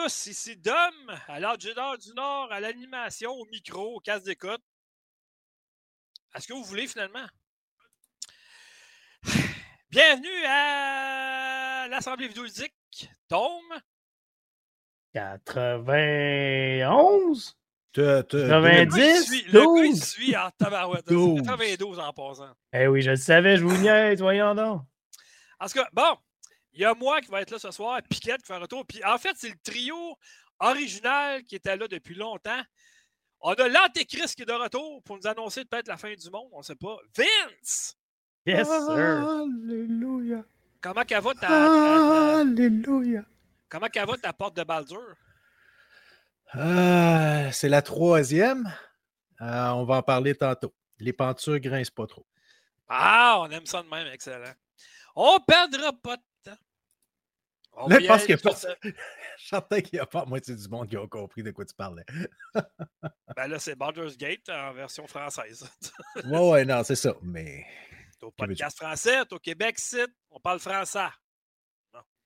À tous, ici Dom, à l'Ordre du Nord, à l'animation, au micro, au casque d'écoute. Est-ce que vous voulez finalement? Bienvenue à l'Assemblée vidéoludique, Tome 91? 90? Le gars, il suit en tabarouette. 92 en passant. Eh oui, je le savais, je vous niaise, voyons donc. En tout cas, bon, il y a moi qui va être là ce soir, Piquette qui fait un retour. Puis en fait, c'est le trio original qui était là depuis longtemps. On a l'Antéchrist qui est de retour pour nous annoncer peut-être la fin du monde. On ne sait pas. Vince! Yes, sir. Alléluia. Comment qu'elle va ta, Alléluia. Comment qu'elle va ta porte de Baldur? Euh, c'est la troisième. Euh, on va en parler tantôt. Les pentures grincent pas trop. Ah, on aime ça de même, excellent. On perdra pas de temps. On Là, je pense qu'il y a pas. sentais qu'il n'y a pas moitié du monde qui a compris de quoi tu parlais. Ben là, c'est Baldur's Gate en version française. Ouais, ouais, non, c'est ça. Mais. T'es au podcast français, t'es au Québec, site, on parle français.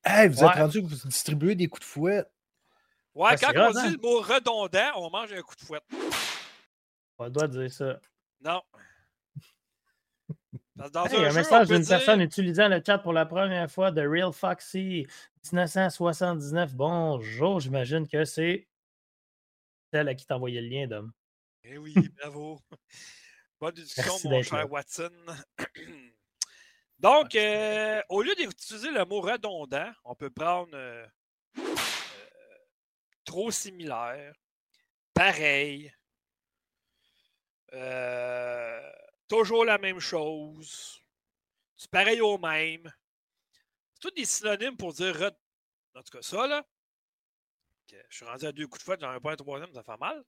Hey, vous Ouais. êtes rendu que vous distribuez des coups de fouet. Ouais, Ouais, quand on dit hein? le mot redondant, on mange un coup de. Pas le droit de dire ça. Non. Dans Hey, un, un jeu, message d'une dire- personne utilisant le chat pour la première fois de Real Foxy 1979. Bonjour, j'imagine que c'est celle à qui t'envoyait le lien, Dom. Eh oui, bravo. Bonne discussion, mon cher là. Watson. Donc, euh, au lieu d'utiliser le mot redondant, on peut prendre euh, euh, trop similaire, pareil, euh, toujours la même chose, c'est pareil au même. C'est tous des synonymes pour dire En tout cas, ça, là. Je suis rendu à deux coups de fouette, j'en ai pas un troisième, ça fait mal.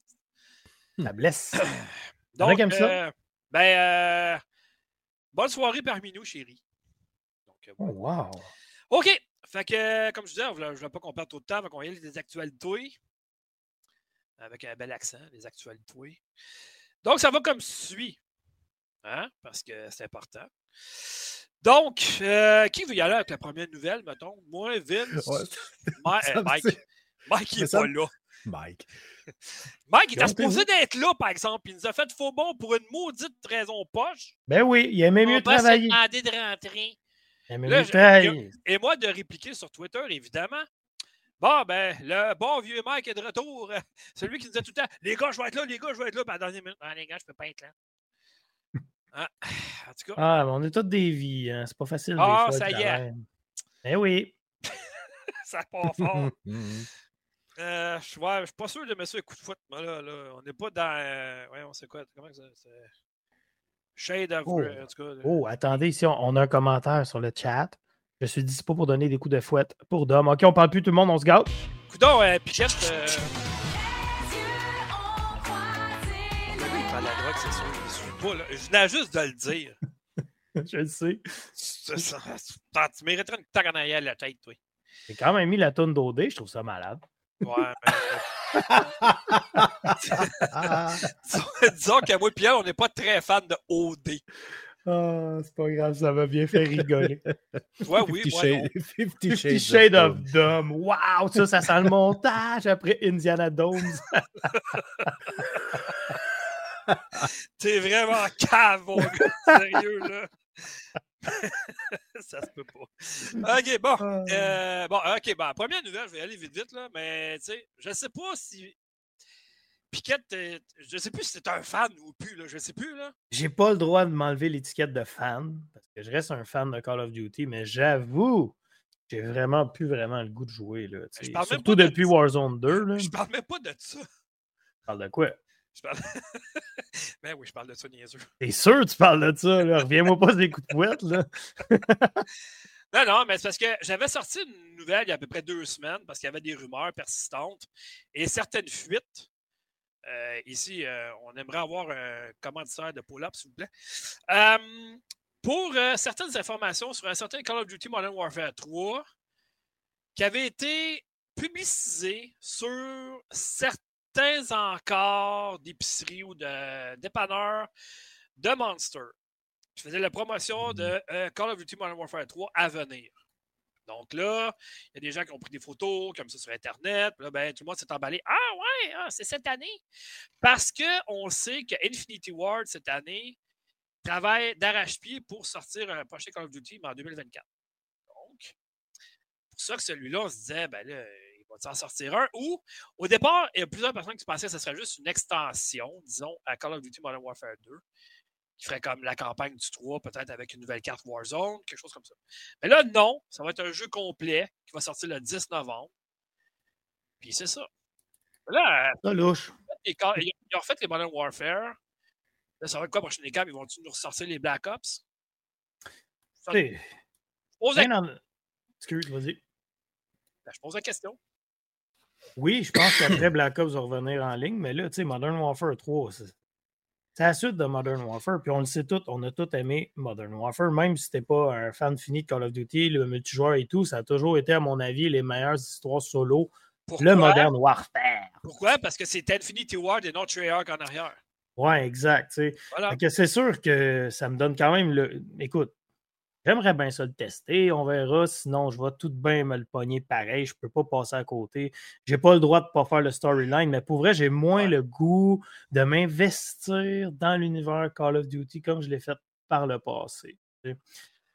La blesse. Donc, ça? euh, ben, euh, bonne soirée parmi nous, chérie. Donc, euh, Oh, wow. OK. Fait que, comme je disais, je ne voulais, voulais pas qu'on perde trop de temps. Qu'on y aller des actualités. Avec un bel accent, les actualités. Donc, ça va comme suit. Hein? Parce que c'est important. Donc, euh, qui veut y aller avec la première nouvelle, mettons? Moi, Vince, Ouais. Ma- Mike. Mike, il n'est pas là. Mike. Mike, il était supposé d'être là, par exemple. Il nous a fait faux bon pour une maudite raison poche. Ben oui, il aimait mieux On se travailler. demander de rentrer. Il aimait Là, mieux travailler. Et moi, de répliquer sur Twitter, évidemment. Bon, ben, le bon vieux Mike est de retour. Celui qui nous disait tout le temps Les gars, je vais être là, les gars, je vais être là. À la dernière minute, Ah, les gars, je peux pas être là. Hein? En tout cas, Ah, mais on est tous des vies. hein. C'est pas facile. des Ah, fois, ça y est. Eh oui. ça part fort. Mhm. Euh, je ouais, suis pas sûr de mettre ça un coup de foot. moi, là, là. On n'est pas dans. Euh, ouais, on sait quoi. Comment que ça. c'est- Shade of. Oh. euh, en tout cas. là. Oh, attendez, ici, on, on a un commentaire sur le chat. Je suis dispo pour donner des coups de fouette pour Dom. OK, on parle plus, tout le monde, on se gâte. Coudon, euh, Piquette. La drogue, c'est sûr. Il suit pas, là. Je venais juste de le dire. Je le sais. Ça, ça- ça- tu mériterais une tague en arrière de la tête, toi. J'ai quand même mis la tonne d'OD, je trouve ça malade. Ouais, mais, disons que moi et Pierre, on n'est pas très fan de OD. Ah, c'est pas grave, ça m'a bien fait rigoler. Ouais, oui, Fifty Shades Shades of Dom. Dom. Wow, ça, ça sent le montage après Indiana Jones. T'es vraiment cave, mon gars. Sérieux, là. ça se peut pas. OK, bon. Ah. Euh, bon, OK, bon, première nouvelle, je vais aller vite, vite, là, mais, tu sais, je sais pas si Piquette, je sais plus si c'est un fan ou plus, là, je sais plus, là. J'ai pas le droit de m'enlever l'étiquette de fan, parce que je reste un fan de Call of Duty, mais j'avoue, j'ai vraiment plus vraiment le goût de jouer. Là, Je parle Surtout de- depuis Warzone 2. Là. Je parle même pas de ça. Tu parles de quoi? Je parle... ben oui, je parle de ça, niaiseux. T'es sûr que tu parles de ça? là? Reviens-moi pas des coups de pouette. Là. Non, non, mais c'est parce que j'avais sorti une nouvelle il y a à peu près deux semaines parce qu'il y avait des rumeurs persistantes et certaines fuites. Euh, ici, euh, on aimerait avoir un commanditaire de pull-up, s'il vous plaît. Euh, pour certaines informations sur un certain Call of Duty Modern Warfare 3 qui avait été publicisé sur certains encarts d'épicerie ou de dépanneurs de Monster. Je faisais la promotion de euh, Call of Duty Modern Warfare 3 à venir. Donc là, il y a des gens qui ont pris des photos comme ça sur Internet. Là, ben, tout le monde s'est emballé. Ah ouais, ah, c'est cette année. Parce qu'on sait que Infinity Ward, cette année, travaille d'arrache-pied pour sortir un prochain Call of Duty en 2024. Donc, pour ça que celui-là, on se disait, ben là, va s'en sortir un. Ou, au départ, il y a plusieurs personnes qui pensaient que ce serait juste une extension, disons, à Call of Duty Modern Warfare 2 qui ferait comme la campagne du 3, peut-être avec une nouvelle carte Warzone, quelque chose comme ça. Mais là, non, ça va être un jeu complet qui va sortir le 10 novembre. Puis c'est ça. Là, ça louche. Ils ont refait les Modern Warfare. Là, ça va être quoi, prochaine? Ils vont-tu nous ressortir les Black Ops? Je pose la... Excuse, vas-y. Ben, je pose la question. Oui, je pense qu'après Black Ops va revenir en ligne, mais là, tu sais, Modern Warfare 3, c'est la suite de Modern Warfare, puis on le sait tout, on a tous aimé Modern Warfare, même si t'es pas un fan fini de Call of Duty, le multijoueur et tout, ça a toujours été, à mon avis, les meilleures histoires solo. Le Modern Warfare. Pourquoi? Parce que c'est Infinity Ward et non Treyarch en arrière. Ouais, exact. Voilà. C'est sûr que ça me donne quand même le. Écoute, J'aimerais bien ça le tester. On verra. Sinon, je vais tout bien me le pogner pareil. Je ne peux pas passer à côté. Je n'ai pas le droit de ne pas faire le storyline, mais pour vrai, j'ai moins le goût de m'investir dans l'univers Call of Duty comme je l'ai fait par le passé.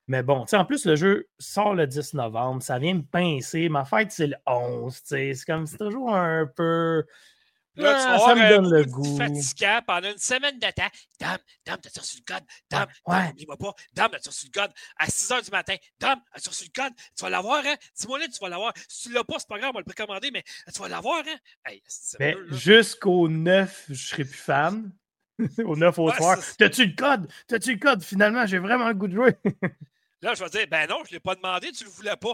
Mais bon, en plus, le jeu sort le 10 novembre. Ça vient me pincer. Ma fête, c'est le 11. C'est comme c'est toujours un peu. Là, tu ah, ça me donne le goût. Fatigant pendant une semaine de temps. Dame, Dame, t'as sur le code? Dame, ouais. dis-moi pas. Dame, as sur le code? À 6 h du matin. Dame, as sur le code? Tu vas l'avoir, hein? Dis-moi là, tu vas l'avoir. Si tu l'as pas, c'est pas grave, on va le précommander, mais tu vas l'avoir, hein? Ben, jusqu'au 9, je serai plus fan. au 9 au soir. T'as-tu le code? T'as-tu le code? Finalement, j'ai vraiment le goût de jouer. Là, je vais dire, ben non, je ne l'ai pas demandé, tu ne le voulais pas.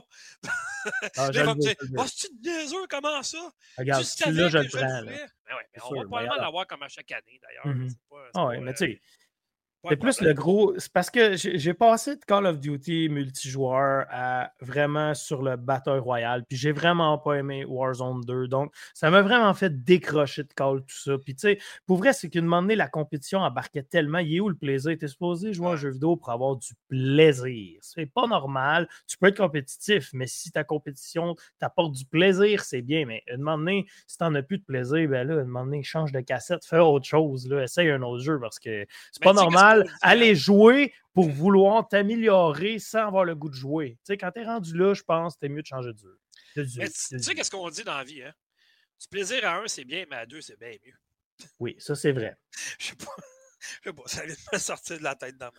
Ah, là, il va me dire, oh, c'est une comment ça? Regarde, tu savais là, je le prends. Ben ouais, on va probablement l'avoir comme à chaque année, d'ailleurs. Mm -hmm. Ah oui, mais tu sais, c'est plus le gros. C'est parce que j'ai passé de Call of Duty multijoueur à vraiment sur le Battle Royale. Puis j'ai vraiment pas aimé Warzone 2. Donc, ça m'a vraiment fait décrocher de Call, tout ça. Puis tu sais, pour vrai, c'est qu'une moment donné, la compétition embarquait tellement. Il est où le plaisir? T'es supposé jouer à un jeu vidéo pour avoir du plaisir. C'est pas normal. Tu peux être compétitif, mais si ta compétition t'apporte du plaisir, c'est bien. Mais une moment donné, si t'en as plus de plaisir, ben là, une moment donné, change de cassette, fais autre chose. Là, essaye un autre jeu parce que c'est pas normal aller jouer pour vouloir t'améliorer sans avoir le goût de jouer. Tu sais, quand t'es rendu là, je pense que t'es mieux de changer de jeu. tu sais qu'est-ce qu'on dit dans la vie, hein? Du plaisir à un, c'est bien, mais à deux, c'est bien mieux. Oui, ça, c'est vrai. Je sais pas. Je sais pas, ça vient de me sortir de la tête dans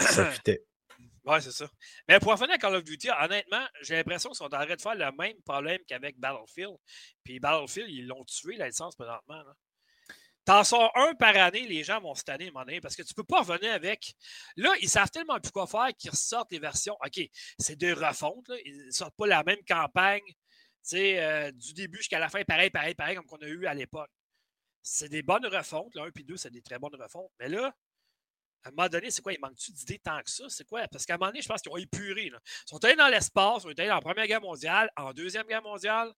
Ça Ouais, c'est ça. Mais pour revenir à Call of Duty, honnêtement, j'ai l'impression qu'ils sont en train de faire le même problème qu'avec Battlefield. Puis Battlefield, ils l'ont tué, la licence, présentement. Là. T'en sors un par année, les gens vont se tanner, donné, parce que tu peux pas revenir avec. Là, ils savent tellement plus quoi faire qu'ils ressortent les versions. OK, c'est deux refontes. Là. Ils ne sortent pas la même campagne euh, du début jusqu'à la fin, pareil, pareil, pareil, comme qu'on a eu à l'époque. C'est des bonnes refontes. Là, un puis deux, c'est des très bonnes refontes. Mais là, à un moment donné, c'est quoi? Il manque-tu d'idées tant que ça? C'est quoi? Parce qu'à un moment donné, je pense qu'ils ont épuré. Là. Ils sont allés dans l'espace, ils sont allés dans la Première Guerre mondiale, en Deuxième Guerre mondiale.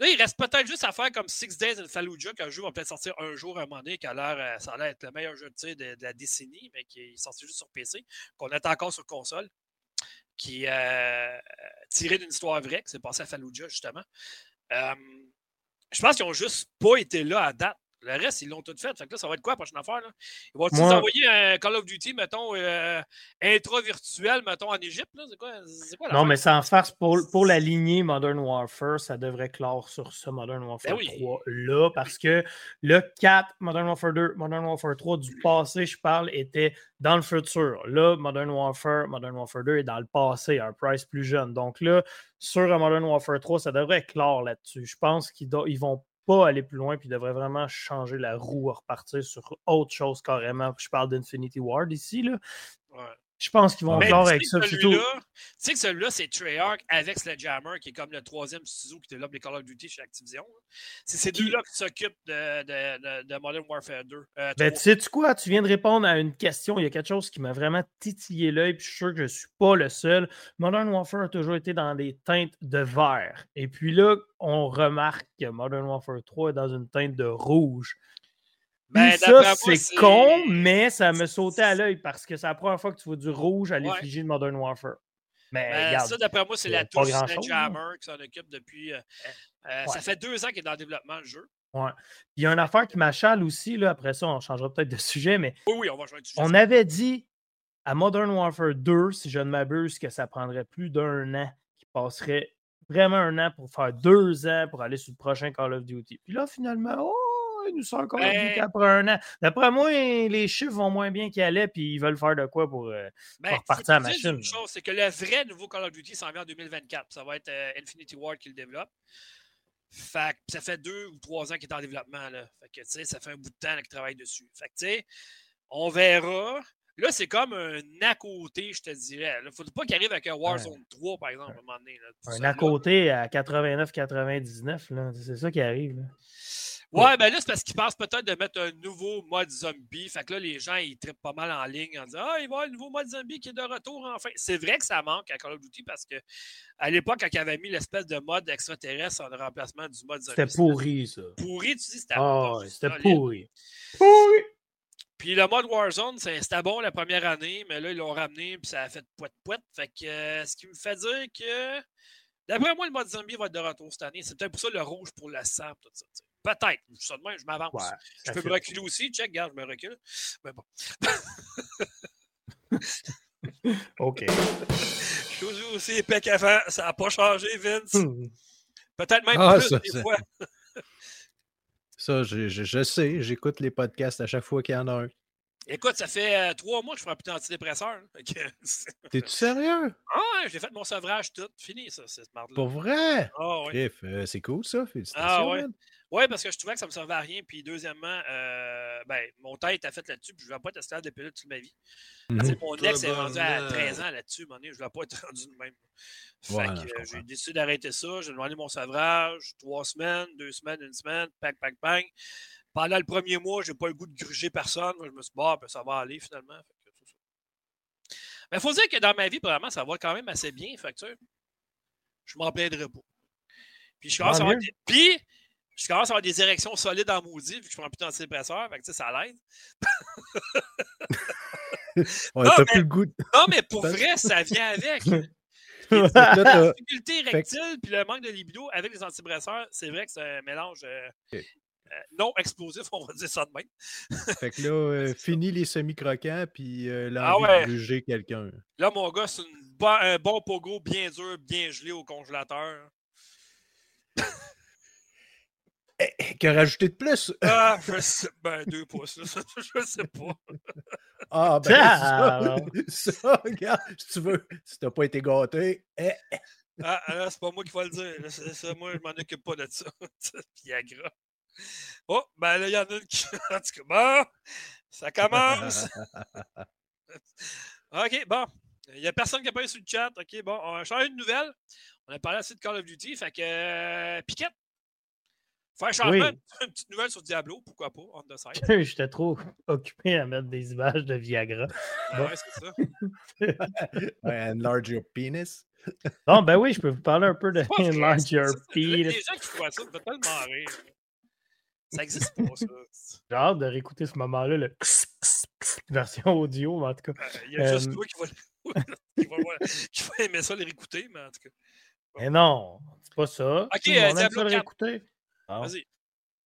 Là, il reste peut-être juste à faire comme Six Days in Fallujah, qu'un jeu va peut-être sortir un jour à un moment donné, qui a l'air, euh, ça a l'air être le meilleur jeu de, de, la décennie, mais qui est sorti juste sur PC, qu'on attend encore sur console, qui est euh, tiré d'une histoire vraie, qui s'est passé à Fallujah, justement. Euh, je pense qu'ils n'ont juste pas été là à date le reste, ils l'ont tout fait. Fait que là, ça va être quoi la prochaine affaire? Là? Ils vont ils envoyer un Call of Duty, mettons, euh, intra-virtuel, mettons, en Égypte? C'est quoi, quoi Non, mais sans farce, pour, pour la lignée Modern Warfare, ça devrait clore sur ce Modern Warfare 3-là, ben parce que le 4, Modern Warfare 2, Modern Warfare 3 du passé, je parle, était dans le futur. Là, Modern Warfare, Modern Warfare 2 est dans le passé, un price plus jeune. Donc là, sur Modern Warfare 3, ça devrait clore là-dessus. Je pense qu'ils vont aller plus loin, puis devrait vraiment changer la roue, repartir sur autre chose carrément. Je parle d'Infinity Ward ici. Là. Je pense qu'ils vont encore avec ça. Tu sais que celui-là, c'est Treyarch avec Sledgehammer, qui est comme le troisième studio qui développe les Call of Duty chez Activision. C'est ces deux-là qui s'occupent de, de, de, Modern Warfare 2. Euh, ben, tu sais quoi? Tu viens de répondre à une question. Il y a quelque chose qui m'a vraiment titillé l'œil, puis je suis sûr que je ne suis pas le seul. Modern Warfare a toujours été dans des teintes de vert. Et puis là, on remarque que Modern Warfare 3 est dans une teinte de rouge. Ben, ça, c'est con, mais ça me sautait à l'œil parce que c'est la première fois que tu vois du rouge à l'effigie de Modern Warfare. Mais Ben, regarde, ça, d'après moi, c'est la touche Sledgehammer qui s'en occupe depuis. euh, euh, Ouais. Ça fait deux ans qu'il est dans le développement, le jeu. ouais. Puis il y a une affaire qui m'achale aussi, là, après ça, on changera peut-être de sujet, mais Oui, oui, on va jouer dessus. on avait dit à Modern Warfare 2, si je ne m'abuse, que ça prendrait plus d'un an, qu'il passerait vraiment un an pour faire deux ans pour aller sur le prochain Call of Duty. Puis là, finalement, oh, il nous sort Duty Ben- après un an. D'après moi, les chiffres vont moins bien qu'ils allaient, puis ils veulent faire de quoi pour. euh, Ben, Pour repartir à la machine. Une chose, c'est que le vrai nouveau Call of Duty s'en vient en 2024. Ça va être euh, Infinity Ward qui le développe. Fait que ça fait deux ou trois ans qu'il est en développement. Là. Fait que, ça fait un bout de temps qu'il travaille dessus. Fait que, on verra. Là, c'est comme un à côté, je te dirais. Il ne faut pas qu'il arrive avec un Warzone 3, par exemple, à un moment donné. là. un à là. côté à 89-99. là. C'est ça qui arrive. là. Ouais, ben là, c'est parce qu'ils pensent peut-être de mettre un nouveau mode zombie. Fait que là, les gens, ils trippent pas mal en ligne en disant Ah, il va y avoir un nouveau mode zombie qui est de retour enfin. C'est vrai que ça manque à Call of Duty parce que à l'époque, quand ils avaient mis l'espèce de mode extraterrestre en remplacement du mode zombie. C'était pourri, ça. Pourri, tu dis, c'était Ah, c'était pourri. Pourri! Puis le mode Warzone, c'était bon la première année, mais là, ils l'ont ramené puis ça a fait poète-poète. Fait que euh, ce qui me fait dire que. D'après moi, le mode zombie va être de retour cette année. C'est peut-être pour ça le rouge pour le sang, tout ça. tu sais. Peut-être. Je je m'avance. Ouais, je peux me reculer aussi. Check, regarde, je me recule. Mais bon. OK. Je suis aussi épais qu'avant. Ça n'a pas changé, Vince. Hmm. Peut-être même Ah, plus ça, des ça- fois. Ça, je, je- je sais, j'écoute les podcasts à chaque fois qu'il y en a un. Écoute, ça fait euh, trois mois que je prends plus d'antidépresseur. T'es-tu sérieux? Ah ouais, j'ai fait mon sevrage tout. Fini, ça, cette marde-là. Pour vrai? Ah ouais. Euh, c'est cool ça, félicitations. Ah, ouais. man. Parce que je trouvais que ça me servait à rien. Puis deuxièmement, euh, ben, mon tête a fait là-dessus, puis je ne vais pas être esclave de pilote toute ma vie. Sais, Mhm. Mon ex est rendu à Tabarnak. 13 ans là-dessus, donné, je ne vais pas être rendu de même. Fait Ouais, que, j'ai décidé d'arrêter ça. J'ai demandé mon sevrage, trois semaines, deux semaines, une semaine, pack, pack, bang. Pendant le premier mois, je n'ai pas le goût de gruger personne. Je me suis dit, bah, ben, ça va aller finalement. Fait que c'est ça. Mais il faut dire que dans ma vie, probablement, ça va quand même assez bien. Fait que, je m'en plaindrai pas. Puis je commence, à avoir des... Puis, je commence à avoir des érections solides en maudit, vu que je prends plus d'antidépresseurs. Fait que, ça l'aide. Ouais, Non, mais- plus le goût. de- Non, mais pour vrai, ça vient avec. La difficulté rectile puis le manque de libido avec les antidépresseurs, c'est vrai que c'est un mélange euh. Euh, non explosif, on va dire ça de même. Fait que là, euh, fini les semi-croquants, puis euh, l'envie Ah ouais. de juger quelqu'un. Là, mon gars, c'est une bo- un bon pogo bien dur, bien gelé au congélateur. Que rajouter de plus? Ah, je sais, ben, deux pouces, là, je sais pas. Ah, ben Ah. ça, ça, regarde, si tu veux, si t'as pas été gâté, eh, Ah, là, c'est pas moi qui vais le dire. là, ça, moi, je m'en occupe pas de ça. Viagra. Oh, ben là, il y en a une qui. En tout cas, bon, ça commence. OK, bon. Il n'y a personne qui a pas eu sur le chat. OK, bon, on va changer de nouvelle. On a parlé assez de Call of Duty. Fait que euh, Piquette. Faire un changement, Oui. une petite nouvelle sur Diablo, pourquoi pas, on the side. J'étais trop occupé à mettre des images de Viagra. Ah ouais, c'est ça. ouais, enlarge your penis. Bon, ben oui, je peux vous parler un peu de Enlarge Your c'est- Les Penis. gens qui font ça, font tellement rire. Ça existe pas, ça. J'ai hâte de réécouter ce moment-là, le version audio, mais en tout cas. Euh, Il y a juste Euh, toi qui va, qui, va, voir- qui va aimer ça, les réécouter, mais en tout cas. Mais non, c'est pas ça. Ok, le euh, aime Diablo ça le 4. réécouter. Bon. Vas-y.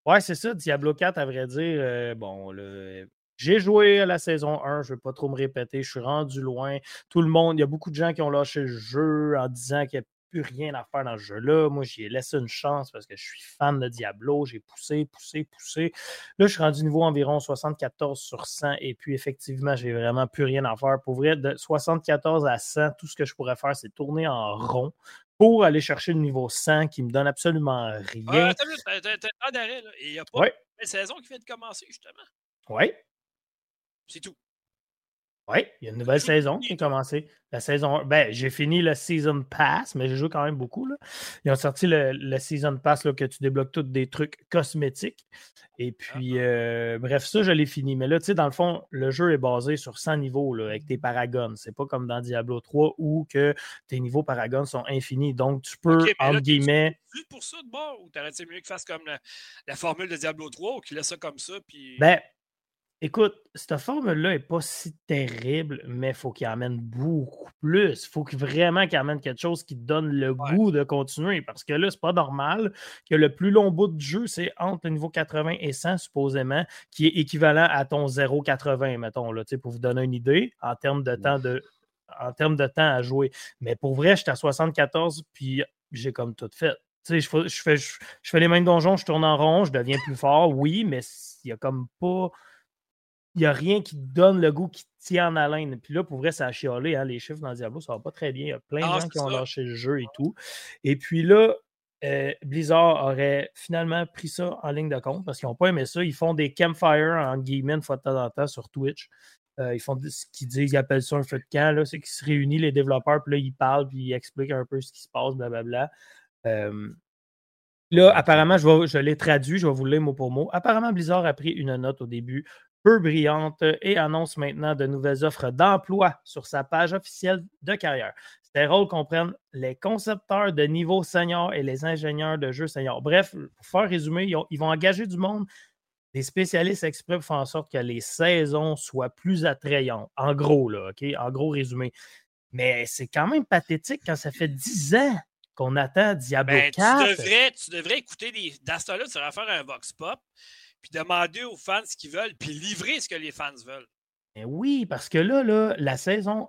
Ouais, c'est ça, Diablo 4, à vrai dire. euh, bon, le- j'ai joué à la saison 1, je ne vais pas trop me répéter, je suis rendu loin. Tout le monde, il y a beaucoup de gens qui ont lâché le jeu en disant qu'il n'y a plus rien à faire dans ce jeu-là. Moi, j'y ai laissé une chance parce que je suis fan de Diablo. J'ai poussé, poussé, poussé. Là, je suis rendu niveau environ 74 sur 100 et puis effectivement, j'ai vraiment plus rien à faire. Pour vrai, de 74 à 100, tout ce que je pourrais faire, c'est tourner en rond pour aller chercher le niveau 100 qui me donne absolument rien. t'as- un d'arrêt, là. Et il n'y a pas Ouais. une saison qui vient de commencer, justement? Oui. C'est tout. Oui, il y a une nouvelle saison qui est toi? commencée. La saison 1, ben, j'ai fini le Season Pass, mais j'ai joué quand même beaucoup. Là. Ils ont sorti le, le Season Pass là, que tu débloques tous des trucs cosmétiques. Et puis, euh, bref, ça, je l'ai fini. Mais là, tu sais, dans le fond, le jeu est basé sur 100 niveaux là, avec tes paragons. C'est pas comme dans Diablo 3 où que tes niveaux paragons sont infinis. Donc, tu peux, là, entre guillemets, Tu pour ça de bord ou t'aurais-tu mieux qu'il fasse comme la, la formule de Diablo 3 ou qu'il laisse ça comme ça? Puis... ben, Écoute, cette formule-là n'est pas si terrible, mais il faut qu'il amène beaucoup plus. Il faut vraiment qu'il amène quelque chose qui donne le goût de continuer. Parce que là, c'est pas normal que le plus long bout de jeu, c'est entre le niveau 80 et 100, supposément, qui est équivalent à ton 0,80, mettons, là, pour vous donner une idée, en termes de temps de en termes de temps à jouer. Mais pour vrai, j'étais à 74, puis j'ai comme tout fait. Je, je, fais, je, fais les mêmes donjons, je tourne en rond, je deviens plus fort, oui, mais il n'y a comme pas il n'y a rien qui donne le goût qui tient en haleine. Puis là, pour vrai, ça a chialé. Hein, les chiffres dans Diablo, ça va pas très bien. Il y a plein de gens qui ont lâché le jeu et tout. Et puis là, euh, Blizzard aurait finalement pris ça en ligne de compte parce qu'ils n'ont pas aimé ça. Ils font des campfires en guillemets une fois de temps en temps sur Twitch. Euh, ils font ce qu'ils disent, ils appellent ça un feu de camp. C'est qu'ils se réunissent, les développeurs, puis là, ils parlent, puis ils expliquent un peu ce qui se passe, blablabla. Euh, là, apparemment, je, je l'ai traduit, je vais vous le lire mot pour mot. Apparemment, Blizzard a pris une note au début peu brillante et annonce maintenant de nouvelles offres d'emploi sur sa page officielle de carrière. Ces rôles comprennent les concepteurs de niveau senior et les ingénieurs de jeu senior. Bref, pour faire résumer, ils, vont engager du monde, des spécialistes exprès pour faire en sorte que les saisons soient plus attrayantes. En gros, là, OK? En gros résumé. Mais c'est quand même pathétique quand ça fait 10 ans qu'on attend Diablo 4. Ben, tu, devrais, tu devrais écouter des. Dans ce là tu devrais faire un Vox Pop puis demander aux fans ce qu'ils veulent, puis livrer ce que les fans veulent. Ben oui, parce que là, la saison,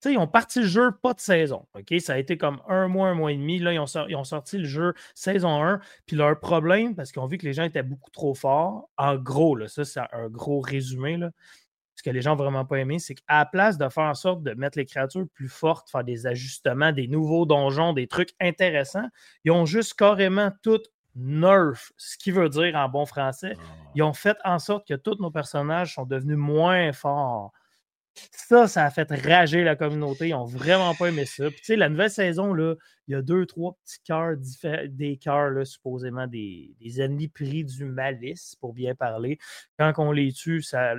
tu sais, ils ont parti le jeu pas de saison. Ça a été comme un mois, un mois et demi. Là, ils ont, sorti, le jeu saison 1. Puis leur problème, parce qu'ils ont vu que les gens étaient beaucoup trop forts, en gros, là, ça, c'est un gros résumé. Ce que les gens n'ont vraiment pas aimé, c'est qu'à la place de faire en sorte de mettre les créatures plus fortes, faire des ajustements, des nouveaux donjons, des trucs intéressants, ils ont juste carrément tout nerf, ce qui veut dire en bon français, ils ah. ont fait en sorte que tous nos personnages sont devenus moins forts. Ça, ça a fait rager la communauté. Ils n'ont vraiment pas aimé ça. Puis, tu sais, la nouvelle saison, là, il y a deux, trois petits cœurs, des cœurs, supposément des, ennemis pris du malice, pour bien parler. Quand on les tue, ça,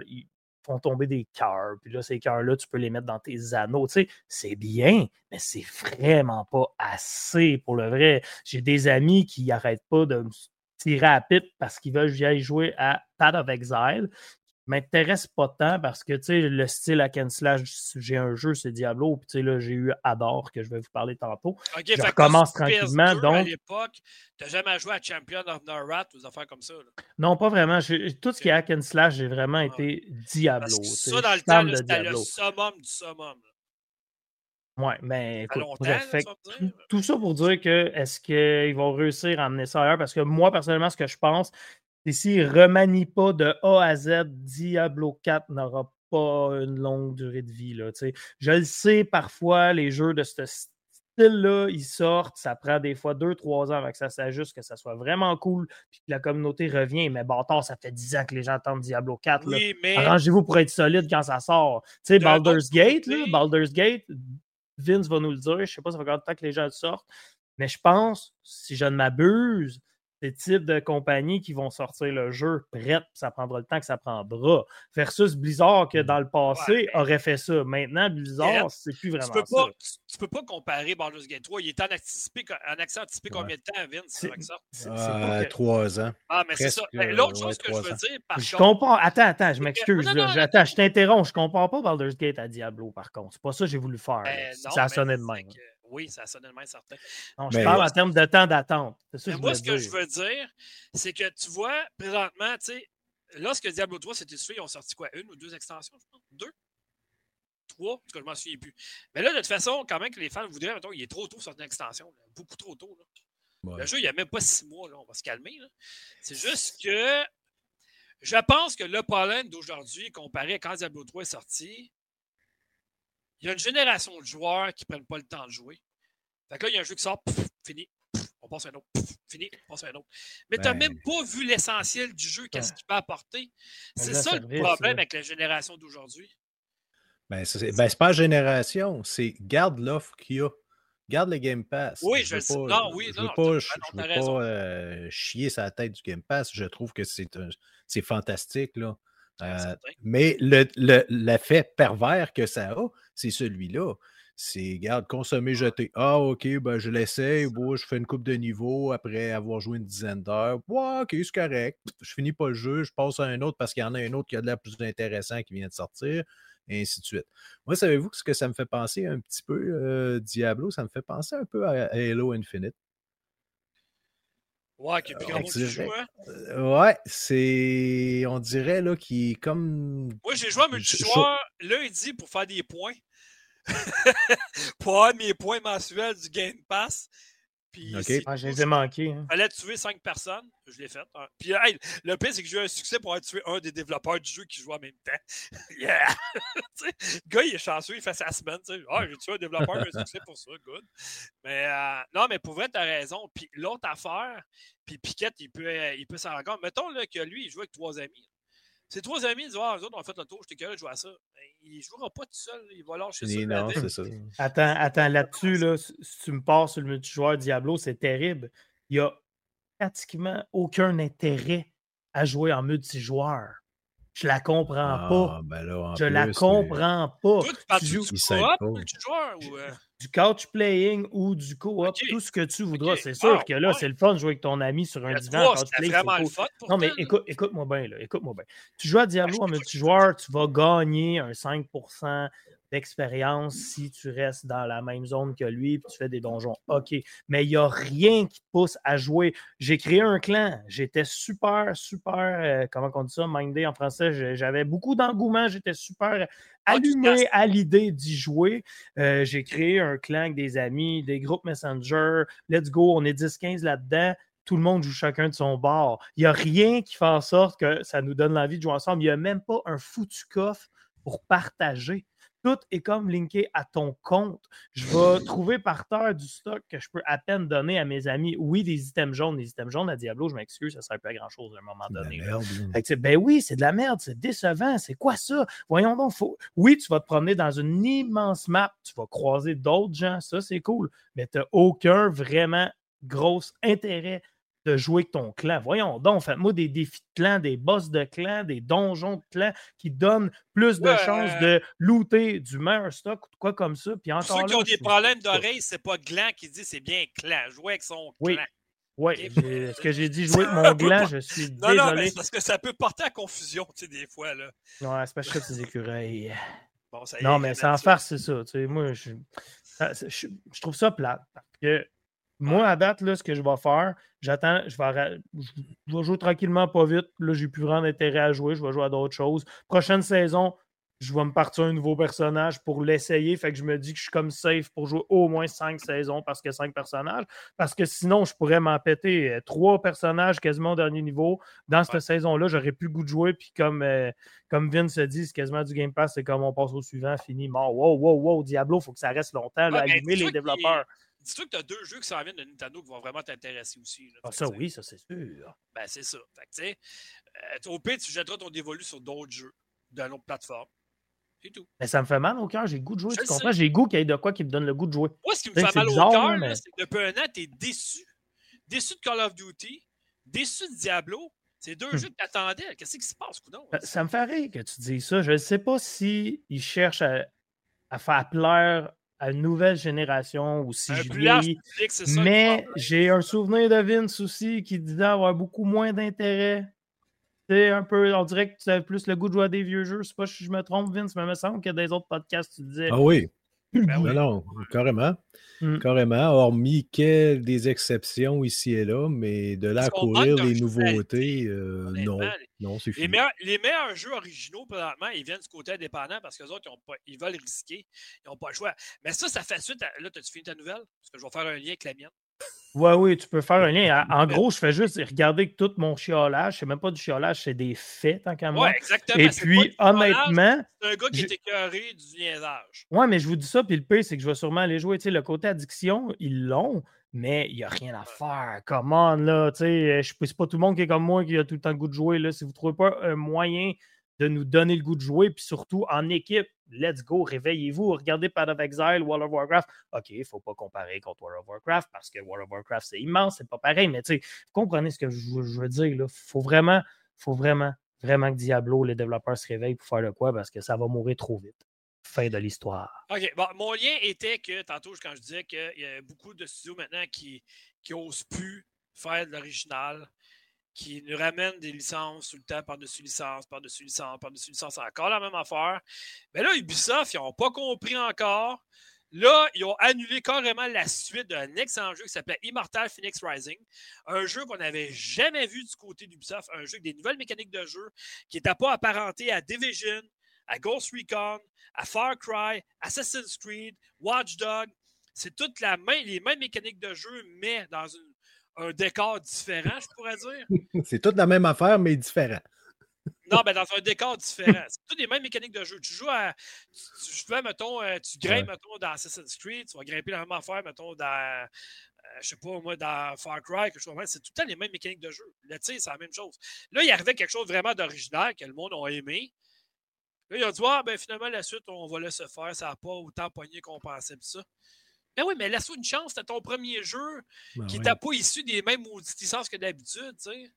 font tomber des cœurs. Puis là, ces cœurs-là, tu peux les mettre dans tes anneaux. Tu sais, c'est bien, mais c'est vraiment pas assez pour le vrai. J'ai des amis qui n'arrêtent pas de me tirer à pipe parce qu'ils veulent jouer à Path of Exile m'intéresse pas tant parce que, tu le style hack and slash, j'ai un jeu, c'est Diablo, puis tu là, j'ai eu Adore, que je vais vous parler tantôt. OK, je recommence tranquillement, donc... À l'époque, t'as jamais joué à Champion of Norrat ou des affaires comme ça, là? Non, pas vraiment. Tout ce qui est hack and slash, j'ai vraiment ah été Diablo. ça, dans le temps, c'était le summum du summum, Ouais, mais écoute, tout, ça pour dire que est-ce qu'ils vont réussir à amener ça ailleurs? Parce que moi, personnellement, ce que je pense, et s'ils ne remanient pas de A à Z, Diablo 4 n'aura pas une longue durée de vie. Là, je le sais, parfois, les jeux de ce style-là, ils sortent, ça prend des fois 2-3 ans avec que ça s'ajuste, que ça soit vraiment cool, puis que la communauté revient. Mais bâtard, ça fait 10 ans que les gens attendent Diablo 4. Arrangez-vous pour être solide quand ça sort. Tu sais, Baldur's Gate, là, Baldur's Gate, Vince va nous le dire, je ne sais pas ça fait combien de temps que les gens le sortent, mais je pense, si je ne m'abuse, des types de compagnies qui vont sortir le jeu prêt, ça prendra le temps que ça prendra. Versus Blizzard, que mmh. dans le passé, aurait fait ça. Maintenant, Blizzard, c'est plus vraiment tu peux pas, Tu, peux pas comparer Baldur's Gate 3. Il est en, anticipé, en accès anticipé combien de temps, Vince, avec ça? Euh, trois ans. Ah, mais c'est ça. L'autre chose que je veux dire, par je Compare... Attends, attends, je m'excuse. Attends, je t'interromps. Je compare pas Baldur's Gate à Diablo, par contre. C'est pas ça que j'ai voulu faire. Ben ça a sonné de même. Oui, ça sonne même certain. Non, je parle en termes de temps d'attente. moi, ce que je veux dire, c'est que tu vois, présentement, tu sais, lorsque Diablo 3 s'était suivi, ils ont sorti quoi? Une ou deux extensions, je pense? Deux? Trois? En tout cas, je m'en souviens plus. Mais là, de toute façon, quand même que les fans voudraient, mettons, il est trop tôt sur une extension. Beaucoup trop tôt. Là. Le jeu, il n'y a même pas six mois, là. on va se calmer. C'est juste que je pense que le pollen d'aujourd'hui, comparé à quand Diablo 3 est sorti, il y a une génération de joueurs qui ne prennent pas le temps de jouer. Fait que là, il y a un jeu qui sort, fini, on passe à un autre, fini, on passe à un autre. Mais tu n'as ben même pas vu l'essentiel du jeu, qu'est-ce qu'il peut apporter. C'est ça le problème avec la génération d'aujourd'hui. Ben, c'est ben, pas génération, c'est garde l'offre qu'il y a. Garde le Game Pass. Oui, je, sais. Non, oui, je ne veux pas, je, pas euh, chier sa tête du Game Pass. Je trouve que c'est fantastique. Là. Euh, mais le, le, l'effet pervers que ça a, c'est celui-là. C'est, garde, consommer, jeter. Ah, OK, ben, je l'essaye. Bon, je fais une coupe de niveau après avoir joué une dizaine d'heures. Ouais, OK, c'est correct. Je finis pas le jeu, je passe à un autre parce qu'il y en a un autre qui a de l'air plus intéressant qui vient de sortir, et ainsi de suite. Moi, savez-vous ce que ça me fait penser un petit peu, euh, Diablo? Ça me fait penser un peu à Halo Infinite. Ouais, qui est plus grand joue, hein? Euh, ouais, c'est. On dirait là qu'il est comme. Moi, j'ai joué à multijoueur lundi pour faire des points. pour avoir mes points mensuels du Game Pass. Puis ah, je les ai manqués. Hein. fallait tuer cinq personnes. Je l'ai fait. Hein. Puis le pire, c'est que j'ai eu un succès pour avoir tué un des développeurs du jeu qui joue en même temps. yeah! le gars, il est chanceux, il fait sa semaine. Ah, j'ai tué un développeur, j'ai un succès pour ça. Good. Mais euh, non, mais pour vrai, tu as raison. Puis l'autre affaire, puis Piquette, il peut, il peut s'en rendre compte. Mettons là, que lui, il joue avec trois amis. Ses trois amis disent Ah, eux autres, on a fait le tour, j'étais curieux de jouer à ça. Ben, il ne jouera pas tout seul, il va lâcher ça. Non, c'est ça. Attends, attends là-dessus, là, si tu me passes sur le multijoueur Diablo, c'est terrible. Il n'y a pratiquement aucun intérêt à jouer en multijoueur. Je la comprends ah, pas. Ben je la comprends pas. tu, joues multijoueur ou. Du couch playing ou du co-op, tout ce que tu voudras. C'est sûr ah, que là, c'est le fun de jouer avec ton ami sur un divan. C'est vraiment le fun. non, mais écoute, écoute-moi bien, là. Écoute-moi bien. Tu joues à Diablo en multijoueur, tu vas gagner un 5% d'expérience si tu restes dans la même zone que lui et tu fais des donjons. OK. Mais il n'y a rien qui te pousse à jouer. J'ai créé un clan. J'étais super, super, euh, comment on dit ça, mindé en français. J'avais beaucoup d'engouement. J'étais super ah, allumé à l'idée d'y jouer. Euh, j'ai créé un clan avec des amis, des groupes Messenger. Let's go, on est 10-15 là-dedans tout le monde joue chacun de son bord. Il n'y a rien qui fait en sorte que ça nous donne l'envie de jouer ensemble. Il n'y a même pas un foutu coffre pour partager tout est comme linké à ton compte. Je vais trouver par terre du stock que je peux à peine donner à mes amis. Oui, des items jaunes. Des items jaunes à Diablo, je m'excuse, ça ne sert pas à grand-chose à un moment donné. ben oui, c'est de la merde, c'est décevant. C'est quoi ça? Voyons donc. Faut... Oui, tu vas te promener dans une immense map, tu vas croiser d'autres gens, ça c'est cool, mais tu n'as aucun vraiment gros intérêt de jouer avec ton clan. Voyons donc, faites-moi des défis de clan, des boss de clan, des donjons de clan qui donnent plus de chances de looter du meilleur stock ou quoi comme ça. Puis encore ceux qui ont des problèmes d'oreille, c'est pas gland qui dit c'est bien clan. Jouer avec son clan. Oui, est-ce que j'ai dit jouer avec mon gland? Je suis non, désolé. Non, mais parce que ça peut porter à confusion, tu sais, des fois. Là. Ouais, c'est parce que des écureuils. Bon, ça non, mais sans farce, c'est ça. Tu sais, moi, je, je, je, trouve ça plat. Parce que moi, à date, là, ce que je vais faire, j'attends, je vais, je vais jouer tranquillement, pas vite. Là, j'ai plus grand intérêt à jouer. Je vais jouer à d'autres choses. Prochaine saison, je vais me partir un nouveau personnage pour l'essayer. Fait que je me dis que je suis comme safe pour jouer au moins cinq saisons parce que cinq personnages. Parce que sinon, je pourrais m'en péter euh, trois personnages quasiment au dernier niveau. Dans cette saison-là, j'aurais plus le goût de jouer. Puis comme, euh, comme Vince se dit, c'est quasiment du Game Pass. C'est comme on passe au suivant, fini, mort. Wow, wow, wow, Diablo, il faut que ça reste longtemps. Là, allumer les développeurs. Dis-toi que tu as deux jeux qui s'en viennent de Nintendo qui vont vraiment t'intéresser aussi. ah, ça, oui, ça, c'est sûr. Ben, c'est ça. Fait que, euh, au pire, tu jetteras ton dévolu sur d'autres jeux, d'une autre plateforme. C'est tout. Mais ça me fait mal au cœur. J'ai le goût de jouer. tu comprends? J'ai le goût qu'il y ait de quoi qui me donne le goût de jouer. Moi, ce qui me fait mal au cœur, c'est que depuis un an, tu es déçu. Déçu de Call of Duty, déçu de Diablo. C'est deux hum. jeux que tu attendais. Qu'est-ce qui se passe, coudon? Ça, ça me fait rire que tu dises ça. Je ne sais pas s'ils cherchent à, à faire plaire à une nouvelle génération ou si je vieillis. Mais j'ai un souvenir de Vince aussi qui disait avoir beaucoup moins d'intérêt. C'est un peu, on dirait que tu avais plus le goût de jouer à des vieux jeux. Je sais pas si je me trompe, Vince, mais il me semble qu'il y a des autres podcasts, tu disais. Ah oui. Ben non, carrément. Mmh. Carrément, hormis des exceptions ici et là, mais de là à courir les nouveautés, euh, non. Non, c'est les meilleurs, les meilleurs, jeux originaux, présentement, ils viennent du côté indépendant parce que les autres, ils, ils veulent risquer. Ils n'ont pas le choix. Mais ça, ça fait suite. À... Là, as-tu fini ta nouvelle? Parce que je vais faire un lien avec la mienne. Oui, oui, tu peux faire un lien. En gros, je fais juste regarder que tout mon chiolage, c'est même pas du chiolage, c'est des faits, tant qu'à moi. Oui, exactement. Et puis, honnêtement. C'est un gars qui est écœuré du niaisage. Oui, mais je vous dis ça, puis le pire, c'est que je vais sûrement aller jouer. Tu sais, le côté addiction, ils l'ont, mais il n'y a rien à faire. Comment, là? Tu sais, c'est pas tout le monde qui est comme moi qui a tout le temps le goût de jouer. Là. Si vous ne trouvez pas un moyen de nous donner le goût de jouer, puis surtout en équipe, let's go, réveillez-vous, regardez Path of Exile, World of Warcraft. OK, il ne faut pas comparer contre World of Warcraft parce que World of Warcraft, c'est immense, c'est pas pareil, mais tu vous comprenez ce que je, veux dire, Il faut vraiment, faut vraiment, vraiment que Diablo, les développeurs se réveillent pour faire le quoi parce que ça va mourir trop vite. Fin de l'histoire. OK. Bon, mon lien était que, tantôt, quand je disais qu'il y a beaucoup de studios maintenant qui n'osent plus faire de l'original, qui nous ramènent des licences tout le temps par-dessus licence, par-dessus licence, par-dessus licence, encore la même affaire. Mais là, Ubisoft, ils n'ont pas compris encore. Là, ils ont annulé carrément la suite d'un excellent jeu qui s'appelait Immortal Phoenix Rising. Un jeu qu'on n'avait jamais vu du côté d'Ubisoft. Un jeu avec des nouvelles mécaniques de jeu qui n'était pas apparenté à Division, à Ghost Recon, à Far Cry, Assassin's Creed, Watch Dog. C'est toutes les mêmes mécaniques de jeu, mais dans un décor différent, je pourrais dire. C'est toute la même affaire, mais différent. Non, mais dans un décor différent. C'est toutes les mêmes mécaniques de jeu. Tu joues à. Tu, fais, mettons, euh, tu grimpes, mettons, dans Assassin's Creed, tu vas grimper la même affaire, mettons, dans. Euh, je sais pas, moi, dans Far Cry, quelque chose C'est tout le temps les mêmes mécaniques de jeu. Le tir, c'est la même chose. Là, il arrivait quelque chose vraiment d'original que le monde a aimé. Là, il a dit, ah, ben finalement, la suite, on va laisser faire. Ça n'a pas autant pogné qu'on pensait, ça. Mais oui, mais laisse-toi une chance, c'était ton premier jeu ben qui n'était pas issu des mêmes licences que d'habitude, tu sais.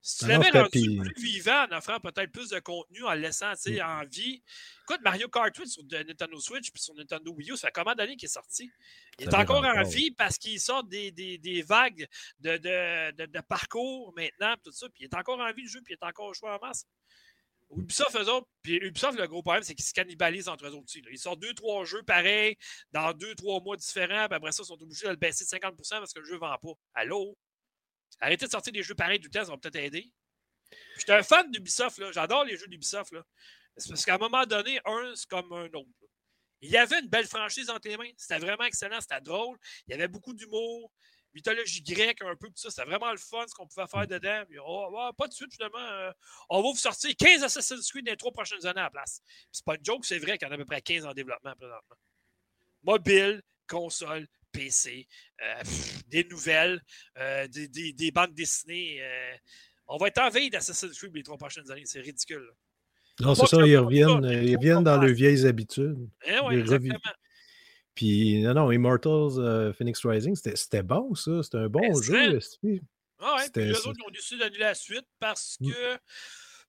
Si tu ben l'avais rendu plus vivant en offrant peut-être plus de contenu, en le laissant mm. en vie. Écoute, Mario Kart 8 sur Nintendo Switch puis sur Nintendo Wii U, ça fait combien d'années qu'il est sorti? Il est encore en vie parce qu'il sort des, des, des vagues de, de, de, parcours maintenant, tout ça. Puis il est encore en vie le jeu, puis il est encore au choix en masse. Ubisoft, eux puis Ubisoft, le gros problème, c'est qu'ils se cannibalisent entre eux autres aussi. Ils sortent deux, trois jeux pareils dans deux, trois mois différents, puis après ça, ils sont obligés de le baisser de 50% parce que le jeu ne vend pas. Allô? Arrêtez de sortir des jeux pareils tout le temps, ça va peut-être aider. J'étais un fan d'Ubisoft, j'adore les jeux d'Ubisoft. C'est parce qu'à un moment donné, un, c'est comme un autre. Il y avait une belle franchise entre les mains. C'était vraiment excellent, c'était drôle. Il y avait beaucoup d'humour mythologie grecque, un peu, tout ça. C'était vraiment le fun ce qu'on pouvait faire dedans. Oh, pas de suite, finalement. Euh, on va vous sortir 15 Assassin's Creed dans les trois prochaines années à la place. C'est pas une joke, c'est vrai qu'il y en a à peu près 15 en développement présentement. Mobile, console, PC, euh, des nouvelles, euh, des, des, bandes dessinées. on va être en veille d'Assassin's Creed les trois prochaines années. C'est ridicule. Non, c'est ça, ils reviennent, ils reviennent dans leurs vieilles habitudes. Eh oui, exactement. Puis, non, non, Immortals euh, Phoenix Rising, c'était bon, ça. C'était un bon jeu. Ah ouais, puis les autres ont décidé d'annuler la suite parce mm. que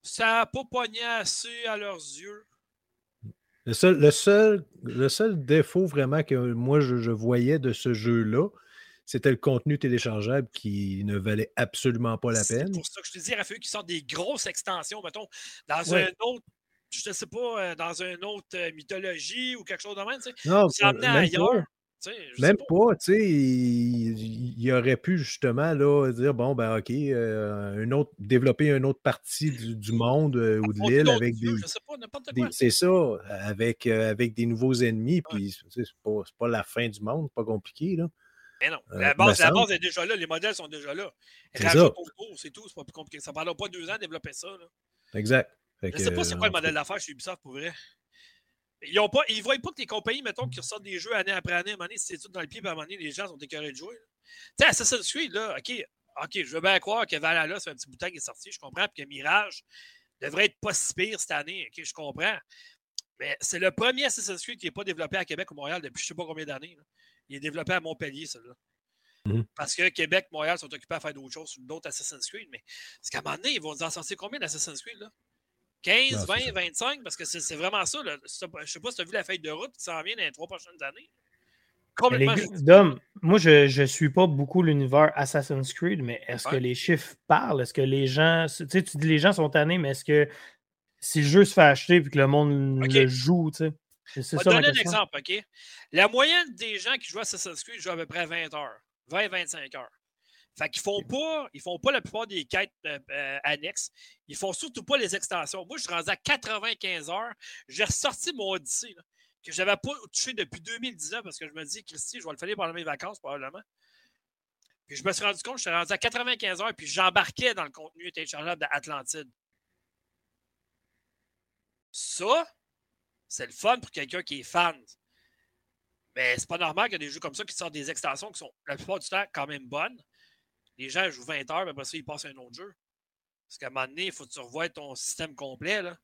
ça n'a pas pogné assez à leurs yeux. Le seul, le seul, le seul défaut vraiment que moi je, voyais de ce jeu-là, c'était le contenu téléchargeable qui ne valait absolument pas la peine. C'est pour ça que je te dis, il a fallu qu'ils sortent des grosses extensions, mettons, dans un autre je ne sais pas, euh, dans une autre euh, mythologie ou quelque chose de même. Tu sais. Non, ça même ailleurs. Pas. même pas, tu sais, il, aurait pu justement là, dire bon, ben OK, euh, un autre, développer une autre partie du, monde ou de l'île avec des. c'est ça, avec, avec des nouveaux ennemis, puis c'est pas, pas la fin du monde, pas compliqué, là. Mais non, la base, la base est déjà là, les modèles sont déjà là. C'est tout, c'est pas plus compliqué. Ça ne prendra pas deux ans de développer ça. Là. Exact. Je ne sais pas c'est quoi le modèle d'affaires chez Ubisoft pour vrai. Ils ne pas, ils voient pas que les compagnies, mettons, qui ressortent des jeux année après année, à un moment donné, c'est tout dans le pied, puis à un moment donné, les gens sont écœurés de jouer. Tu sais, Assassin's Creed, là, OK, OK, je veux bien croire que Valhalla, c'est un petit bouton qui est sorti, je comprends, puis que Mirage devrait être pas si pire cette année, OK, je comprends. Mais c'est le premier Assassin's Creed qui n'est pas développé à Québec ou Montréal depuis je ne sais pas combien d'années. Il est développé à Montpellier, celui-là. Mhm. Parce que Québec, Montréal sont occupés à faire d'autres choses, d'autres Assassin's Creed. Mais parce qu'à un moment donné, ils vont nous en sortir combien d'Assassin's Creed? Là? 15, 20, 25, parce que c'est vraiment ça. Là. Je ne sais pas si tu as vu la feuille de route qui s'en vient dans les trois prochaines années. Dom, moi, je ne suis pas beaucoup l'univers Assassin's Creed, mais est-ce que les chiffres parlent? Est-ce que les gens. Tu sais, tu dis les gens sont tannés, mais est-ce que si le jeu se fait acheter et que le monde le joue, tu sais? Je vais te donner un exemple, OK? La moyenne des gens qui jouent à Assassin's Creed jouent à peu près 20 heures, 20-25 heures. Fait qu'ils font pas, ils font pas la plupart des quêtes euh, euh, annexes. Ils font surtout pas les extensions. Moi, je suis rendu à 95 heures. J'ai ressorti mon Odyssey, que je n'avais pas touché depuis 2019 parce que je me dis, Christy, je vais le faire pendant mes vacances, probablement. Puis je me suis rendu compte, je suis rendu à 95 heures, puis j'embarquais dans le contenu téléchargeable d'Atlantide. Ça, c'est le fun pour quelqu'un qui est fan. Mais c'est pas normal qu'il y ait des jeux comme ça qui sortent des extensions qui sont la plupart du temps quand même bonnes les gens jouent 20 heures, mais après ça, ils passent à un autre jeu. Parce qu'à un moment donné, il faut que tu revoies ton système complet. Là.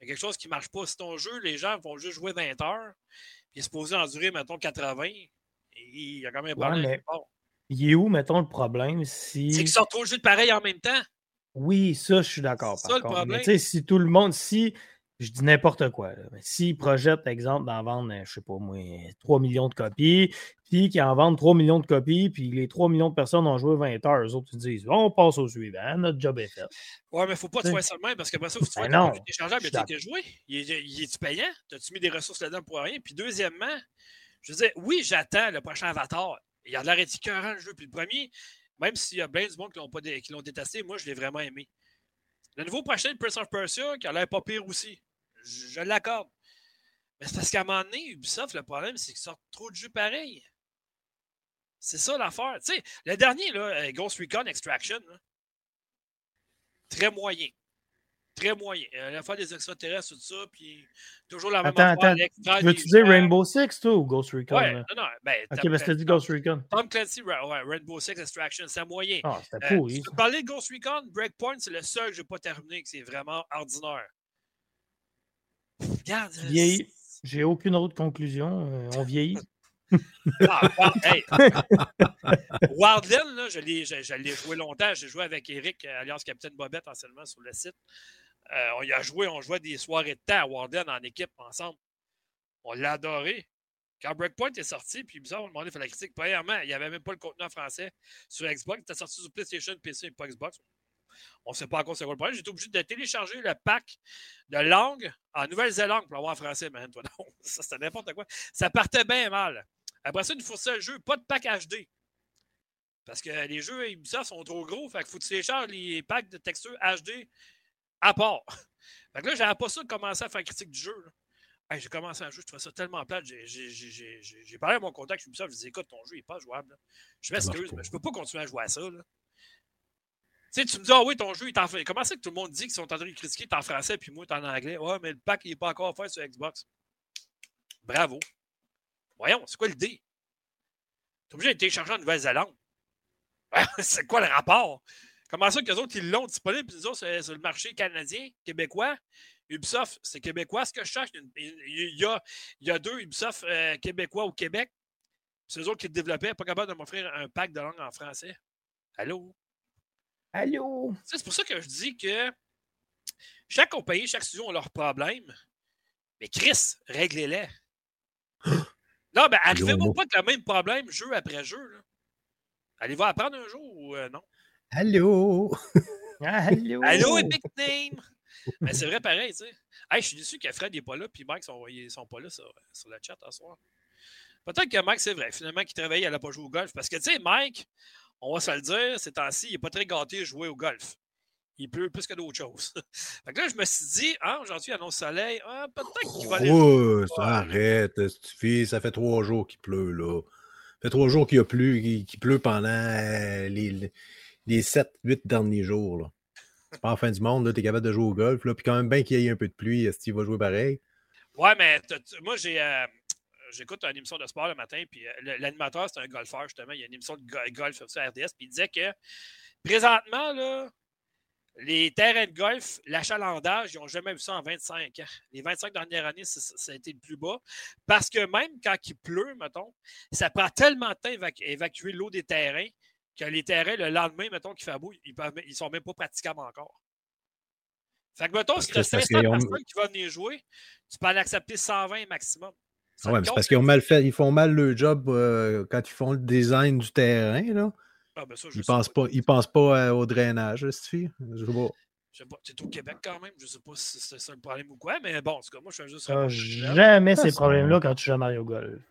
Il y a quelque chose qui ne marche pas. Si ton jeu, les gens vont juste jouer 20 heures, puis se poser en durée, mettons, 80, et il y a quand même un problème. il est où, mettons, le problème si. C'est qu'ils sortent trop de jeux de pareil en même temps. Oui, ça, je suis d'accord. C'est ça le problème. si tout le monde, si je dis n'importe quoi. S'ils projettent, exemple, d'en vendre, je sais pas moi, 3 millions de copies, puis qu'ils en vendent 3 millions de copies, puis les 3 millions de personnes ont joué 20 heures, eux autres, ils disent on passe au suivant, notre job est fait. Ouais, mais faut pas te faire ça de même parce que après ça, faut que tu Ben vois non, téléchargeable, a été joué. Il est- est-tu payant? T'as-tu mis des ressources là-dedans pour rien? Puis deuxièmement, je veux dire, oui, j'attends le prochain Avatar. Il y a de l'air écœurant le jeu. Puis le premier, même s'il y a plein du monde qui qui l'ont détesté, moi, je l'ai vraiment aimé. Le nouveau prochain, Prince of Persia, qui a l'air pas pire aussi. Je, je l'accorde. Mais c'est parce qu'à un moment donné, Ubisoft, le problème, c'est qu'ils sortent trop de jeux pareils. C'est ça l'affaire. Tu sais, le dernier, là, euh, Ghost Recon Extraction, là, très moyen. Très moyen. Euh, la fois des extraterrestres, tout ça, puis toujours la même Attends, affaire. attends. Veux-tu dire. Rainbow Six, toi, ou Ghost Recon? Ouais, là? non, non. Ben, Ok, parce que dit Ghost Recon. Tom Clancy, ouais, Rainbow Six Extraction, c'est moyen. Ah, c'était Euh, pourri. tu peux parler de Ghost Recon, Breakpoint, c'est le seul que je n'ai pas terminé, que c'est vraiment ordinaire. Regarde. J'ai aucune autre conclusion. euh, on vieillit. Ah, hey. Je l'ai, joué longtemps. J'ai joué avec Eric, euh, alias Capitaine Bobette, anciennement sur le site. Euh, on y a joué, on jouait des soirées de temps à Wildland en équipe ensemble. On l'a adoré. Quand Breakpoint est sorti, puis bizarre, on m'a demandé de faire la critique. Premièrement, il n'y avait même pas le contenu en français sur Xbox. Il était sorti sur PlayStation, PC et pas Xbox. On ne sait pas encore c'est quoi le problème. J'étais obligé de télécharger le pack de langue en Nouvelle-Zélande pour l'avoir en français, man. Toi. Ça, c'était n'importe quoi. Ça partait bien mal. Après ça, il nous fournissait le jeu, pas de pack HD. Parce que les jeux Ubisoft sont trop gros, fait qu'il faut que tu télécharges les packs de textures HD à part. Fait que là, j'avais pas ça de commencer à faire critique du jeu. Hey, j'ai commencé un jeu, je trouvais ça tellement plate. J'ai- parlé à mon contact Ubisoft, je lui ai dit écoute, ton jeu n'est pas jouable. là. Je m'excuse, mais je peux pas continuer à jouer à ça. là. Tu sais, tu me dis, ah oui, ton jeu est en français. Comment c'est que tout le monde dit qu'ils sont en train de critiquer, t'es en français, puis moi, t'es en anglais? Ouais, mais le pack, il n'est pas encore fait sur Xbox. Bravo. Voyons, c'est quoi l'idée? T'es obligé de télécharger en Nouvelle-Zélande. c'est quoi le rapport? Comment ça qu'eux autres, ils l'ont disponible, puis autres, c'est sur le marché canadien, québécois? Ubisoft, c'est québécois. Ce que je cherche, il y a, il y a deux Ubisoft euh, québécois au Québec. C'est eux autres qui le développaient, pas capable de m'offrir un pack de langue en français. Allô? Allô? C'est pour ça que je dis que chaque compagnie, chaque studio ont leurs problèmes. Mais Chris, réglez-les. non, ben arrivez-moi mot. pas avec le même problème jeu après jeu. là? Allez-vous apprendre un jour ou euh, non? Allô? Allô? Allô, Epic Name! Mais c'est vrai pareil, tu sais. Hey, je suis déçu que Fred n'est pas là, puis Mike sont, ils sont pas là sur, sur le chat ce soir. Peut-être que Mike, c'est vrai, finalement, qu'il travaillait, il n'a pas joué au golf. Parce que, tu sais, Mike, on va se le dire, ces temps-ci, il n'est pas très gâté de jouer au golf. Il pleut plus que d'autres choses. fait que là, je me suis dit, ah, aujourd'hui, il annonce soleil. Ah, peut-être qu'il va aller. Oh, ça arrête, fille, ça fait trois jours qu'il pleut, là. Ça fait trois jours qu'il y a plu, qu'il pleut pendant euh, les, les 7-8 derniers jours, là. C'est pas en fin du monde, là, t'es capable de jouer au golf, là, puis quand même bien qu'il y ait un peu de pluie, est-ce qu'il va jouer pareil? Ouais, mais tu- moi, j'ai. euh, J'écoute une émission de sport le matin, puis euh, l'animateur, c'est un golfeur, justement. Il y a une émission de go- golf sur RDS, puis il disait que présentement, là, les terrains de golf, l'achalandage, ils n'ont jamais vu ça en 25 ans. Les 25 dernières années, ça, a été le plus bas. Parce que même quand il pleut, mettons, ça prend tellement de temps à évac- évacuer l'eau des terrains que les terrains, le lendemain, mettons, qu'il fait beau, ils ne sont même pas praticables encore. Fait que, mettons, si tu as c'est parce 500 qu'ils ont- personnes qui vont venir jouer, tu peux en accepter 120 maximum. Ah ouais, c'est parce qu'ils ont mal fait, ils font mal le job euh, quand ils font le design du terrain, là. Ah, ben ça, je sais pensent pas, ils pensent pas euh, au drainage, cette fille. Je sais pas. Je sais pas. Tu es au Québec quand même. Je sais pas si c'est ça le problème ou quoi, mais bon, en tout cas, moi, je suis juste général. jamais Ah, ces c'est- problèmes-là quand tu joues à Mario Golf.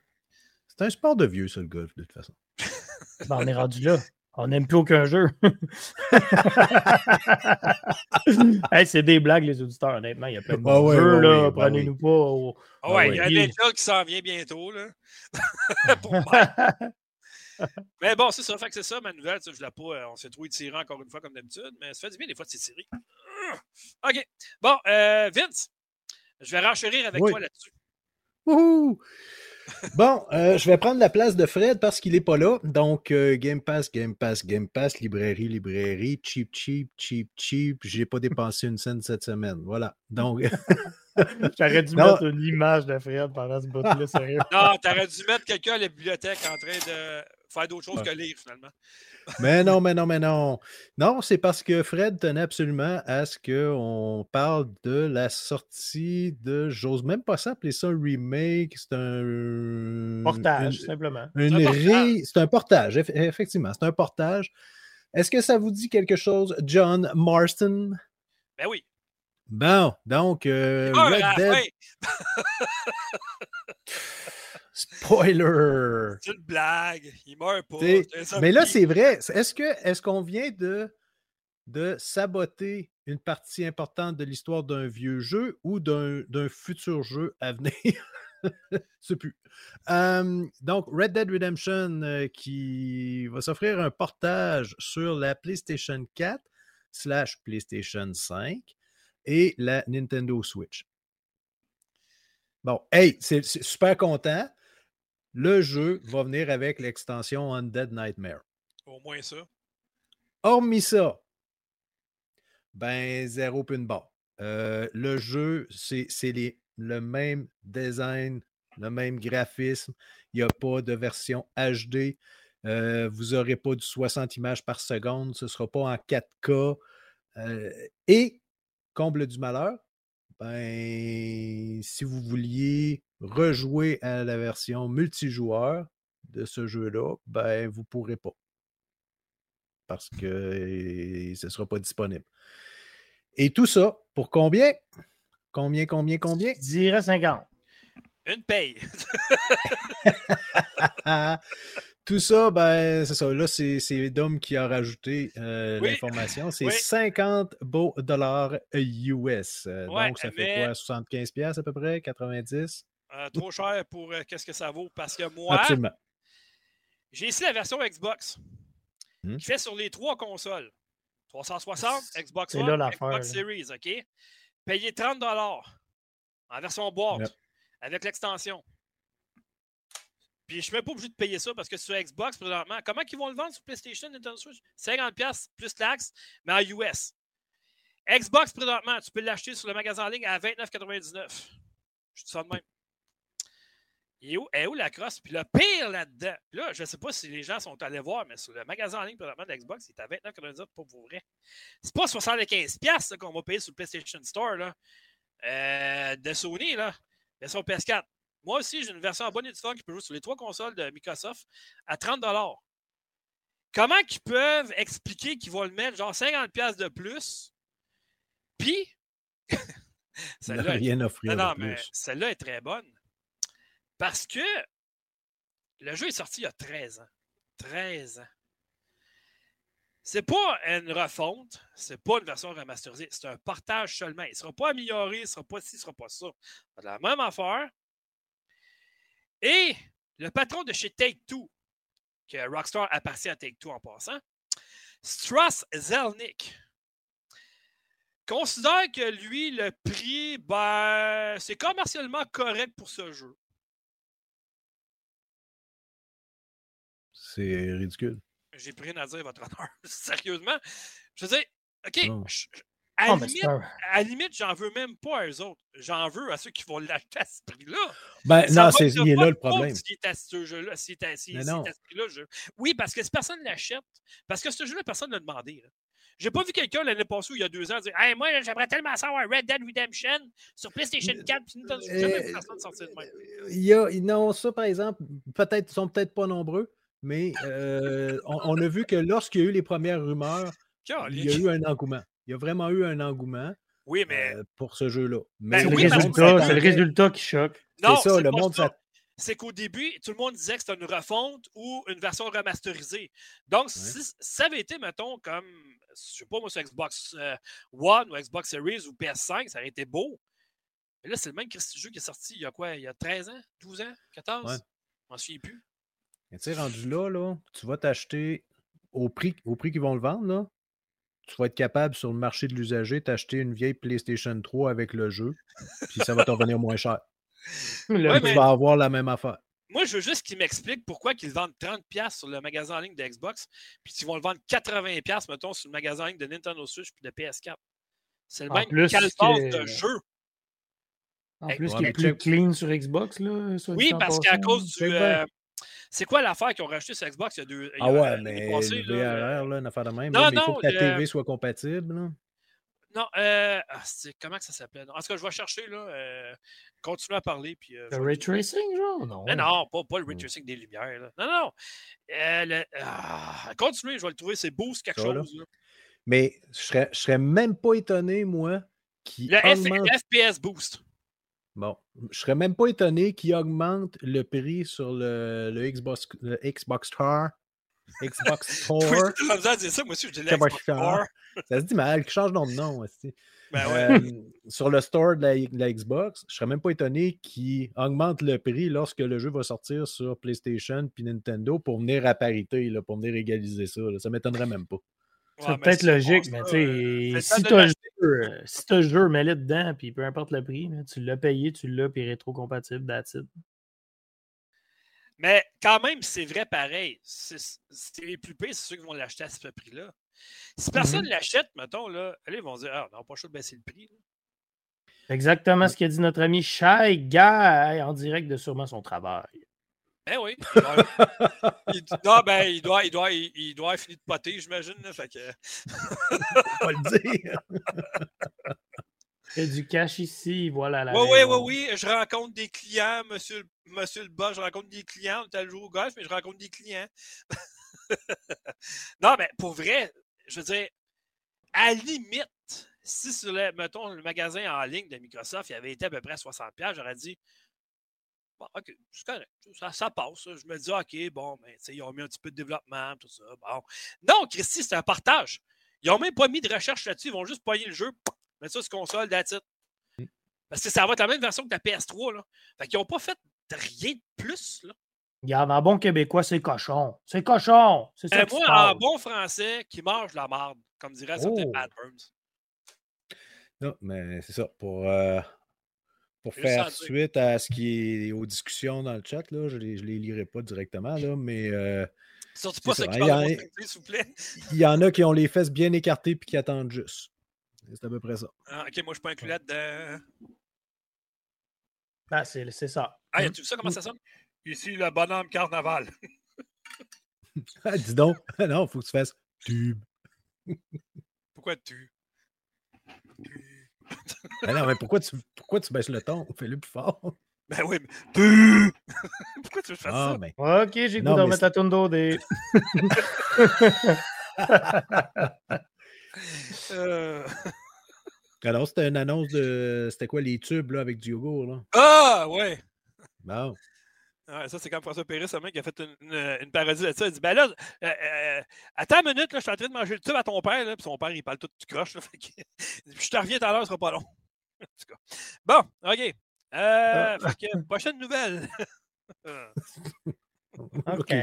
C'est un sport de vieux, ça, le golf, de toute façon. Ben, on est rendu là. On n'aime plus aucun jeu. Hey, c'est des blagues, les auditeurs, honnêtement. Il y a plein de Ah bons ouais, jeux, ouais, là. ouais, Prenez-nous pas au- Ah ouais, il y a un. Ninja qui s'en vient bientôt, là. Pour Mike. Mais bon, c'est ça. Fait que c'est ça, ma nouvelle. Je l'ai pas. euh, On s'est trop étiré encore une fois, comme d'habitude, mais ça fait du bien des fois de s'étirer. OK. Bon, euh, Vince, je vais renchérir avec Oui. toi là-dessus. Wouhou! Bon, euh, je vais prendre la place de Fred parce qu'il n'est pas là. Donc, euh, Game Pass, Game Pass, Game Pass, librairie, librairie, cheap, cheap, cheap, cheap. J'ai pas dépensé une scène cette semaine. Voilà. Donc, J'aurais dû mettre une image de Fred pendant ce bout-là, sérieux. Non, t'aurais dû mettre quelqu'un à la bibliothèque en train de faire d'autres choses que lire, finalement. Mais non, mais non, mais non. Non, c'est parce que Fred tenait absolument à ce qu'on parle de la sortie de. J'ose même pas ça appeler ça un remake. C'est un. Portage, simplement. C'est un, portage, effectivement. C'est un portage. Est-ce que ça vous dit quelque chose, John Marston? Ben oui. Bon, donc, euh, Red Dead. Spoiler! C'est une blague. Il meurt pas. Mais là, c'est vrai. Est-ce qu'on vient de, de saboter une partie importante de l'histoire d'un vieux jeu ou d'un futur jeu à venir? C'est plus. donc, Red Dead Redemption euh, qui va s'offrir un portage sur la PlayStation 4 slash PlayStation 5 et la Nintendo Switch. Bon, hey, c'est super content le jeu va venir avec l'extension Undead Nightmare. Au moins ça. Hormis ça, ben, zéro pin barre. Euh, le jeu, c'est le même design, le même graphisme. Il n'y a pas de version HD. Euh, vous n'aurez pas du 60 images par seconde. Ce ne sera pas en 4K. Euh, et, comble du malheur, ben, si vous vouliez rejouer à la version multijoueur de ce jeu-là, ben, vous ne pourrez pas. Parce que ce ne sera pas disponible. Et tout ça, pour combien? Combien, combien, combien? Je dirais 50. Une paye. Tout ça, ben, c'est ça. Là, c'est Dom qui a rajouté euh, l'information. C'est 50 beaux dollars US. Euh, donc, ça fait quoi? 75 pièces à peu près? 90? Euh, trop cher pour qu'est-ce que ça vaut? Parce que moi, j'ai ici la version Xbox hmm? qui fait sur les trois consoles. 360, Xbox One, Xbox Series, OK? Payer 30 dollars en version boîte avec l'extension. Puis je ne suis même pas obligé de payer ça parce que sur Xbox, présentement, comment ils vont le vendre sur PlayStation, Nintendo Switch? 50$ plus taxes, mais en US. Xbox, présentement, tu peux l'acheter sur le magasin en ligne à 29,99$. Je te sens de même. Et où, est où la crosse? Puis le pire là-dedans, là, je ne sais pas si les gens sont allés voir, mais sur le magasin en ligne présentement de Xbox, il est à 29,99$ pour vous vrai. C'est pas 75$ qu'on va payer sur le PlayStation Store là, euh, de Sony, là, version PS4. Moi aussi, j'ai une version en bonne et qui peut jouer sur les trois consoles de Microsoft à 30 Comment ils peuvent expliquer qu'ils vont le mettre genre 50$ de plus? Puis, celle-là rien offrir non, non, mais celle-là est très bonne. Parce que le jeu est sorti il y a 13 ans. 13 ans. C'est pas une refonte, c'est pas une version remasterisée, c'est un partage seulement. Il ne sera pas amélioré, il ne sera pas ci, il ne sera pas ça. C'est la même affaire, et le patron de chez Take-Two, que Rockstar appartient à Take-Two en passant, Strauss Zelnick, considère que lui, le prix, ben, c'est commercialement correct pour ce jeu. C'est ridicule. J'ai pris rien à dire, votre honneur. Sérieusement. Je veux dire, OK, à, la limite, j'en veux même pas à eux autres. J'en veux à ceux qui vont l'acheter à ce prix-là. Ben, non, c'est il est là le problème. Si est à ce jeu-là, si est à, si, ce prix-là, Oui, parce que si personne l'achète, parce que ce jeu-là, personne ne l'a demandé. J'ai pas vu quelqu'un l'année passée ou il y a deux ans dire Hey, moi, j'aimerais tellement savoir Red Dead Redemption sur PlayStation 4 puis Nintendo Switch. Euh, personne sortir de même. Il y a, non, ça, par exemple, peut-être, sont peut-être pas nombreux, mais euh, on, on, a vu que lorsqu'il y a eu les premières rumeurs, il y a eu un engouement. Il y a vraiment eu un engouement. Oui, mais... Euh, pour ce jeu-là. Ben c'est le, résultat qui choque. C'est ça, le monde. C'est qu'au début, tout le monde disait que c'était une refonte ou une version remasterisée. Donc, si ça avait été, mettons, comme, je sais pas moi, sur Xbox euh, One ou Xbox Series ou PS5, ça aurait été beau. Mais là, c'est le même jeu qui est sorti il y a quoi? Il y a 13 ans? 12 ans? 14 Je m'en souviens plus. Tu sais, rendu là, là, tu vas t'acheter au prix, au prix qu'ils vont le vendre, là, tu vas être capable sur le marché de l'usager d'acheter une vieille PlayStation 3 avec le jeu, puis ça va te revenir moins cher. tu vas avoir la même affaire. Moi, je veux juste qu'ils m'expliquent pourquoi ils vendent 30$ sur le magasin en ligne de Xbox, puis qu'ils vont le vendre 80$, mettons, sur le magasin en ligne de Nintendo Switch puis de PS4. C'est le même calvaire de jeu. En plus, qui est plus clean sur Xbox, là. Oui, parce qu'à cause du. Euh, c'est quoi l'affaire qu'ils ont racheté sur Xbox il y a deux. Ah ouais, mais passé, le VRR, là, une affaire de même. Non, mais il faut que ta TV soit compatible. Là. Non, euh, ah, comment que ça s'appelle? En tout cas, je vais chercher, là. Euh, continuer à parler. Puis, euh, le ray tracing, genre? Non. Non, non, pas, pas le ray hmm. tracing des lumières. Là. Non, non. Euh, ah, continuez, je vais le trouver. C'est boost quelque chose. Là. Mais je serais, je serais même pas étonné, moi, qui le, augmente... FPS boost. Bon, je serais même pas étonné qu'il augmente le prix sur le, le Xbox, le Xbox Store. Xbox Store. ça, moi aussi, je dis Xbox. Ça se dit mal, qui change de nom. Ben ouais. euh, sur le store de la, Xbox, je serais même pas étonné qu'il augmente le prix lorsque le jeu va sortir sur PlayStation puis Nintendo pour venir à parité, là, pour venir égaliser ça. Là. Ça m'étonnerait même pas. C'est peut-être logique, mais tu sais, si tu as, si le jeu, mets-le dedans, puis peu importe le prix, tu l'as payé, tu l'as, puis rétro-compatible, that's Mais quand même, c'est vrai pareil. C'est les plus payés, c'est ceux qui vont l'acheter à ce prix-là. Si personne mm-hmm. l'achète, mettons, là, ils vont dire Ah, on n'a pas chaud de baisser le prix. Exactement ce qu'a dit notre ami Shai Guy en direct de sûrement son travail. Ben oui. il, non, ben, il doit, il doit, il, doit finir de poter, j'imagine. Fait que... pas le dire. Il y a du cash ici, voilà la. Oui, oui, oui, oui. Je rencontre des clients, monsieur, monsieur le boss, je rencontre des clients. On est allé jouer au golf, mais je rencontre des clients. non, mais pour vrai, je veux dire, à limite, si sur le, mettons, le magasin en ligne de Microsoft, il avait été à peu près 60$, j'aurais dit Bon, OK, c'est correct. Ça, ça, passe. Je me dis, OK, bon, ben, ils ont mis un petit peu de développement, tout ça. Bon. Non, Christy, c'est un partage. Ils n'ont même pas mis de recherche là-dessus. Ils vont juste pogner le jeu, mettre ça sur console, that's mm. Parce que ça va être la même version que la PS3. Là. Fait qu'ils n'ont pas fait rien de plus. Là. Regarde, en bon québécois, c'est cochon. C'est cochon. C'est ça. Et moi, en bon français, qui mange la marde, comme dirait certains oh. Bad Burns. Non, mais c'est ça. Pour, euh, pour faire suite à ce qui est aux discussions dans le chat, là, je ne les, les, lirai pas directement, là, mais. Euh, Surtout pas ça qui s'il vous plaît. Il y en a qui ont les fesses bien écartées et qui attendent juste. C'est à peu près ça. Ah, ok, moi je ne suis pas inclus là-dedans. Ah, c'est ça. Ah, tu vu ça comment ça sonne? Ici, le bonhomme carnaval. ah, dis donc. Non, il faut que tu fasses tube. Pourquoi tube? Ben non, mais pourquoi tu, pourquoi tu baisses le ton? Fais-le plus fort. Ben oui, mais. pourquoi tu veux faire ah, ça? Ben... Ok, j'ai goût de remettre la tourne d'OD. euh... Alors, c'était une annonce de. C'était quoi les tubes là, avec du yogourt? Là? Ah, ouais! Bon. Ouais, ça, c'est quand François Péris, mec, qui a fait une, une, parodie de ça. Il dit Ben là, euh, euh, attends une minute, là, je suis en train de manger le tube à ton père. Là, puis son père, il parle tout du croche. Là, fait que, je te reviens tout à l'heure, ce sera pas long. en tout cas. Bon, OK. Euh, fait que, prochaine nouvelle. OK.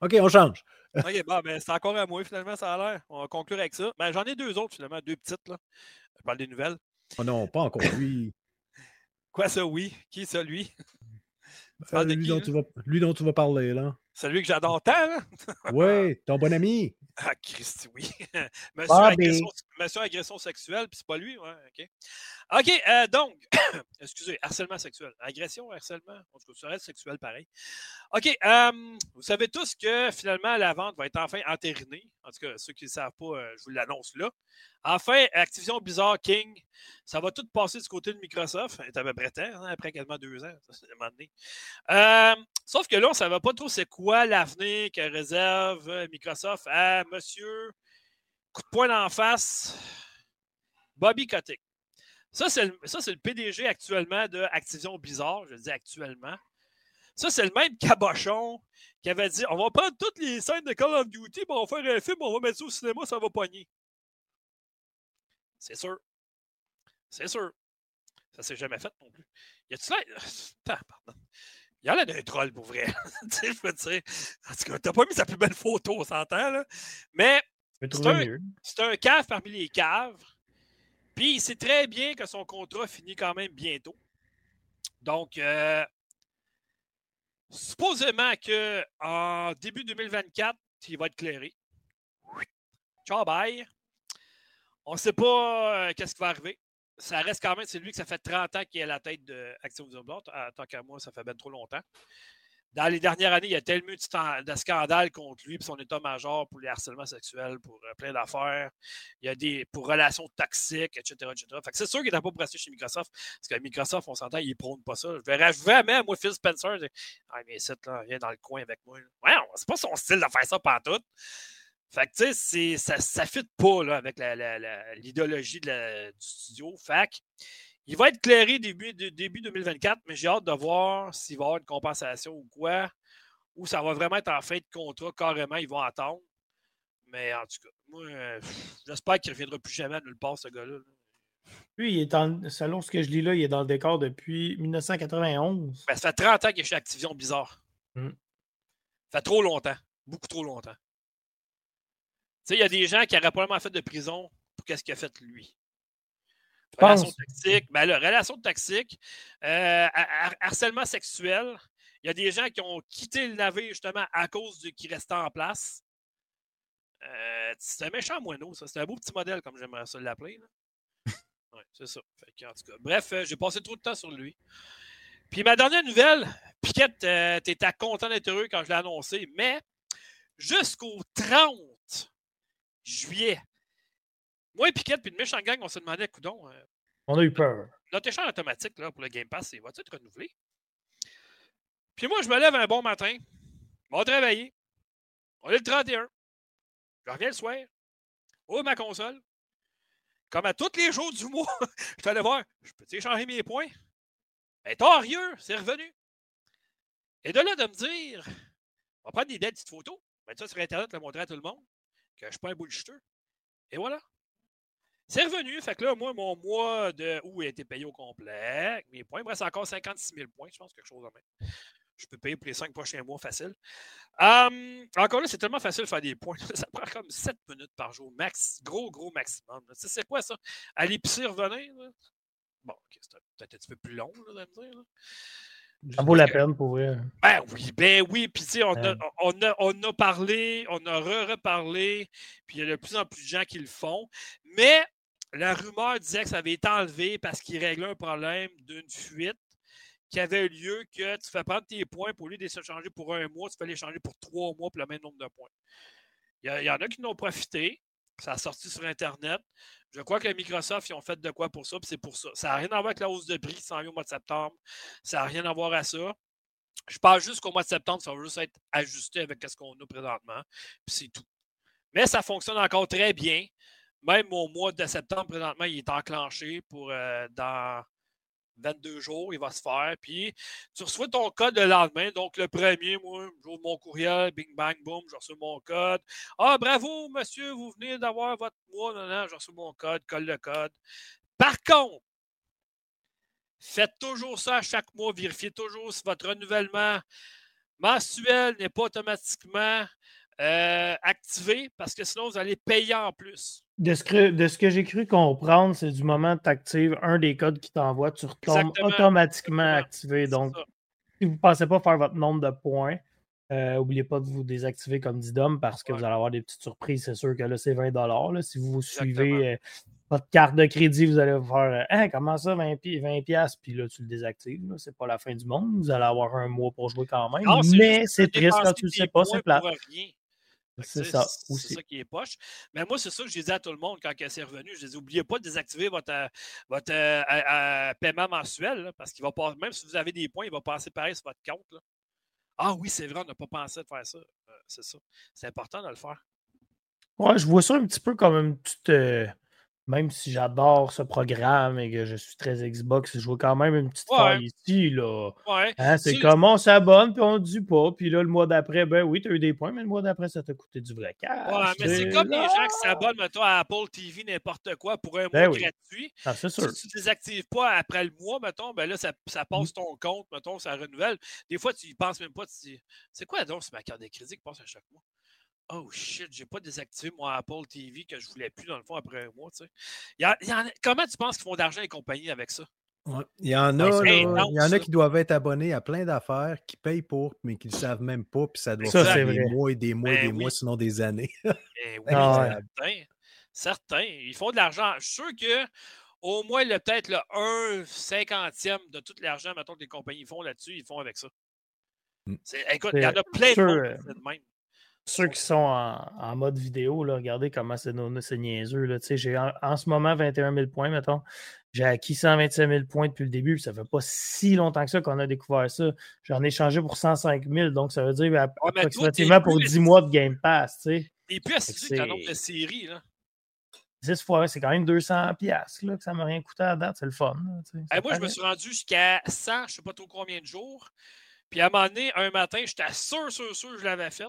OK, on change. OK, bon, ben, c'est encore à moi, finalement, ça a l'air. On va conclure avec ça. Ben, j'en ai deux autres, finalement, deux petites. Là. Je parle des nouvelles. Oh non, pas encore lui. Quoi, ça, oui? Qui est ça, lui? Euh, lui, dont tu vas, lui dont tu vas parler, là. Celui que j'adore tant, là. oui, ton bon ami. Ah, Christy, oui. monsieur, agression, monsieur, agression, sexuelle, puis c'est pas lui, ouais, OK. OK, euh, donc, excusez, harcèlement sexuel. Agression, harcèlement, en tout cas, reste sexuel pareil. OK, euh, vous savez tous que finalement, la vente va être enfin entérinée. En tout cas, ceux qui ne savent pas, euh, je vous l'annonce là. Enfin, Activision Bizarre King, ça va tout passer du côté de Microsoft. C'est à peu près hein, après quasiment deux ans. Ça, euh, sauf que là, on ne savait pas trop c'est quoi l'avenir que réserve Microsoft à monsieur coup de poing d'en face, Bobby Kotick. Ça, c'est le, le, PDG actuellement de Activision Bizarre, je dis actuellement. Ça, c'est le même cabochon qui avait dit on va prendre toutes les scènes de Call of Duty, on va faire un film, on va mettre ça au cinéma, ça va pogner. C'est sûr. C'est sûr. Ça s'est jamais fait non plus. Y a-tu là. pardon. Il y a là d'un troll pour vrai? tu je veux dire. En tout cas, t'as pas mis sa plus belle photo, on s'entend, là. Mais. C'est un, un cave parmi les caves. Puis il sait très bien que son contrat finit quand même bientôt. Donc, euh, supposément qu'en début 2024, il va être clairé. Ciao, bye. On ne sait pas euh, qu'est-ce qui va arriver. ça reste quand même, c'est lui que ça fait 30 ans qu'il est à la tête de Action Tant qu'à moi, ça fait bien trop longtemps dans les dernières années, il y a tellement de scandales contre lui, pour son état-major, pour les harcèlements sexuels, pour euh, plein d'affaires. Il y a des pour relations toxiques, etc. etc. Fait que c'est sûr qu'il n'était pas pour chez Microsoft. Parce que Microsoft, on s'entend, ils prônent pas ça. Je verrais jamais, moi, Phil Spencer, ah, mais c'est là, viens dans le coin avec moi. Ouais, c'est pas son style de faire ça tout. Fait que, tu sais, ça ne fit pas là, avec l'idéologie du studio. Fait que, il va être clairé début, début 2024, mais j'ai hâte de voir s'il va y avoir une compensation ou quoi, ou ça va vraiment être en fin de contrat, carrément, ils vont attendre. Mais en tout cas, moi, j'espère qu'il ne reviendra plus jamais à nulle part, ce gars-là. Lui, il est en, selon ce que je lis là, il est dans le décor depuis 1991. Ben, ça fait 30 ans qu'il est chez Activision Bizarre. Hmm. Ça fait trop longtemps. Beaucoup trop longtemps. Sais, il y a des gens qui n'auraient probablement fait de prison pour qu'est-ce qu'il a fait lui. Relation toxique. Ben là, relation toxique. Euh, harcèlement sexuel. Il y a des gens qui ont quitté le navire justement à cause de qui restait en place. Euh, c'est un méchant moineau, ça. C'est un beau petit modèle, comme j'aimerais ça l'appeler. Ouais, c'est ça. en tout cas, bref, euh, j'ai passé trop de temps sur lui. Puis ma dernière nouvelle, Piquette, euh, t'étais content d'être heureux quand je l'ai annoncé, mais jusqu'au 30 juillet, moi et Piquette, puis une méchante gang, on se demandait, coudon. Euh, on a eu peur. Notre échange automatique là, pour le Game Pass, il va-tu être renouvelé? Puis moi, je me lève un bon matin, on va travailler. On est le 31. Je reviens le soir. Ouvre ma console. Comme à tous les jours du mois, je vais aller voir, je peux échanger mes points? Ben, rien, c'est revenu. Et de là, de me dire, on va prendre des belles petites photos, mettre ça sur Internet, le montrer à tout le monde, que je suis pas un bullshitter. Et voilà. C'est revenu. Fait que là, moi, mon mois de août a été payé au complet. Mes points, il me reste encore 56 000 points, je pense, quelque chose de même. Je peux payer pour les cinq prochains mois facile. Hum, encore là, c'est tellement facile de faire des points. Ça prend comme 7 minutes par jour, max. Gros, gros maximum. C'est quoi ça? À l'épicerie revenir? Bon, c'est peut-être un petit peu plus long, là, me dire. Ça vaut la peine pour vrai. Ben oui, ben oui. Puis tu sais, on, a, on, a, on a parlé, on a re-reparlé, puis il y a de plus en plus de gens qui le font. Mais la rumeur disait que ça avait été enlevé parce qu'il réglait un problème d'une fuite qui avait lieu que tu fais prendre tes points pour lui de s'échanger pour un mois, tu fais les changer pour trois mois pour le même nombre de points. Il y, en a qui n'ont profité. Ça a sorti sur Internet. Je crois que Microsoft, ils ont fait de quoi pour ça, puis c'est pour ça. Ça n'a rien à voir avec la hausse de prix qui s'en vient au mois de septembre. Ça n'a rien à voir à ça. Je parle juste qu'au mois de septembre, ça va juste être ajusté avec ce qu'on a présentement, puis c'est tout. Mais ça fonctionne encore très bien. Même au mois de septembre, présentement, il est enclenché pour euh, dans 22 jours, il va se faire. Puis tu reçois ton code le lendemain. Donc le premier, moi, j'ouvre mon courriel, bing bang boom, je reçois mon code. Ah, bravo, monsieur, vous venez d'avoir votre mois. Non, non, je reçois mon code, colle le code. Par contre, faites toujours ça chaque mois. Vérifiez toujours si votre renouvellement mensuel n'est pas automatiquement euh, activé parce que sinon, vous allez payer en plus. De ce que, de ce que j'ai cru comprendre, c'est du moment que tu actives un des codes qui t'envoie, tu retombes automatiquement activé. Donc, si vous ne pensez pas faire votre nombre de points, n'oubliez euh, pas de vous désactiver comme dit Dom parce que vous allez avoir des petites surprises. C'est sûr que là, c'est 20 là. Si vous suivez euh, votre carte de crédit, vous allez vous faire hein, comment ça, 20, 20 puis là, tu le désactives. C'est pas la fin du monde. Vous allez avoir un mois pour jouer quand même. mais c'est triste quand tu ne sais pas, c'est plat. C'est ça. C'est ça qui est poche. Mais moi, c'est ça que je disais à tout le monde quand c'est revenu. Je disais, n'oubliez pas de désactiver votre, euh, votre euh, paiement mensuel, parce qu'il va pas, même si vous avez des points, il va passer pareil sur votre compte. Ah oui, c'est vrai, on n'a pas pensé de faire ça. Euh, c'est ça. C'est important de le faire. Ouais, je vois ça un petit peu comme une petite même si j'adore ce programme et que je suis très Xbox, je vois quand même une petite faille ici. Là. Hein, c'est comme on s'abonne puis on ne dit pas. Puis là, le mois d'après, ben oui, tu as eu des points, mais le mois d'après, ça t'a coûté du vrai cash. Ouais, mais c'est comme les gens qui s'abonnent, mettons, à Apple TV, n'importe quoi, pour un ben mois gratuit. Ah, sûr. Si tu ne désactives pas après le mois, mettons, ben là, ça, ça mmh. passe ton compte, mettons, ça renouvelle. Des fois, tu y penses même pas. C'est quoi donc, c'est ma carte de crédit qui passe à chaque mois? Oh shit, j'ai pas désactivé mon Apple TV que je voulais plus dans le fond après un mois. Tu sais. comment tu penses qu'ils font d'argent et compagnie avec ça? Il y en a, il y en a qui doivent être abonnés à plein d'affaires, qui payent pour, mais qui ne le savent même pas, puis ça doit faire des mois et des mois et ben des mois, sinon des années. Ben oui, ah certains. Certains. Ils font de l'argent. Je suis sûr que au moins le peut-être le 1 cinquantième de tout l'argent, mettons, que les compagnies font là-dessus, ils font avec ça. Mm. Écoute, il y en a plein de monde qui de même. Ceux qui sont en, mode vidéo, là, regardez comment c'est niaiseux. Là. J'ai en, en, ce moment 21 000 points, mettons. J'ai acquis 125 000 points depuis le début, ça fait pas si longtemps que ça qu'on a découvert ça. J'en ai changé pour 105 000, donc ça veut dire approximativement pour 10 mois de Game Pass. Tu Et puis, c'est le nombre de séries. Là. 10 fois, c'est quand même 200 pièces que ça m'a rien coûté à date, c'est le fun. moi, je me suis rendu jusqu'à 100, je ne sais pas trop combien de jours. Puis à un moment donné, un matin, j'étais sûr, sûr, sûr que je l'avais fait.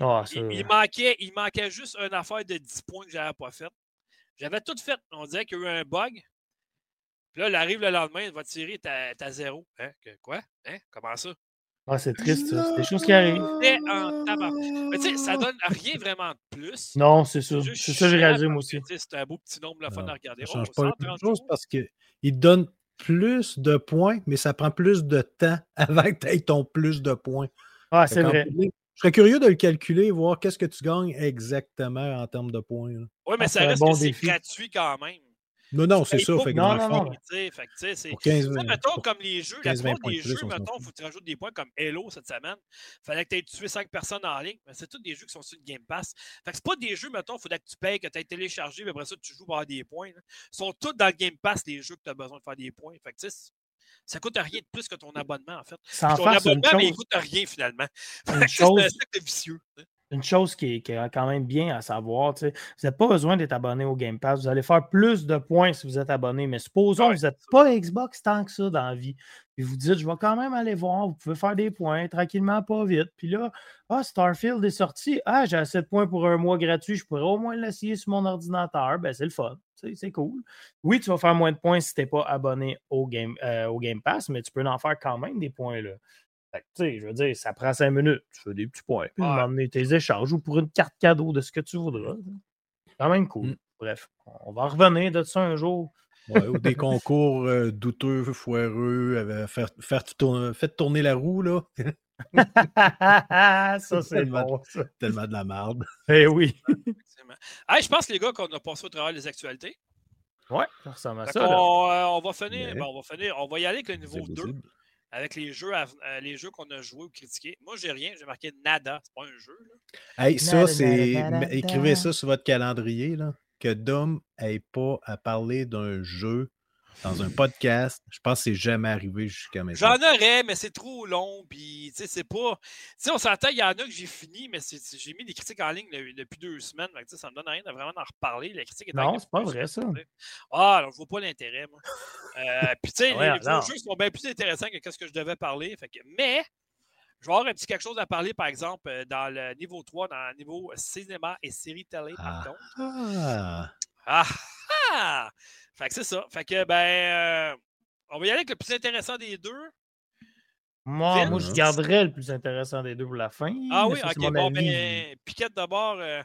Ah, il, manquait, il manquait juste une affaire de 10 points que je n'avais pas fait. J'avais tout fait. On dirait qu'il y a eu un bug. Puis là, il arrive le lendemain, votre série est à, zéro. Hein? quoi? Hein? Comment ça? Ah, c'est triste, ça. C'est des choses qui arrivent. C'est en Mais tu sais, ça donne rien vraiment de plus. Non, c'est ça. C'est ça que j'ai réalisé, moi aussi. C'est un beau petit nombre, la fun à regarder. Ça change pas grand-chose parce qu'il donne plus de points, mais ça prend plus de temps avant que tu aies ton plus de points. Ah, c'est vrai. Je serais curieux de le calculer, voir qu'est-ce que tu gagnes exactement en termes de points. Oui, mais ah, ça reste bon que c'est gratuit quand même. Non, non, c'est ça. Fait non, non, non. Fait que, c'est, pour 15, mettons, comme les jeux, 15, la des jeux, mettons, il faut que tu rajoutes des points comme Halo cette semaine. Il fallait que tu aies tué 5 personnes en ligne. Mais c'est tous des jeux qui sont sur le Game Pass. Fait que c'est pas des jeux, mettons, il faudrait que tu payes, que tu aies téléchargé, mais après ça, tu joues pour avoir des points. Ils sont tous dans le Game Pass, les jeux que tu as besoin de faire des points. Fait que, tu sais, ça coûte rien de plus que ton abonnement, en fait. ton abonnement, mais il coûte rien, finalement. C'est un vicieux. Une chose qui est, quand même bien à savoir, vous n'avez pas besoin d'être abonné au Game Pass. Vous allez faire plus de points si vous êtes abonné. Mais supposons que vous n'êtes pas Xbox tant que ça dans la vie. Puis vous dites, je vais quand même aller voir, vous pouvez faire des points tranquillement, pas vite. Puis là, ah, Starfield est sorti. Ah, j'ai assez de points pour un mois gratuit. Je pourrais au moins l'essayer sur mon ordinateur. Ben, c'est le fun. C'est cool. Oui, tu vas faire moins de points si tu n'es pas abonné au Game, euh, au Game Pass, mais tu peux en faire quand même des points là. Fait que, je veux dire, ça prend cinq minutes. Tu fais des petits points. Puis, ouais. tes échanges ou pour une carte cadeau de ce que tu voudras. Quand même cool. Mm. Bref, on va revenir de ça un jour. ou des concours euh, douteux, foireux, euh, faire, faire tourner, faites tourner la roue, là. ça, c'est bon. Ça. Tellement de la merde. Eh oui. hey, je pense, les gars, qu'on a passé au travers des actualités. Ouais, ça ressemble à ça. On, euh, on, va finir, ben, on va finir. On va y aller avec le niveau 2 avec les jeux, euh, les jeux qu'on a joués ou critiqués. Moi, j'ai rien, j'ai marqué nada. C'est pas un jeu. Là. Hey, ça, c'est. Écrivez ça sur votre calendrier, là, que Dom n'ait pas à parler d'un jeu dans un podcast. Je pense que c'est jamais arrivé jusqu'à maintenant. J'en aurais, mais c'est trop long. Puis, tu sais, c'est pas. Tu sais, on s'entend, il y en a que j'ai fini, mais j'ai mis des critiques en ligne depuis deux semaines. Donc, ça me donne rien de vraiment en reparler. La critique est Non, c'est pas vrai, ça. Ah, alors, je vois pas l'intérêt, moi. euh, puis, tu sais, les, jeux sont bien plus intéressants que ce que je devais parler. Fait que... Mais, je vais avoir un petit quelque chose à parler, par exemple, euh, dans le niveau 3, dans le niveau cinéma et série télé, par ah. contre. Ah! ah! Fait que c'est ça. Fait que, ben, euh, on va y aller avec le plus intéressant des deux. Moi, moi, je garderais le plus intéressant des deux pour la fin. Ah oui, ok. Bon, ben, Piquette d'abord. Euh,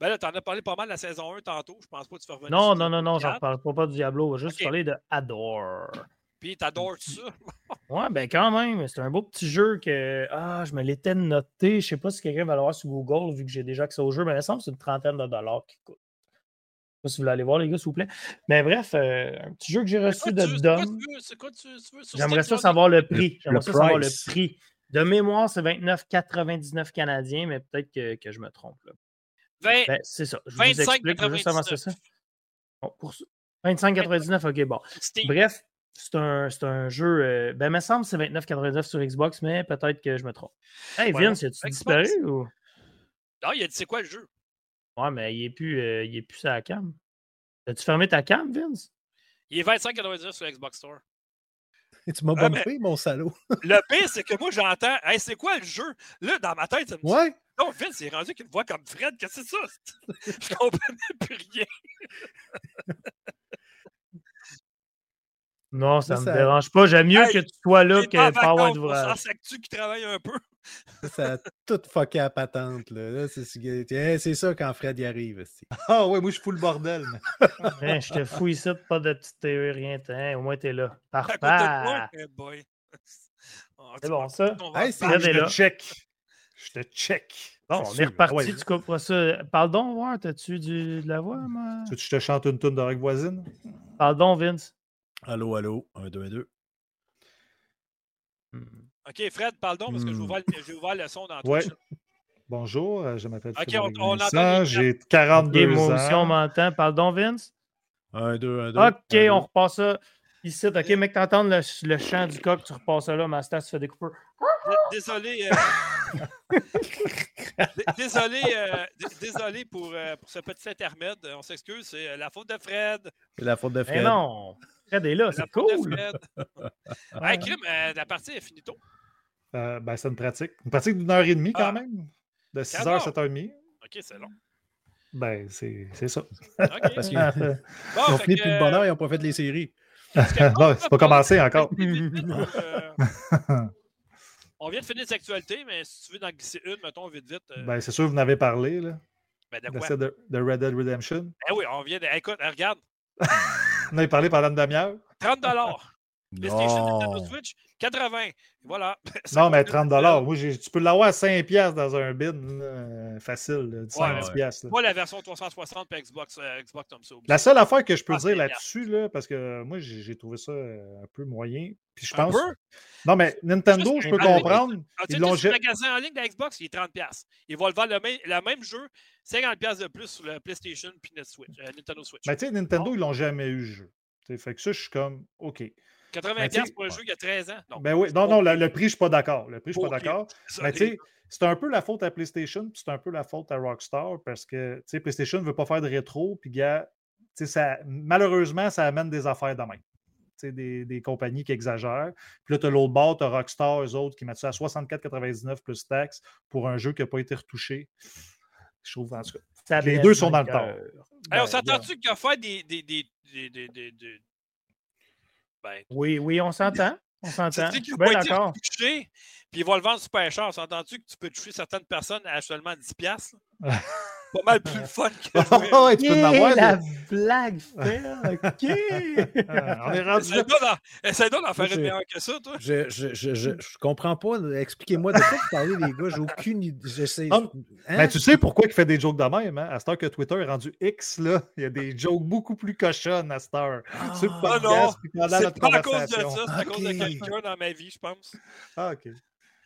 ben là, t'en as parlé pas mal de la saison 1 tantôt. Je pense pas que tu vas revenir. Non, non, non, non, j'en parle pas, de Diablo. On va juste parler de Adore. Puis t'adores ça? ouais, ben quand même. C'est un beau petit jeu que. Ah, je me l'étais noté. Je sais pas si quelqu'un va l'avoir sur Google vu que j'ai déjà accès au jeu, mais il me semble que c'est une trentaine de dollars qui coûte sais pas si vous voulez aller voir, les gars, s'il vous plaît. Mais bref, euh, un petit jeu que j'ai reçu de Dom. J'aimerais ça savoir le prix. J'aimerais ça savoir le prix. De mémoire, c'est 29,99 canadiens, mais peut-être que, que, je me trompe. Là. Ben, c'est ça. Je 25, vous explique juste avant ça. Bon, pour 25,99, ok, bon. Bref, c'est un, un, jeu. Euh, ben, il me semble que c'est 29,99 sur Xbox, mais peut-être que je me trompe. Hey, Vince, as-tu disparu ou? Non, il a dit c'est quoi le jeu? Ouais, mais il n'est plus, euh, il est plus à la cam. As-tu fermé ta cam, Vince? Il est 25,99 sur Xbox Store. Et tu m'as ah, bumpé, mon salaud. le pire, c'est que moi, j'entends Hey, c'est quoi le jeu? Là, dans ma tête, ça me dit Ouais. Non, Vince, il est rendu qu'il me voit comme Fred. Qu'est-ce que c'est ça? Je comprends plus rien. Non, ça ne me dérange pas. J'aime mieux que tu sois là que pas avoir d'ouvrage. C'est qui travaille un peu. ça a tout fucké à patente. Là. c'est ça quand Fred y arrive. Ah ouais, moi je fous le bordel. Hein, je te fous ici, pas de petite théorie, rien. Hein, au moins t'es là. Parfait. Eh c'est bon ça. Hey, je te check. Je te check. Bon, on est reparti, ouais. tu comprends ça. Parle donc, voir, t'as-tu de la voix, moi? Tu, je te chante une toune d'oreille voisine? Parle donc, Vince. Allô, allô, 1, 2, 2. OK, Fred, parle donc, parce que j'ai ouvert, ouvert, le son dans ouais. Twitch. Bonjour, euh, je m'appelle OK, Frédéric on, on J'ai 42 okay, ans. aussi, on m'entend. Parle donc, Vince. 1, 2, 1, 2. OK, un, on repasse ça ici. OK, mec, t'entends le, le, chant du coq, tu repasses ça là, ma stat se fait découper. Désolé. Euh... désolé, euh... désolé pour, euh, pour ce petit intermède. On s'excuse, c'est la faute de Fred. C'est la faute de Fred. Mais non, Fred est là, c'est cool. hey, Crime, euh, la partie est finie tôt. Euh, ben, c'est une pratique. Une pratique d'une heure et demie quand ah. même. De 6h à 7h30. OK, c'est long. Ben, c'est ça. OK. Parce qu'ils bon, ont fini depuis le bonheur, ils n'ont pas fait les séries. non, c'est pas commencé encore. Euh, on vient de finir les actualités, mais si tu veux en glisser une, mettons, vite, vite. Euh... Ben, c'est sûr, vous en avez parlé, là. Ben, de quoi? De, de, Red Dead Redemption. Eh oui, on vient de. Écoute, regarde. On avait parlé pendant une demi-heure. 30 PlayStation, Nintendo Switch, 80. Voilà. non, mais 30 Moi, tu peux l'avoir à 5 dans un bin euh, facile, 10 ouais, ouais. Moi, la version 360 pour Xbox, euh, Xbox comme ça. La seule affaire que je peux ah, dire là-dessus, là, parce que moi, j'ai trouvé ça un peu moyen. Puis je pense. Non, mais Nintendo, je peux comprendre. Ils l'ont Le magasin en ligne de Xbox, il est 30 Ils vont le vendre le même, le même jeu, 50 de plus sur le PlayStation puis Switch, euh, Nintendo Switch. Mais tu sais, Nintendo, ils l'ont jamais eu le jeu. T'sais, fait que ça, je suis comme, OK. 80$ ben, pour un jeu qui a 13 ans. Non, ben oui, non, non, le, le, prix, je ne suis pas d'accord. Le prix, je suis pas d'accord. Mais tu sais, c'est un peu la faute à PlayStation, puis c'est un peu la faute à Rockstar, parce que tu sais, PlayStation ne veut pas faire de rétro, puis gars, ça, malheureusement, ça amène des affaires de même. Des, des, compagnies qui exagèrent. Puis là, tu as l'autre bord, tu as Rockstar, eux autres, qui mettent ça à 64,99 plus taxes pour un jeu qui n'a pas été retouché. Je trouve, en tout cas. les deux sont dans le temps. Hey, on s'entend-tu qu'il y a fait des, des, des, des, des ben, oui, oui, on s'entend. On s'entend. Tu dis ben, d'accord. Puis il va le vendre super cher. S'entends-tu que tu peux toucher certaines personnes à seulement 10$? pas mal plus fun que oh, ouais, tu peux la blague faite, OK! on est rendu Essaye d'en faire une meilleure que ça, toi. Je, je, je, je, je comprends pas. Expliquez-moi de quoi vous parlez, les gars. J'ai aucune idée. J'essaie. Hein? Ben, tu sais pourquoi il fait des jokes de même, hein? À cette heure que Twitter est rendu X, là, il y a des jokes beaucoup plus cochonnes à cette heure. Ah, puis pendant notre pas à cause de ça, c'est à cause de quelqu'un dans ma vie, je pense. Ah, OK.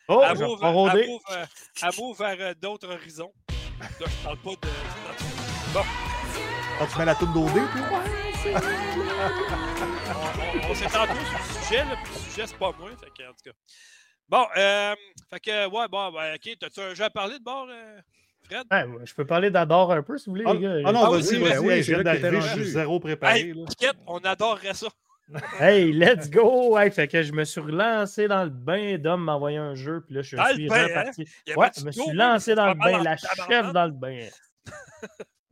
Oh, à move vers d'autres horizons. Là, je parle pas de. Bon. Quand tu mets la toune d'OD, toi? on, on s'est entendu sur le sujet, là, puis le sujet, c'est pas moi. Fait que, en tout cas. Bon, euh, fait que, ouais, bon, ben, ok. T'as-tu un jeu à parler de bord, euh, Fred? Ouais, ouais, je peux parler d'Adore un peu, si vous voulez, ah, les gars. Ah non, vas-y, vas-y. Oui, je viens d'arriver, je suis zéro préparé. Hey, on adorerait ça. hey, let's go! Hey, fait que je me suis relancé dans le bain. Dom m'a envoyé un jeu, puis là, je dans suis bain, reparti. Hein? Ouais, je me suis lancé dans le bain, la chef dans le bain.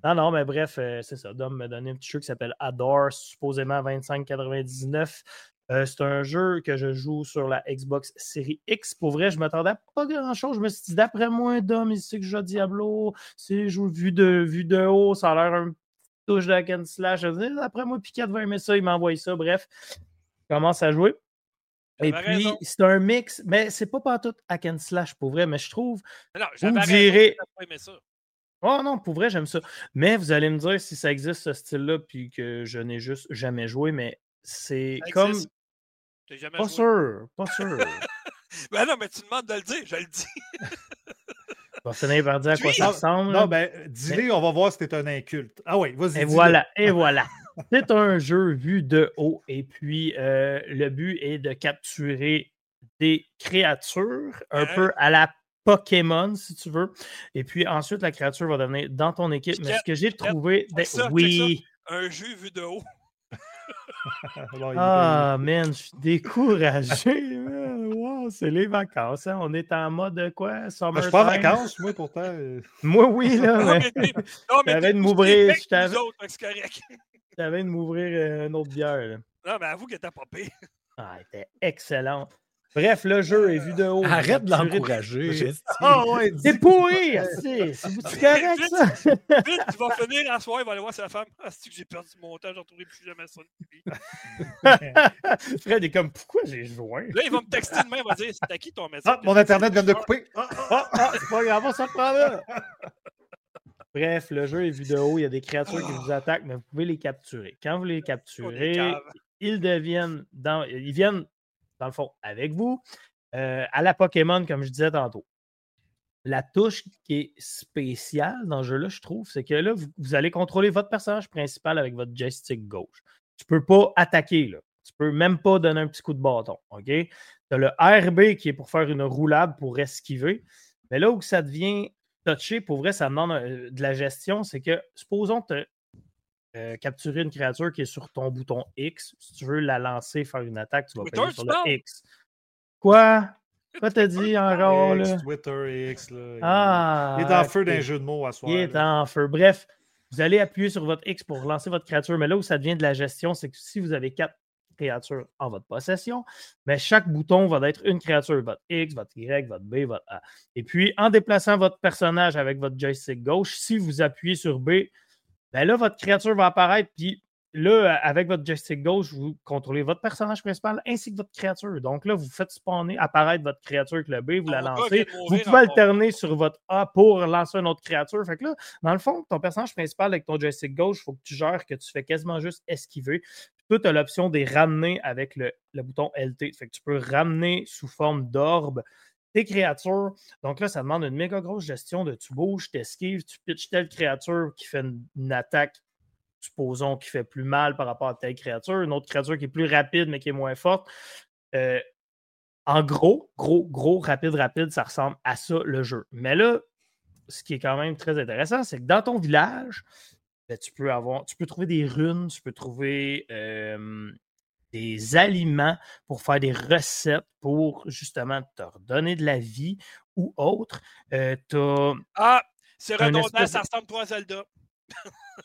non, non, mais bref, euh, c'est ça. Dom m'a donné un petit jeu qui s'appelle Adore, supposément 25,99. Euh, c'est un jeu que je joue sur la Xbox Series X. Pour vrai, je m'attendais à pas grand-chose. Je me suis dit, d'après moi, Dom, il sait que je joue Diablo. C'est joue vu de, vu de haut, ça a l'air un touche de hack and slash. Après moi, Piquet va aimer ça, il m'a envoyé ça. Bref, commence à jouer. Et puis, c'est un mix, mais c'est pas pas tout hack and slash pour vrai, mais je trouve. Non, vous me direz. Oh non, pour vrai, j'aime ça. Mais vous allez me dire si ça existe ce style-là, puis que je n'ai juste jamais joué, mais c'est comme. Jamais pas joué? sûr, pas sûr. ben non, mais tu demandes de le dire, je le dis. Va finir par dire à quoi ça ressemble. Non, ben, dis-le, on va voir si t'es un inculte. Ah oui, vas-y. Et voilà, et voilà. C'est un jeu vu de haut, et puis euh, le but est de capturer des créatures, un peu à la Pokémon, si tu veux. Et puis ensuite, la créature va devenir dans ton équipe. Mais ce que j'ai trouvé. ça, check oui. Un jeu vu de haut. Ah, man, je suis découragé. man. C'est les vacances. hein. On est en mode quoi? Ben, je Summer suis pas en vacances, moi, pourtant. Moi, oui, là. Non, mais non, mais T'avais de m'ouvrir, t'avais- nous autres, fait que c'est correct. j'avais de m'ouvrir une autre bière. là. Non, mais avoue que t'as pas pire. Ah, elle était excellente. Bref, le jeu est vu de haut. Arrête de l'encourager. Oh, ouais, c'est pourri! C'est correct, ça? Vite, tu vas finir à soir, il va aller voir sa femme. Ah, c'est que j'ai perdu mon temps, je retrouverai plus jamais ça. Fred est comme, pourquoi j'ai joint? Là, il va me texter demain, il va dire, c'est à qui ton message? Ah, mon Internet vient de couper. Ah, ah, ah, c'est pas grave, on s'en reprend là. Bref, le jeu est vu de haut, il y a des créatures qui vous attaquent, mais vous pouvez les capturer. Quand vous les capturez, ils deviennent dans. Ils viennent dans le fond, avec vous. Euh, à la Pokémon, comme je disais tantôt. La touche qui est spéciale dans ce jeu-là, je trouve, c'est que là, vous, allez contrôler votre personnage principal avec votre joystick gauche. Tu ne peux pas attaquer, là. Tu ne peux même pas donner un petit coup de bâton. OK? Tu as le RB qui est pour faire une roulade pour esquiver. Mais là où ça devient touché, pour vrai, ça demande euh, de la gestion, c'est que, supposons que euh, capturer une créature qui est sur ton bouton X. Si tu veux la lancer, faire une attaque, tu vas payer sur le X. Quoi? Quoi t'as dit encore, là? Twitter, X, là. Ah, il est en feu d'un jeu de mots à soir. Il est en feu. Bref, vous allez appuyer sur votre X pour lancer votre créature, mais là où ça devient de la gestion, c'est que si vous avez quatre créatures en votre possession, mais chaque bouton va être une créature, votre X, votre Y, votre B, votre A. Et puis, en déplaçant votre personnage avec votre joystick gauche, si vous appuyez sur B, ben là, votre créature va apparaître, puis là, avec votre joystick gauche, vous contrôlez votre personnage principal ainsi que votre créature. Donc là, vous faites spawner, apparaître votre créature avec le B, vous la ah, lancez. Vous pouvez alterner sur votre A pour lancer une autre créature. Fait que là, dans le fond, ton personnage principal avec ton joystick gauche, il faut que tu gères que tu fais quasiment juste esquiver. Puis tu as l'option de ramener avec le, le, bouton LT. Fait que tu peux ramener sous forme d'orbe tes créatures. Donc là, ça demande une méga grosse gestion de tu bouges, tu esquives, tu pitches telle créature qui fait une, attaque, supposons, qui fait plus mal par rapport à telle créature, une autre créature qui est plus rapide mais qui est moins forte. Euh, en gros, gros, gros, rapide, rapide, ça ressemble à ça le jeu. Mais là, ce qui est quand même très intéressant, c'est que dans ton village, ben, tu peux avoir, tu peux trouver des runes, tu peux trouver euh, des aliments pour faire des recettes pour justement te redonner de la vie ou autre. Euh, ah, c'est redondant, ça ressemble pas à Zelda.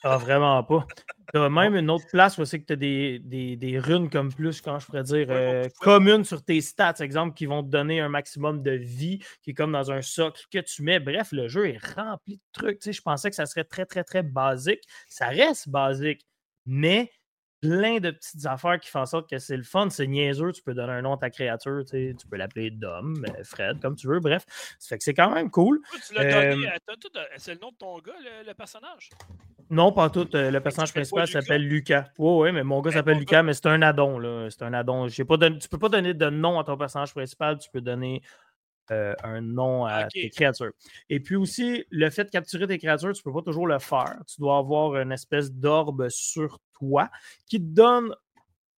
ah, vraiment pas. Tu as même une autre place où c'est que tu as des, des, runes comme plus, quand je pourrais dire, euh, communes sur tes stats, exemple, qui vont te donner un maximum de vie, qui est comme dans un socle que tu mets. Bref, le jeu est rempli de trucs. je pensais que ça serait très, très, très basique. Ça reste basique, mais plein de petites affaires qui font en sorte que c'est le fun. C'est niaiseux, tu peux donner un nom à ta créature, tu, peux l'appeler Dom, euh, Fred, comme tu veux, bref. Ça fait que c'est quand même cool. tu l'as donné, euh, c'est le nom de ton gars, le, personnage? Non, pas tout. Euh, le personnage principal s'appelle Lucas. Oui, oui, mais mon gars s'appelle Lucas, mais c'est un addon. Là. C'est un addon. Pas tu peux pas donner de nom à ton personnage principal, tu peux donner euh, un nom à tes créatures. Et puis aussi, le fait de capturer tes créatures, tu ne peux pas toujours le faire. Tu dois avoir une espèce d'orbe sur toi qui te donne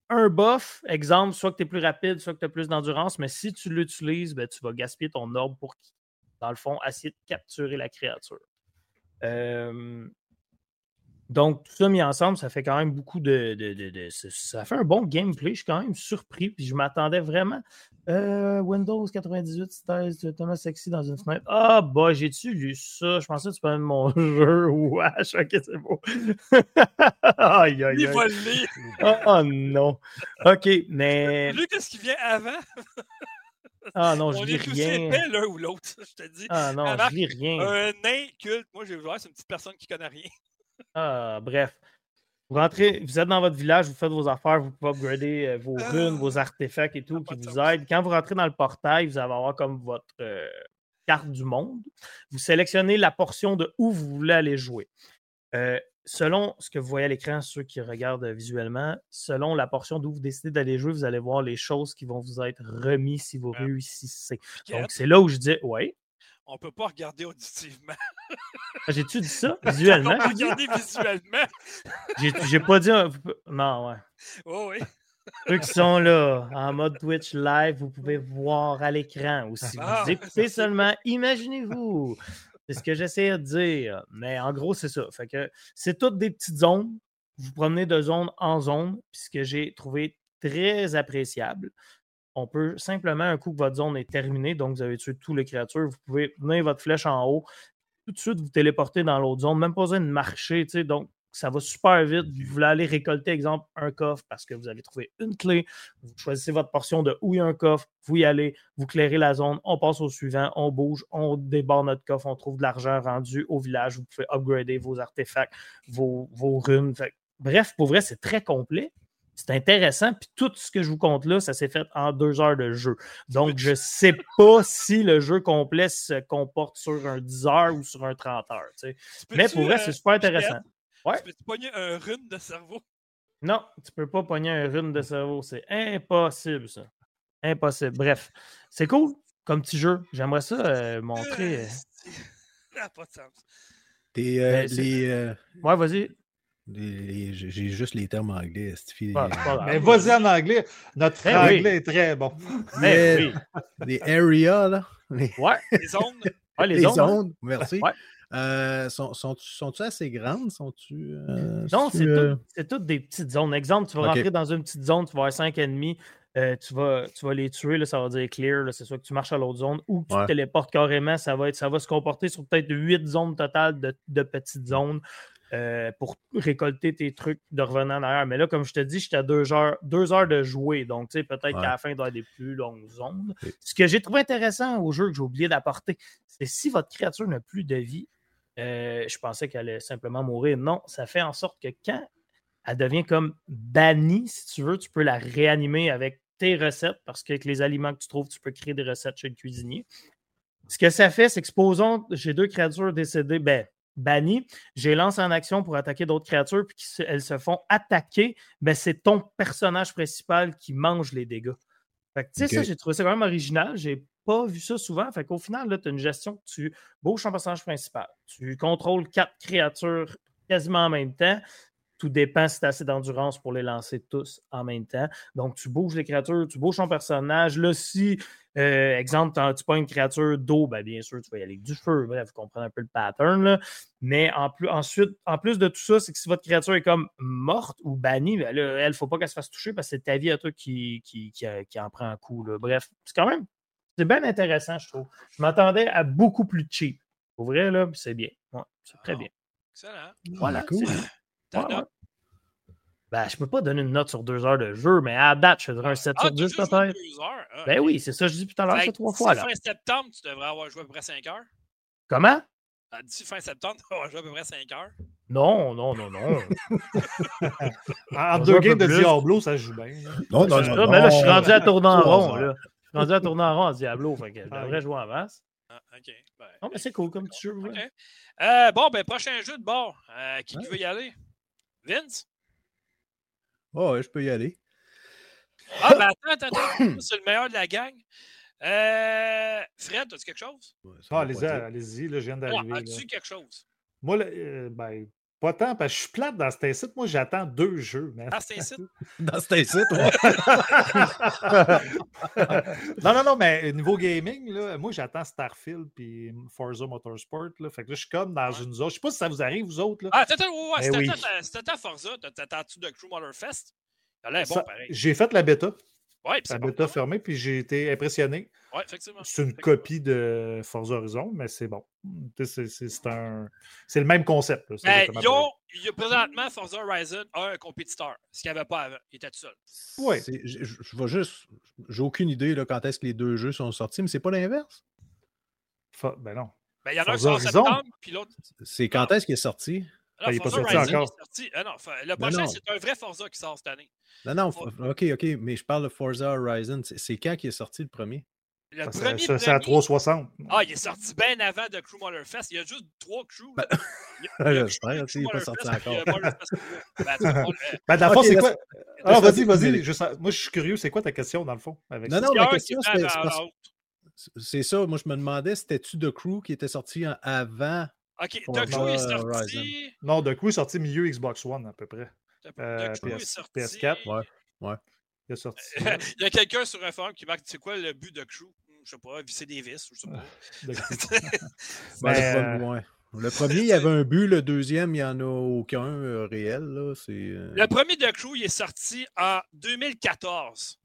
un buff. Exemple, soit que tu es plus rapide, soit que tu as plus d'endurance, mais si tu l'utilises, ben, tu vas gaspiller ton orbe pour, dans le fond, essayer de capturer la créature. Euh, donc, tout ça mis ensemble, ça fait quand même beaucoup de, Ça fait un bon gameplay. Je suis quand même surpris. Puis je m'attendais vraiment. Euh, Windows 98, c'était Thomas Sexy dans une fenêtre. Ah, bah, j'ai-tu lu ça? Je pensais que tu parlais de mon jeu. Wesh, ok, c'est beau. aïe, aïe, aïe. Il va le lire. oh non. Ok, mais. Lui, qu'est-ce qui vient avant? Ah non, je lis rien. On l'un ou l'autre, je te dis. Ah non, je lis rien. Un nain culte, moi, j'ai voir, c'est une petite personne qui connaît rien. Ah, bref. Vous rentrez, vous êtes dans votre village, vous faites vos affaires, vous pouvez upgrader euh, vos ah! runes, vos artefacts et tout qui vous aident. Quand vous rentrez dans le portail, vous allez avoir comme votre euh, carte du monde. Vous sélectionnez la portion de où vous voulez aller jouer. Euh, selon ce que vous voyez à l'écran, ceux qui regardent visuellement, selon la portion d'où vous décidez d'aller jouer, vous allez voir les choses qui vont vous être remises si vous réussissez. Donc, c'est là où je dis, ouais on ne peut pas regarder auditivement. Ah, j'ai-tu dit ça? Visuellement? on regarder visuellement. J'ai pas dit. Non, ouais. Oh, oui. Ceux qui sont là, en mode Twitch live, vous pouvez voir à l'écran. Ou si vous ah, écoutez seulement, imaginez-vous. C'est ce que j'essaie de dire. Mais en gros, c'est ça. Fait que c'est toutes des petites zones. Vous promenez de zone en zone. Puis ce que j'ai trouvé très appréciable, on peut simplement, un coup que votre zone est terminée, donc vous avez tué tous les créatures, vous pouvez mener votre flèche en haut, tout de suite vous téléporter dans l'autre zone, même pas besoin de marcher. Donc, ça va super vite. Vous voulez aller récolter, exemple, un coffre parce que vous avez trouvé une clé. Vous choisissez votre portion de où il y a un coffre, vous y allez, vous clairez la zone, on passe au suivant, on bouge, on débarre notre coffre, on trouve de l'argent rendu au village. Vous pouvez upgrader vos artefacts, vos, vos runes. bref, pour vrai, c'est très complet. C'est intéressant. Puis tout ce que je vous compte là, ça s'est fait en deux heures de jeu. Donc, je ne sais pas si le jeu complet se comporte sur un 10 heures ou sur un 30 heures. Mais pour vrai, c'est euh, super intéressant. Ouais. Tu peux pogner un rune de cerveau? Non, tu peux pas pogner un rune de cerveau. C'est impossible, ça. Impossible. Bref, c'est cool comme petit jeu. J'aimerais ça euh, montrer. Euh, ça n'a pas de sens. Ben, les, Ouais, vas-y. J'ai juste les termes anglais. mais vas-y en anglais. Notre eh anglais est très bon. Mais, eh les areas, là. Les, ouais. les zones. Ouais, les, hein. zones, merci. Euh, sont, sont, sont assez grandes? Sont-tu, euh, non, euh? c'est, toutes des petites zones. Exemple, tu vas rentrer dans une petite zone, tu vas avoir cinq ennemis, tu, vas, tu vas les tuer, là, ça va dire clear, c'est soit que tu marches à l'autre zone ou que tu téléportes carrément, ça va, être, ça va se comporter sur peut-être huit zones totales de, de petites zones. Euh, pour récolter tes trucs de revenant en arrière. Mais là, comme je te dis, j'étais à deux heures, deux heures de jouer. Donc, peut-être qu'à la fin, il doit y avoir des plus longues zones. Ce que j'ai trouvé intéressant au jeu que j'ai oublié d'apporter, c'est si votre créature n'a plus de vie, euh, je pensais qu'elle allait simplement mourir. Non, ça fait en sorte que quand elle devient comme bannie, si tu veux, tu peux la réanimer avec tes recettes parce qu'avec les aliments que tu trouves, tu peux créer des recettes chez le cuisinier. Ce que ça fait, c'est que supposons j'ai deux créatures décédées, ben, banni, j'ai lancé en action pour attaquer d'autres créatures, puis elles se font attaquer, ben c'est ton personnage principal qui mange les dégâts. Fait que, tu sais, ça, j'ai trouvé ça quand même original. J'ai pas vu ça souvent. Fait qu'au final, là, tu as une gestion tu bouges ton personnage principal. Tu contrôles quatre créatures quasiment en même temps. Tout dépend si tu as assez d'endurance pour les lancer tous en même temps. Donc, tu bouges les créatures, tu bouges ton personnage. Là, si, euh, exemple, tu pas une créature d'eau, ben, bien sûr, tu vas y aller avec du feu. Bref, vous comprenez un peu le pattern. Mais en plus, ensuite, en plus de tout ça, c'est que si votre créature est comme morte ou bannie, ben, elle ne faut pas qu'elle se fasse toucher parce que c'est ta vie à toi qui, qui, en prend un coup. Bref, c'est quand même c'est bien intéressant, je trouve. Je m'attendais à beaucoup plus cheap. Pour vrai, là, c'est bien. c'est très ah, bien. Excellent. Voilà, cool. Ben, je peux pas donner une note sur deux heures de jeu, mais à date, je donnerais un 7 ah, sur 10 peut-être. Ah, ben oui, c'est ça que je dis tout à l'heure, c'est trois fois. Là. Fin septembre, tu devrais avoir joué à peu près 5 heures. Comment? D'ici fin septembre, tu vas jouer à peu près 5 heures. Non, non, non, non. en deux games de Diablo, ça joue bien. Non, non, non, Mais là, je suis rendu à tourner en rond. Là. Je suis rendu à tourner en rond à Diablo. Fait que je devrais jouer en masse. Ah, OK. Ben, non, mais c'est cool comme petit jeu. Euh, bon, ben, prochain jeu de bord. Euh, qui veut y aller? Vince? Oh, ouais, je peux y aller. Ah, ben attends, attends, attends. c'est le meilleur de la gang. Euh, Fred, as-tu quelque chose? ah, allez-y, allez-y, je viens d'arriver. as-tu quelque chose? Moi, euh, ben, pas tant, parce que je suis plate dans cet site. Moi, j'attends deux jeux. Dans cet site? dans cet site, non, non, non, mais niveau gaming, là, moi, j'attends Starfield puis Forza Motorsport. Là, fait que là, je suis comme dans une zone. Je sais pas si ça vous arrive, vous autres. Là. Ah, t'attends, ouais, ouais, eh c'était Forza. T'attends-tu de Crew Motorfest? Bon, J'ai fait la bêta. Ouais, la bêta fermée, puis j'ai été impressionné. Ouais, effectivement. C'est une copie de Forza Horizon, mais c'est bon. C'est un... le même concept. Là, ben, il y a présentement, Forza Horizon a un compétiteur, ce qu'il n'y avait pas avant. Il était tout seul. Oui. Je, vois juste. J'ai aucune idée là, quand est-ce que les deux jeux sont sortis, mais c'est pas l'inverse? Ben non. Ben, il y en a un qui sort en septembre, puis l'autre. C'est quand est-ce qu'il est sorti? Il n'est pas sorti encore. Ah non, le prochain, c'est un vrai Forza qui sort cette année. Non, non, ok, ok, mais je parle de Forza Horizon. C'est quand qui est sorti le premier? Le premier, c'est à 360. Ah, il est sorti bien avant de Crew Motor Fest. Il y a juste trois crews. Ben, J'espère, il n'est pas sorti encore. ben, ben, dans le fond, c'est quoi? Alors, vas-y, vas-y. Moi, je suis curieux. C'est quoi ta question, dans le fond? Avec non, non, ma question, c'est ça. Moi, je me demandais, c'était-tu The Crew qui était sorti avant OK, The Crew est sorti. Non, The Crew est sorti milieu Xbox One à peu près. Euh, PS, est sorti... PS4. Ouais. ouais. Il, est sorti, il y a quelqu'un sur un forum qui marque c'est quoi le but de Crew hmm, Je sais pas, visser des vis, je sais pas. ben, euh... Le premier, il y avait un but. Le deuxième, il n'y en a aucun euh, réel. Là. Euh... Le premier de Crew, il est sorti en 2014.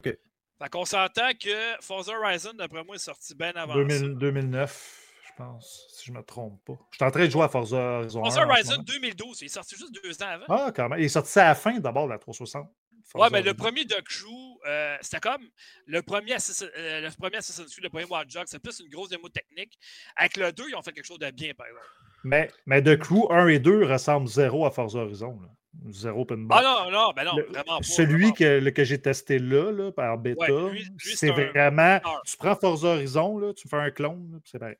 OK. Fait qu'on s'entend que Forza Horizon, d'après moi, est sorti bien avant 2000, 2009. Pense, si je ne me trompe pas. Je suis en train de jouer à Forza Horizon. Forza Horizon 2012, il est sorti juste deux ans avant. Ah, quand même. Il est sorti à la fin d'abord de la 360. ouais, mais le premier Duck Crew, euh, c'était comme le premier, euh, le premier Assassin's Creed, le premier Watch Dogs, c'est plus une grosse démo technique. Avec le 2, ils ont fait quelque chose de bien, par exemple. Mais, mais The Crew 1 et 2 ressemblent zéro à Forza Horizon. Là. Zéro open Ah non, non, ben non, vraiment pas. Celui Que, que j'ai testé là, là, par bêta, c'est vraiment. Tu prends Forza Horizon, là, tu fais un clone, c'est pareil.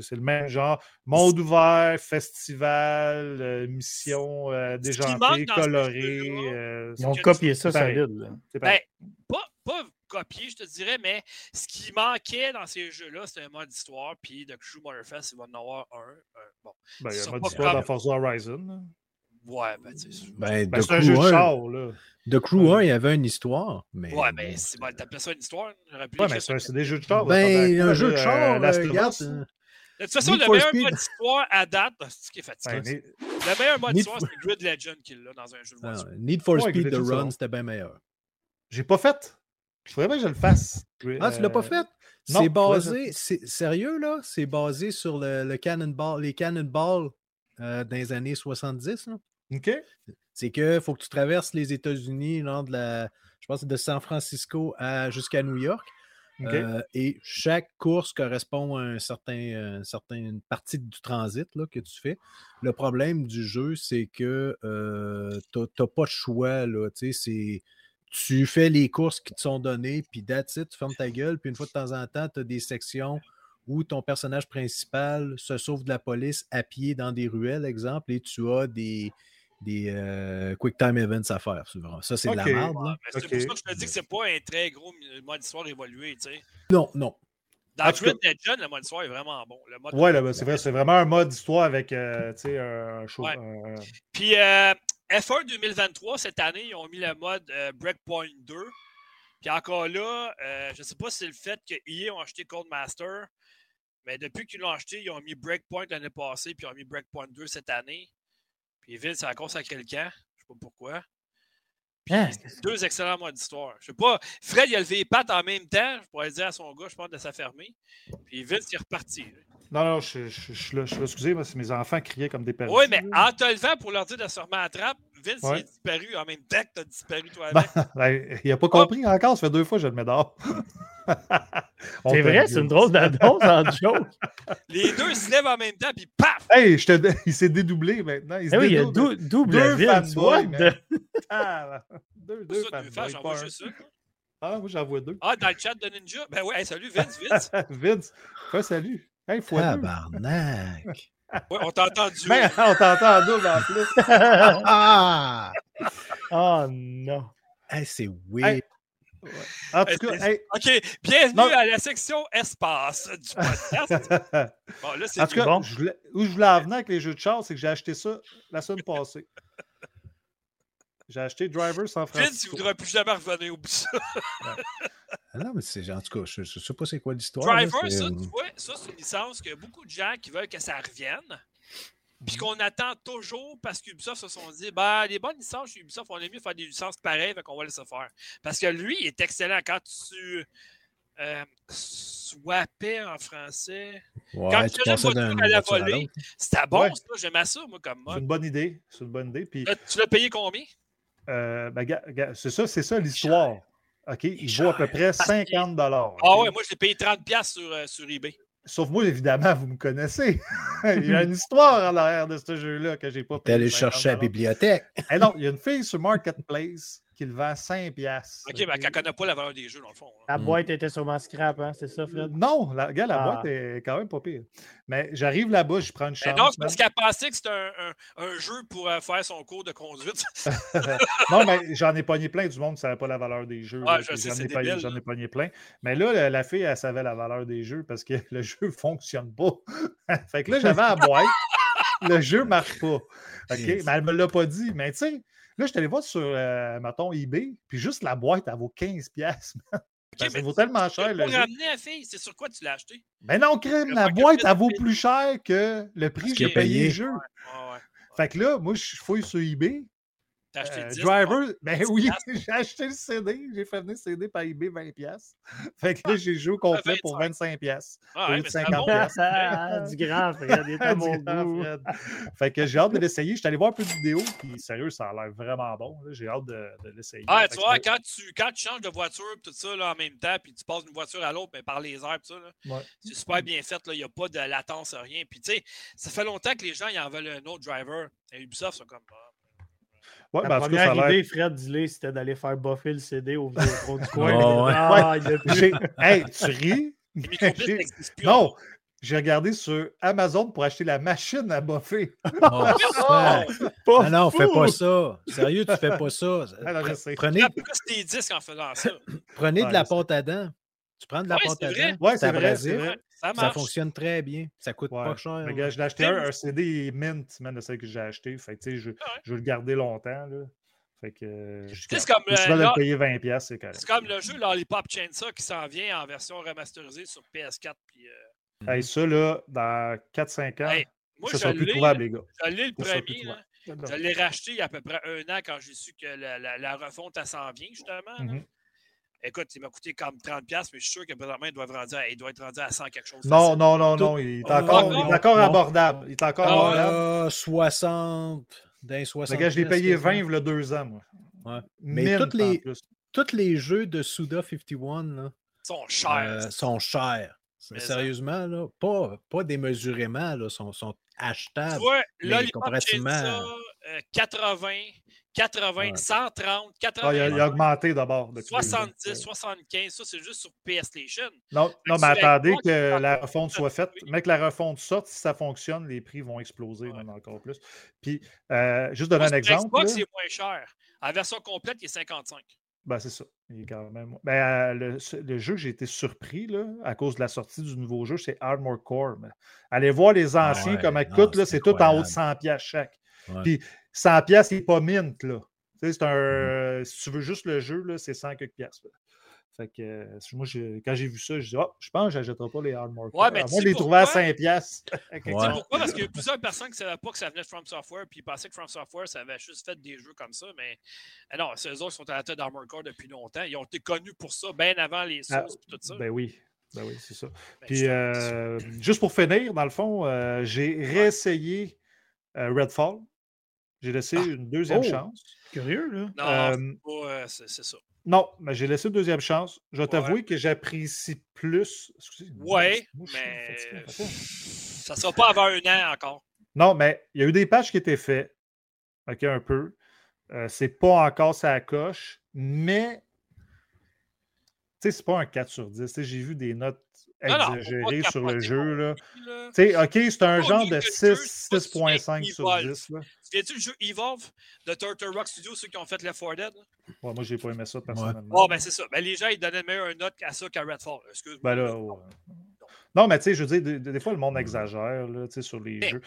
C'est le même genre. Monde ouvert, festival, euh, mission euh, déjantée, colorée. Euh, Ils ont copié ça solide. Ben, pas, pas copié, je te dirais, mais ce qui manquait dans ces jeux-là, c'était un mode d'histoire. Puis de Crew Motorfest, il va en avoir un. bon. Ben, il y a un mode d'histoire dans Forza Horizon. Ouais, ben, tu sais. Ben, ben c'est un jeu de char, là. De Crew 1, il y avait une histoire. Mais... Ouais, mais c'est bon, t'appelles ça une histoire? Ouais, mais c'est des jeux de char. Ben, un jeu de char, regarde. De toute façon, le meilleur mode d'histoire à date, c'est ce qui est fatiguant. Ben, le meilleur mode d'histoire, c'est Grid Legend qu'il a dans un jeu de voiture. Need for Speed The Run, c'était bien meilleur. J'ai pas fait. Il faudrait bien que je le fasse. Ah, tu l'as pas euh, fait? C'est basé, sérieux là, c'est basé sur le, le cannonball, les cannonballs euh, dans les années 70. Là. OK. C'est que faut que tu traverses les États-Unis, de la, je pense de San Francisco jusqu'à New York. Euh, et chaque course correspond à une certaine partie du transit que tu fais. Le problème du jeu, c'est que euh, tu n'as pas de choix. Là, tu fais les courses qui te sont données, puis that's tu fermes ta gueule, puis une fois de temps en temps, tu as des sections où ton personnage principal se sauve de la police à pied dans des ruelles, exemple, et tu as des, des euh, quick time events à faire. Ça, c'est de la merde. C'est pour ça que je te dis que c'est pas un très gros mode d'histoire évolué. Tu sais. Non, non. Dans Red Dead John, le mode d'histoire est vraiment bon. Oui, c'est vrai, c'est vraiment un mode d'histoire avec euh, un show. Puis euh, F1 2023, cette année, ils ont mis le mode Breakpoint 2. Puis encore là, je ne sais pas si c'est le fait que EA ont acheté Codemaster, mais depuis qu'ils l'ont acheté, ils ont mis Breakpoint l'année passée, puis ils ont mis Breakpoint 2 cette année. Puis Vince a consacré le camp. Je sais pas pourquoi. Puis hein? deux excellents mois d'histoire. Je sais pas. Fred, il a levé les pattes en même temps. Je pourrais dire à son gars, je pense, de s'affermer. Puis Vince, il est reparti. Non, non, je, suis là, excusez, moi, mes enfants criaient comme des perdus. Oui, mais en te levant pour leur dire de se remettre à trappe, Vince, il est disparu en même temps que tu as disparu toi avec. Ben, il n'a pas compris encore, ça fait deux fois que je le mets dehors. c'est vrai, c'est une drôle d'annonce en joke. Les deux se lèvent en même temps, puis paf! Hey, je te... il s'est dédoublé maintenant. Il, eh oui, il y a double deux Vince. Ah, deux, deux, ça, deux j'envoie juste ça. Ah, moi j'en vois deux. Ah, dans le chat de Ninja? Ben ouais, salut Vince, Vince. Vince, quoi, salut. Hey, fois Tabarnak. Ouais, on t'a entendu. Ben, on t'entend en double en plus. ah! Oh non. Hey, c'est weird. En tout cas, hey. OK, bienvenue à la section espace du podcast. bon, là, c'est en tout cas, bon. je voulais, où je voulais en venir avec les jeux de char, c'est que j'ai acheté ça la semaine passée. J'ai acheté Driver San Francisco. Vince, il ne voudra plus jamais revenir au bout ça. Ah non, mais c'est en tout cas, je ne sais pas c'est quoi l'histoire. Driver, ça, tu vois, ça, c'est une licence qu'il y a beaucoup de gens qui veulent que ça revienne. Puis mhm. qu'on attend toujours parce qu'Ubisoft se sont dit bah les bonnes licences chez Ubisoft, on aime mieux faire des licences pareilles, donc on va laisser faire. Parce que lui, il est excellent quand tu euh, swappais en français. Ouais, quand tu faisais à la volée, c'était bon, ça. J'aimais ça, moi, comme mode. C'est une bonne idée. C'est une bonne idée. Puis... Euh, tu l'as payé combien? Euh, ben, c'est ça, c'est ça l'histoire. OK, il vaut à peu près 50 Ah ouais, moi, j'ai payé 30$ sur, euh, sur eBay. Sauf moi, évidemment, vous me connaissez. il y a une histoire en arrière de ce jeu-là que j'ai pas payé. T'es allé chercher à la bibliothèque. Eh non, il y a une fille sur Marketplace qui le vend 5 piastres. OK, mais elle ne connaît pas la valeur des jeux, dans le fond. Hein. La boîte était sûrement scrap, hein? c'est ça, Fred? Non, la, gars, la ah. boîte est quand même pas pire. Mais j'arrive là-bas, je prends une chance. non, c'est parce qu'elle pensait que c'était un, un, jeu pour euh, faire son cours de conduite. non, mais j'en ai pogné plein du monde qui ne savait pas la valeur des jeux. J'en ai, j'en ai pogné plein. Mais là, la, fille, elle savait la valeur des jeux parce que le jeu ne fonctionne pas. fait que là, j'avais la boîte. le jeu ne marche pas. OK? Mais elle ne me l'a pas dit. Mais tu sais, Là, je allé voir sur, euh, mettons, eBay, puis juste la boîte, elle vaut 15$. pièces. ça vaut tellement cher. Pour ramener la fille, c'est sur quoi tu l'as acheté? Ben non, crème, la boîte, elle vaut plus cher que le prix que j'ai payé le jeu. Fait que là, moi, je fouille sur eBay, T'as acheté Euh, le 10, Driver, ben 10 oui, j'ai acheté le CD. J'ai fait venir le CD par eBay 20$. Fait que là, j'ai joué au complet pour 25$. Ah, au ouais, lieu mais de c'est 50 bon. piastres. Ah, du grand Fred, il Du mon goût. Fred. Fait que j'ai hâte de l'essayer. Je suis allé voir un peu de vidéos, puis sérieux, ça a l'air vraiment bon. J'ai hâte de, de l'essayer. Ah, tu vois, quand tu, quand tu changes de voiture, tout ça, là, en même temps, puis tu passes d'une voiture à l'autre, mais par les airs, pis ça, Ouais. c'est super bien fait. là. Il n'y a pas de latence, rien. Puis, tu sais, ça fait longtemps que les gens ils en veulent un autre driver. Et Ubisoft sont comme. ah, Ouais, La ben, cas, première idée, Fred, dis-le, c'était d'aller faire buffer le CD au Vidéotron du coin. Oh, ouais. Ah, il a plus. J'ai- Hey, tu ris? Non! J'ai regardé sur Amazon pour acheter la machine à buffer. Oh, ça. Pas Ah non, fais pas ça. Sérieux, tu fais pas ça. Ah sais. Prenez, Ah, pourquoi c'était 10 en faisant ça? prenez Ouais, de la pâte à dents. Tu prends de la Ouais, pâte c'est à vrai. dents. Ouais, c'est vrai, ça Ça marche. fonctionne très bien. Ça coûte Ouais. pas cher. Mais gars, je l'ai acheté un, un CD mint, man, de celle que j'ai acheté. Fait que, je, Ah ouais. je veux le garder longtemps, là. Fait que. je c'est comme, Je euh, vais là- le payer 20$, piastres, c'est correct. C'est comme le jeu Lollipop Chainsaw qui s'en vient en version remasterisée sur PS4. Puis, euh, Hey, ça, là, dans 4-5 ans, Hey, moi, ça je sera plus l'ai, trouvable, les gars. je l'ai le premier. là. Je l'ai racheté il y a à peu près un an quand j'ai su que la, la- la refonte, s'en vient, justement. là. Mhm. Écoute, il m'a coûté comme 30$, mais je suis sûr que présentement, il doit, être rendu à, il doit être rendu à 100 quelque chose. Non, facile. non, non, Tout- non. Il est encore, il est encore non. abordable. Il est encore Ah, abordable. Ah, 60, d'un 60. Le gars, je l'ai payé quasiment. 20 il y a deux ans, moi. Ouais. Mais les-. Tous les jeux de Suda 51 là, Ils sont chers. euh, sont chers. Mais ça. Sérieusement, là, pas, pas démesurément, là, sont, sont tu achetables. vois, mais comparativement- Chainsaw, euh, 80, 80, Ouais. 130, Ah, il, a, 80, il a augmenté d'abord. depuis deux ans. 70, 75. Ça, c'est juste sur PlayStation. Non, non mais attendez que la refonte soit faite. oui. Mais que la refonte sorte, si ça fonctionne, les prix vont exploser, Ouais. même encore plus. Puis, euh, juste donner Moi, un exemple. Xbox, c'est moins cher. En version complète, il est 55. Ben, c'est ça. Il est quand même... ben, euh, le, jeu, j'ai été surpris là, à cause de la sortie du nouveau jeu, c'est Armor Core. Mais allez voir les anciens, ouais, comme elle non, coûte, là, c'est tout en haut de incroyable. 100 piastres chaque. Ouais. Puis 100 piastres, il n'est pas mint. Là. C'est un, euh, Si tu veux juste le jeu, là, c'est 100 quelques piastres. là. Fait que euh, moi, quand j'ai vu ça, je dis, oh, je pense que je n'achèterai pas les Armor Core. Ouais, mais les trouver à pourquoi? 5 piastres. Ouais. Tu sais part. pourquoi? Parce qu'il y a plusieurs personnes qui ne savaient pas que ça venait de From Software, puis ils pensaient que From Software, ça avait juste fait des jeux comme ça, mais eh non, c'est eux autres qui sont à la tête d'Armor Core depuis longtemps. Ils ont été connus pour ça, bien avant les Ah, sources et tout ça. Ben oui. Ben oui, c'est ça. Ben, Puis, euh, juste pour finir, dans le fond, euh, j'ai réessayé euh, Redfall. J'ai laissé une deuxième Oh! chance. Curieux, là. Non, euh, c'est pas, euh, c'est ça. Non, mais j'ai laissé une deuxième chance. Je vais t'avouer que j'apprécie plus. Fatigué, mais ça ne sera pas avant un an encore. Non, mais il y a eu des patchs qui étaient faits. OK, un peu. Euh, c'est pas encore sa coche, mais sais, c'est pas un 4 sur 10. Tu sais, J'ai vu des notes Non, non, exagérées sur le jeu. Là. plus, là. Tu sais, OK, c'est un genre de que le jeu, 6, c'est pas 6.5 celui sur avec 10. Là. Tu viens-tu le jeu Evolve? De Turtle Rock Studio, ceux qui ont fait Left 4 Dead? Ouais, moi, j'ai pas aimé ça personnellement. Oh, ben c'est ça. Ben, les gens, ils donnaient meilleure note à ça qu'à Redfall. Excuse-moi. Ben là, ouais. Non, mais tu sais, je veux dire, des, des fois, le monde exagère là, tu sais, sur les Mais- jeux.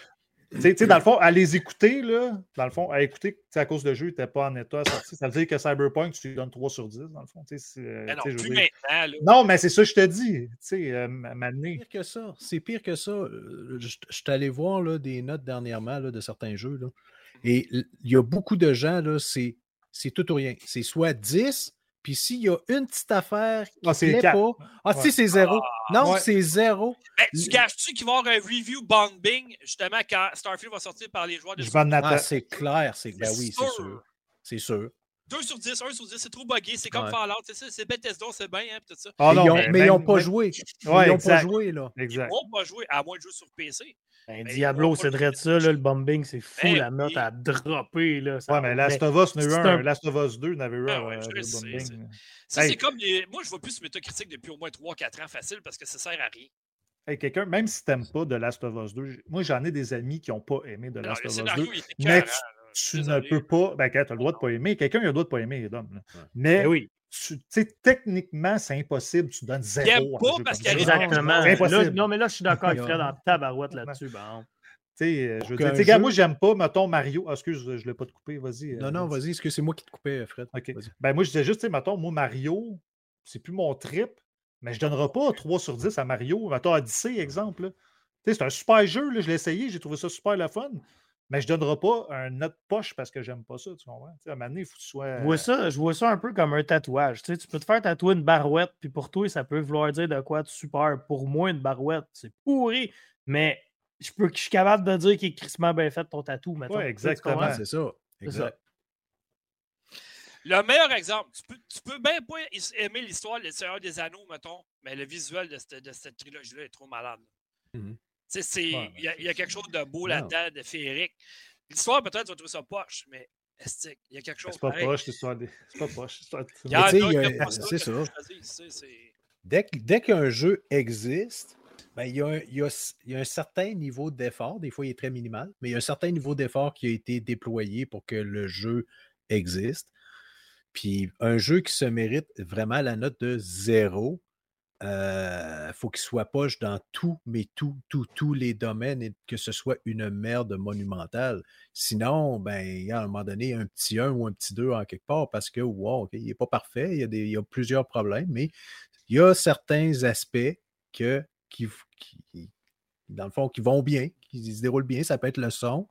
Tu sais, tu sais, dans le fond, à les écouter, là, dans le fond, à écouter, sais, à cause le jeu n'était pas en état sorti, ça veut dire que Cyberpunk, tu lui donnes 3 sur 10, dans le fond. tu sais, c'est, euh, Ben non, je plus dire-. Là. Non, mais c'est ça que je te dis. Tu sais, euh, donné. pire que ça. C'est pire que ça. Euh, Je, suis allé voir là, des notes dernièrement là, de certains jeux. Là, et il y a beaucoup de gens, là, c'est, c'est tout ou rien. C'est soit 10, puis s'il y a une petite affaire qui Ah, c'est plaît quatre. pas, ah, Ouais. si c'est zéro. Non, Ouais. c'est zéro. Tu caches-tu qu'il va y avoir un review bombing, justement, quand Starfield va sortir par les joueurs de Je m'en Ah, c'est clair. C'est, ben oui, c'est sûr. C'est sûr. 2 sur 10, 1 sur 10, c'est trop buggé. C'est comme Ouais. Fallout. C'est ça, c'est Bethesda, c'est bien, hein, tout ça. Ah mais ils ont, mais ils n'ont pas même- joué. Ouais, ils n'ont pas joué, là. Ils Exact. vont pas jouer, à moins de jouer sur PC. Ben, Ben, Diablo, c'est vrai de ça, là, le bombing, c'est fou, Ben, la note oui. a droppé. Là, ça Ouais, mais Last of Us, en a eu un. un- Last of Us 2 n'avait eu un. ouais, euh, sais, bombing. c'est- Ça, Hey. c'est comme les... Moi, je vois plus Metacritic depuis au moins 3-4 ans facile parce que ça sert à rien. Hey, quelqu'un, même si t'aimes pas de Last of Us 2, j- moi j'en ai des amis qui n'ont pas aimé de Last of Us scénario, 2. il était mais tu- ne peux pas. Ben, quand tu as le droit de pas aimer, quelqu'un a le droit de pas aimer, Dom. Ouais. Mais oui, tu tu sais, techniquement, c'est impossible. Tu donnes zéro. à un pas parce qu'il ça. y a des- exactement. Là, non, mais là, je suis d'accord avec Il a- Fred en tabarouette là-dessus. Ben, Tu sais, euh, je veux dire, moi, j'aime pas, mettons, Mario. Ah, excuse, je ne l'ai pas te couper, vas-y. Non, euh, non, vas-y. Est-ce que c'est moi qui te coupais, Fred? OK. Ben, moi, je disais juste, tu sais, mettons, moi, Mario, c'est plus mon trip, mais je ne donnerai pas 3 sur 10 à Mario. Mettons, Odyssey, exemple. là. Tu sais, c'est un super jeu, là, je l'ai essayé, j'ai trouvé ça super le fun. Mais je ne donnerai pas un note poche parce que j'aime pas ça, tu comprends? à un moment donné, il faut que tu sois. Je vois, ça, je vois ça un peu comme un tatouage. Tu, sais, tu peux te faire tatouer une barouette, puis pour toi, ça peut vouloir dire de quoi de super. Pour moi, une barouette, c'est pourri, mais je, peux, je suis capable de dire qu'il est crissement bien fait ton tatou. Oui, exactement. C'est ça. Exact. Le meilleur exemple, tu peux, tu peux bien pas aimer l'histoire de Seigneur des Anneaux, mettons, mais le visuel de cette, de cette trilogie-là est trop malade. Mm-hmm. Il y, a quelque chose de beau là-dedans, de féerique. L'histoire, peut-être, tu vas trouver ça poche, mais il y a quelque chose. C'est pas poche, l'histoire. Des... C'est pas poche. C'est ça. Dès, dès qu'un jeu existe, ben, il, y a un, il, y a, il, y a un, certain niveau d'effort. Des fois, il est très minimal, mais il y a un certain niveau d'effort qui a été déployé pour que le jeu existe. Puis un jeu qui se mérite vraiment la note de zéro, euh, faut qu'il soit poche dans mais tous les domaines et que ce soit une merde monumentale. Sinon, ben, à un moment donné, un petit 1 ou un petit 2 en quelque part parce que, wow, il n'est pas parfait, il y, a plusieurs problèmes, mais il y a certains aspects qui, dans le fond, qui vont bien, qui se déroulent bien. Ça peut être le son,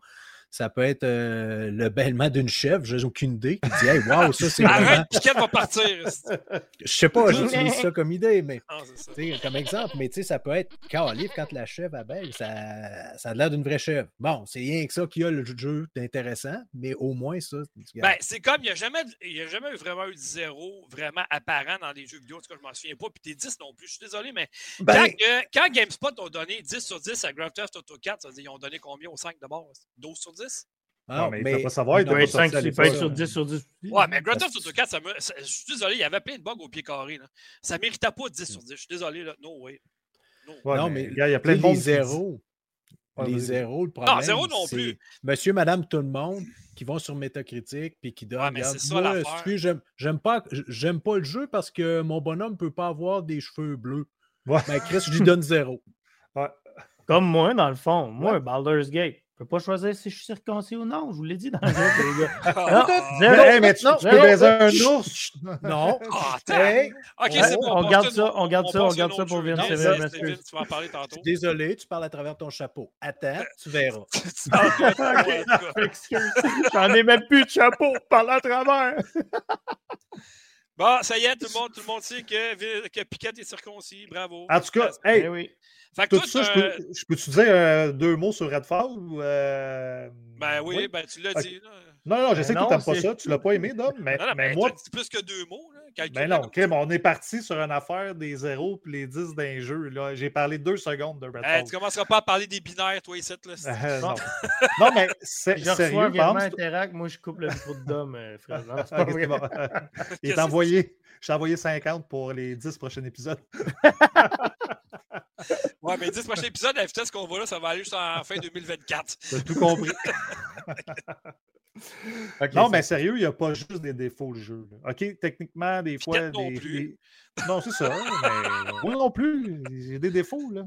ça peut être euh, le bêlement d'une chèvre, j'ai aucune idée, qui dit Hey, wow, ça c'est vraiment. Arrête, va partir. Je sais pas, j'utilise ça comme idée, mais ah, comme exemple, mais tu sais, ça peut être Calif, quand la chèvre abeille, ça, ça a l'air d'une vraie chèvre. Bon, c'est rien que ça qui a le jeu d'intéressant, mais au moins ça. Ben, c'est comme il n'y a, jamais, il a jamais vraiment eu de zéro vraiment apparent dans les jeux vidéo. En tout cas, je m'en souviens pas, puis t'es 10 non plus. Je suis désolé, mais ben quand, quand, GameSpot ont donné 10 sur 10 à Grand Theft Auto 4, ça veut dire ils ont donné combien au 5 de base? 12 sur 10 ah, non, mais, il ne peut pas savoir. Il doit être 5 sur 10 sur 10. Ouais, mais Grand Theft Auto 4, ça me... je suis désolé, il y avait plein de bugs au pied carré. Là. Ça ne méritait pas 10 sur 10. Je suis désolé. Là. No way. non, mais il y, a plein de les zéros. les zéros, le problème. Non, zéro non plus. Monsieur, madame, tout le monde qui vont sur Metacritic puis qui donnent. Ouais, mais c'est ça l'affaire. J'aime pas, pas le jeu parce que mon bonhomme ne peut pas avoir des cheveux bleus. Ouais. Ben, Chris, je lui donne zéro. Ouais. Comme moi, dans le fond. Moi, Baldur's Gate. Je ne peux pas choisir si je suis circoncis ou non. Je vous l'ai dit dans le jeu, les gars. Ah, zéro. mais tu, peux baiser un ours. Non. Ah, OK, c'est bon. On garde ça, on garde ça, on garde ça pour Vince. Tu vas en parler tantôt. Désolé, tu parles à travers ton chapeau. Attends, tu verras. Excuse. J'en ai même plus de chapeau. Parle à travers. Bon, ça y est, tout le monde, tout le monde sait que, que Piquette est circoncis. Bravo. En tout cas, hey, eh oui. Tout ça, je, peux, je peux te dire euh, deux mots sur Redfall? Ou, euh... Ben oui, ben tu l'as dit. Là. Non, non, je sais que tu n'aimes pas ça. Tu ne l'as pas aimé, Dom, mais, non, non, mais, moi. C'est plus que deux mots. Là, ben non, OK, on est parti sur une affaire des zéros et les 10 d'un jeu. J'ai parlé deux secondes de Redfall. tu ne commenceras pas à parler des binaires, toi, ici. Là, euh, non. non, mais c'est sérieux, pense. Interact, moi, je coupe le micro de Dom, euh, frère. Non, okay, bon. Il est envoyé. Je t'ai envoyé 50 pour les 10 prochains épisodes. ouais, mais 10 prochains épisodes, la vitesse qu'on voit là, ça va aller jusqu'en fin 2024. T'as tout compris. Non, mais sérieux, il n'y a pas juste des défauts le jeu. OK, techniquement, des fois. Des, Non, c'est ça. mais moi non plus. J'ai des défauts. Là.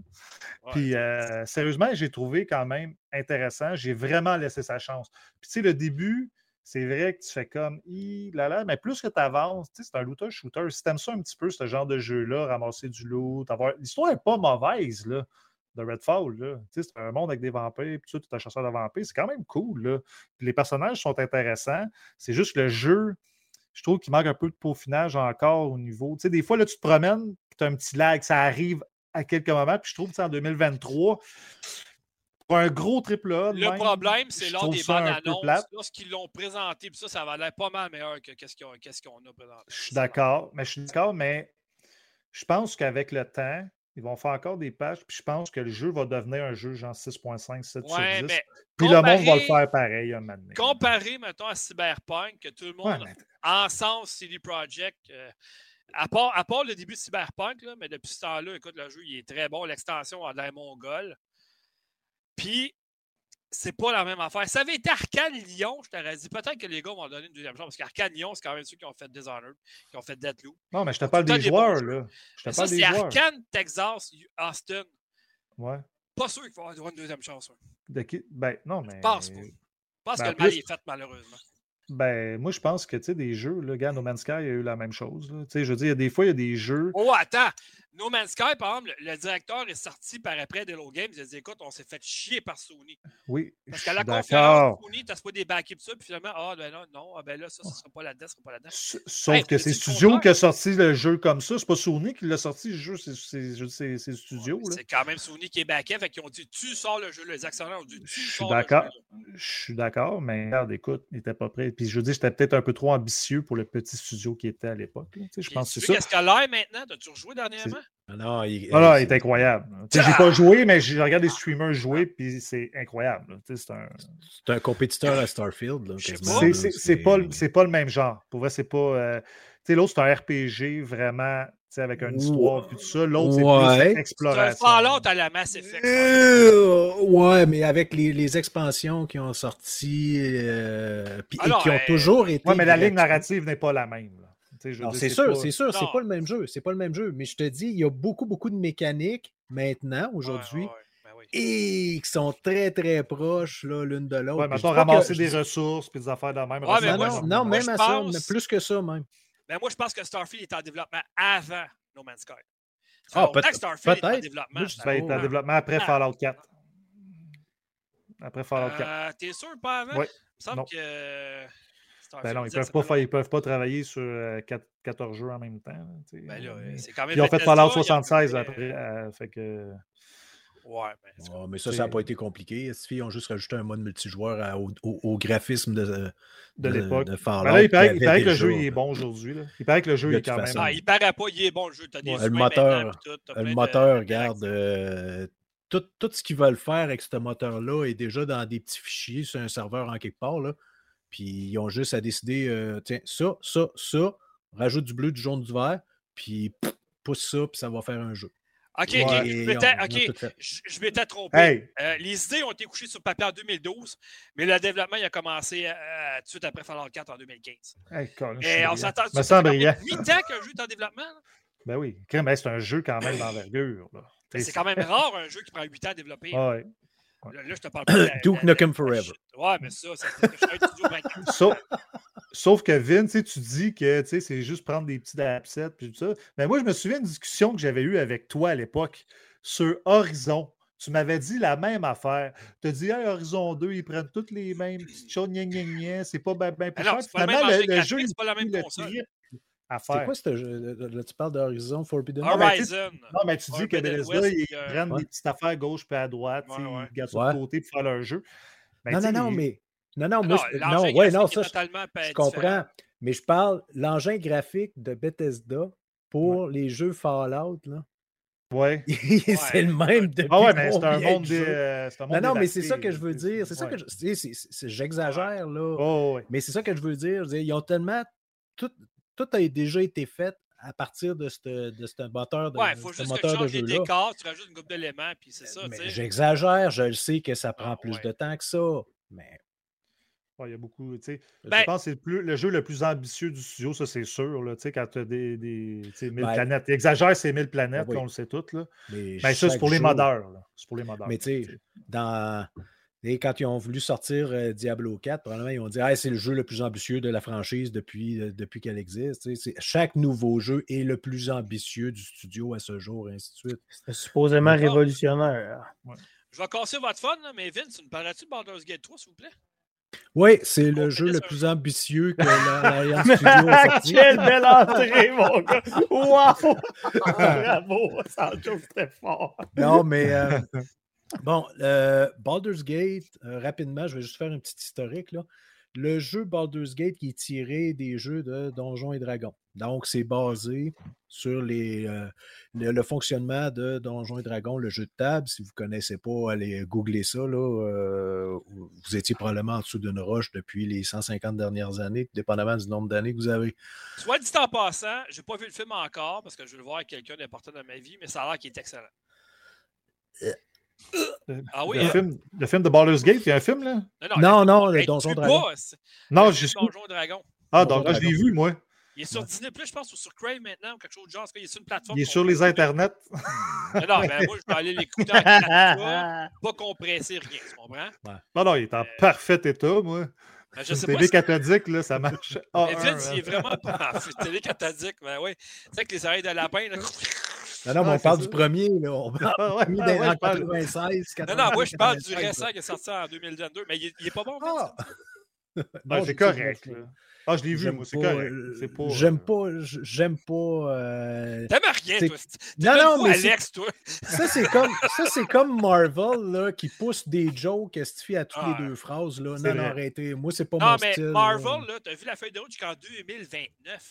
Puis, euh, sérieusement, j'ai trouvé quand même intéressant. J'ai vraiment laissé sa chance. Puis, tu sais, le début, c'est vrai que tu fais comme là, là, mais plus que tu avances, c'est un looter shooter. Si tu aimes ça un petit peu, ce genre de jeu-là, ramasser du loot, avoir. L'histoire n'est pas mauvaise là, de Redfall. Là. C'est un monde avec des vampires, puis tu es un chasseur de vampires, c'est quand même cool. Là. les personnages sont intéressants. C'est juste le jeu, je trouve qu'il manque un peu de peaufinage encore au niveau. Des fois, là, tu te promènes, tu as un petit lag, ça arrive à quelques moments, puis je trouve que en 2023, pour un gros triple A. Le problème, c'est lors des bandes annonces, lorsqu'ils l'ont présenté, puis ça, ça va l'air pas mal meilleur que qu'est-ce qu'on a présenté. Je suis d'accord, mais je suis d'accord, mais je pense qu'avec le temps, ils vont faire encore des pages, puis je pense que le jeu va devenir un jeu genre 6.5, 7 ouais, sur 10. Puis le monde va le faire pareil un moment Comparé, mettons, à Cyberpunk, que tout le monde, en sens CD Projekt, euh, à, part, à part le début de Cyberpunk, là, mais depuis ce temps-là, écoute, le jeu, il est très bon. L'extension a l'air mongole. Puis, c'est pas la même affaire. Ça avait été Arcane Lyon, je t'aurais dit. Peut-être que les gars vont donner une deuxième chance, parce qu'Arcane Lyon, c'est quand même ceux qui ont fait Dishonored, qui ont fait Deathloop. Non, mais je te parle des joueurs, là. Je te parle ça, c'est Arcane, Texas, Austin. Ouais. Pas sûr qu'il va avoir une deuxième chance. De qui? Ben, non, mais. Je pense pas. Je pense ben, que le mal est fait, malheureusement. Ben, moi, je pense que, tu sais, des jeux, le gars, No Man's Sky a eu la même chose. Tu sais, je veux dire, des fois, il y a des jeux. Oh, attends! No Man's Sky, par exemple, le, directeur est sorti par après d'Hello Games. Il a dit écoute, on s'est fait chier par Sony. Oui. Parce qu'à la conférence, Sony, tu n'as pas des backups, ça, puis finalement, ah, ben non, non, ah, ben là, ça, ne sera pas là-dedans, ce sera pas là-dedans. Sauf que c'est Studio qui a sorti le jeu comme ça. C'est pas Sony qui l'a sorti, le jeu, c'est Studio. c'est quand même Sony qui est backé, fait qu'ils ont dit tu sors le jeu. Les actionnaires ont dit tu Je suis d'accord. Je suis d'accord, mais regarde, écoute, il n'était pas prêt. Puis je veux dire, j'étais peut-être un peu trop ambitieux pour le petit studio qui était à l'époque. Je pense que c'est ça. Qu'est-ce qu'il a maintenant? As-tu rejoué dernièrement? Ah non, il, ah est incroyable. J'ai pas joué, mais j'ai regardé des streamers jouer, puis c'est incroyable. C'est un... un... compétiteur à Starfield. C'est pas, pas le même genre. Pour vrai, c'est pas. Euh... L'autre, c'est un RPG vraiment avec une histoire et tout ça. L'autre, c'est plus exploration. C'est un Fallout à la Mass Effect. Euh, ouais, mais avec les, les, expansions qui ont sorti euh, et qui ont euh, toujours été. Ouais, mais la ligne narrative n'est pas la même. C'est sûr, c'est sûr, c'est pas le même jeu. C'est pas le même jeu. Mais je te dis, il y a beaucoup, beaucoup de mécaniques maintenant, aujourd'hui. Ben et qui sont très, très proches l'une de l'autre. Ouais, maintenant, ramasser des ressources et des affaires de la même. non, non, même à ça, plus que ça, même. Mais moi, je pense que Starfield est en développement avant No Man's Sky. Ah, peut-être. Starfield est en développement. Moi, je être en développement après Fallout 4. Après Fallout 4. Euh, T'es sûr pas avant? Oui. Il me semble que. Ben non, ils ne peuvent, pas peuvent pas travailler sur 14 euh, jeux en même temps. Ben là, c'est quand même ils ont fait Fallout 76 après. Euh, fait que... Ouais, mais, oh, mais ça, ça n'a pas été compliqué. Ils ont juste rajouté un mode multijoueur au, au, graphisme de, de, l'époque? De, ben là, il paraît, il paraît que le jeu est bon aujourd'hui. Il paraît que le jeu est quand même. Ah, il paraît pas, il est bon le jeu. As des le moteur, le moteur, regarde. Euh, tout, tout, ce qu'ils veulent faire avec ce moteur-là est déjà dans des petits fichiers sur un serveur en quelque part. Là. Puis ils ont juste à décider, euh, tiens, ça, ça, ça, rajoute du bleu, du jaune, du vert, puis pousse ça, puis ça va faire un jeu. OK, je m'étais trompé. Euh, les idées ont été couchées sur papier en 2012, mais le développement il a commencé euh, tout de suite après Fallout 4 en 2015. Et on s'attend. Ça fait 8 ans qu'un jeu est en développement. Ben oui, c'est un jeu quand même d'envergure. C'est quand même rare un jeu qui prend 8 ans à développer. Ouais. Là, je te parle pas Duke Nukem Forever. Ouais, mais ça, c'est sauf, sauf que Vin, tu dis que c'est juste prendre des petits upsets puis tout ça. Mais moi, je me souviens d'une discussion que j'avais eue avec toi à l'époque sur Horizon. Tu m'avais dit la même affaire. Tu as dit, hey, Horizon 2, ils prennent toutes les mêmes petites choses, c'est pas bien ben, plus Finalement, le, jeu, c'est pas la même console c'est quoi ce jeu? Là, tu parles d'Horizon Forbidden? Horizon. Non, mais tu dis que Bethesda, ils euh, prennent des petites affaires gauche puis à droite, ils gardent ça de côté pour faire leur jeu. Ben, non, non, non, mais. Non, non, moi, non, non, ouais, non, ça, je, comprends. Mais je parle l'engin graphique de Bethesda pour les jeux Fallout, là. Ouais. c'est le même depuis. Ah ouais, mais c'est un monde des. Euh, non, non, mais c'est ça que je veux dire. C'est ça que j'exagère, là. Oh, mais c'est ça que je veux dire. Ils ont tellement tout, tout a déjà été fait à partir de ce de moteur de Ouais, il faut juste que tu changes les décors, tu rajoutes une coupe d'éléments, puis c'est ça. J'exagère, je le sais que ça prend ah, plus de temps que ça, mais. il y a beaucoup. Tu sais, ben je pense que c'est le, le, jeu le plus ambitieux du studio, ça c'est sûr. Là, quand tu as des, des 1000 ben planètes. Il exagère ces 1000 planètes, on le sait toutes. Là. Mais, ben, ça, c'est pour les modeurs. C'est pour les modeurs. Mais tu sais, dans et quand ils ont voulu sortir euh, Diablo 4, probablement ils ont dit c'est le jeu le plus ambitieux de la franchise depuis, euh, depuis qu'elle existe. Chaque nouveau jeu est le plus ambitieux du studio à ce jour, et ainsi de suite. C'est supposément révolutionnaire. Je vais casser votre fun, mais Vince, me parles-tu de Baldur's Gate 3, s'il vous plaît? Oui, c'est le jeu le plus ambitieux que l'Alliance Studio a sorti. Quelle belle entrée, mon gars! Wow! Bravo! Ça en très fort. Non, mais euh, Bon, euh, Baldur's Gate, euh, rapidement, je vais juste faire un petit historique. Là. Le jeu Baldur's Gate qui est tiré des jeux de Donjons et Dragons. Donc, c'est basé sur les, euh, le, fonctionnement de Donjons et Dragons, le jeu de table. Si vous ne connaissez pas, allez googler ça. Là, vous étiez probablement en dessous d'une roche depuis les 150 dernières années, dépendamment du nombre d'années que vous avez. Soit dit en passant, je n'ai pas vu le film encore parce que je veux le voir avec quelqu'un d'important dans ma vie, mais ça a l'air qu'il est excellent. Ah oui, le, hein? film, le film de Baldur's Gate, il y a un film là? Non, non, le Donjon Dragon. Non, je Donjon Dragon. Ah, donc là, je l'ai vu, moi. Il est sur Disney Plus, je pense, ou sur Crave maintenant, ou quelque chose de genre. Il est sur une plateforme. Il est sur les internets. non, non, ben, moi, je vais aller l'écouter pas compressé, rien, tu comprends? Non, non, il est en euh, parfait état, moi. Ben, je sais télé pas si- cathodique, là, ça marche. Mais Vince, il est vraiment pas en télé cathodique. Ben oui. Tu sais, avec les oreilles de lapin. Là. Non, non, mais on parle du ça. premier, là. On parle Ah ouais, du ah premier ouais, en je parle- 96, Non, non, moi, je parle du 96, là. récent qui est sorti en 2022. Mais il, il est pas bon. Ah! Ah, Non, c'est correct. là. Ah, je l'ai vu, J'aime moi, c'est pas, correct. euh, pas. J'aime euh, pas. J'aime pas. euh, T'aimes rien, C'est- toi. Non, non, mais c'est- Alex, toi? ça, c'est comme, ça, c'est comme Marvel là, qui pousse des jokes estifie à toutes Ah, les deux phrases. Là. Non, non, arrêtez. Moi, c'est pas Non, mon mais style. là. Marvel, là, t'as vu la feuille de route jusqu'en 2029.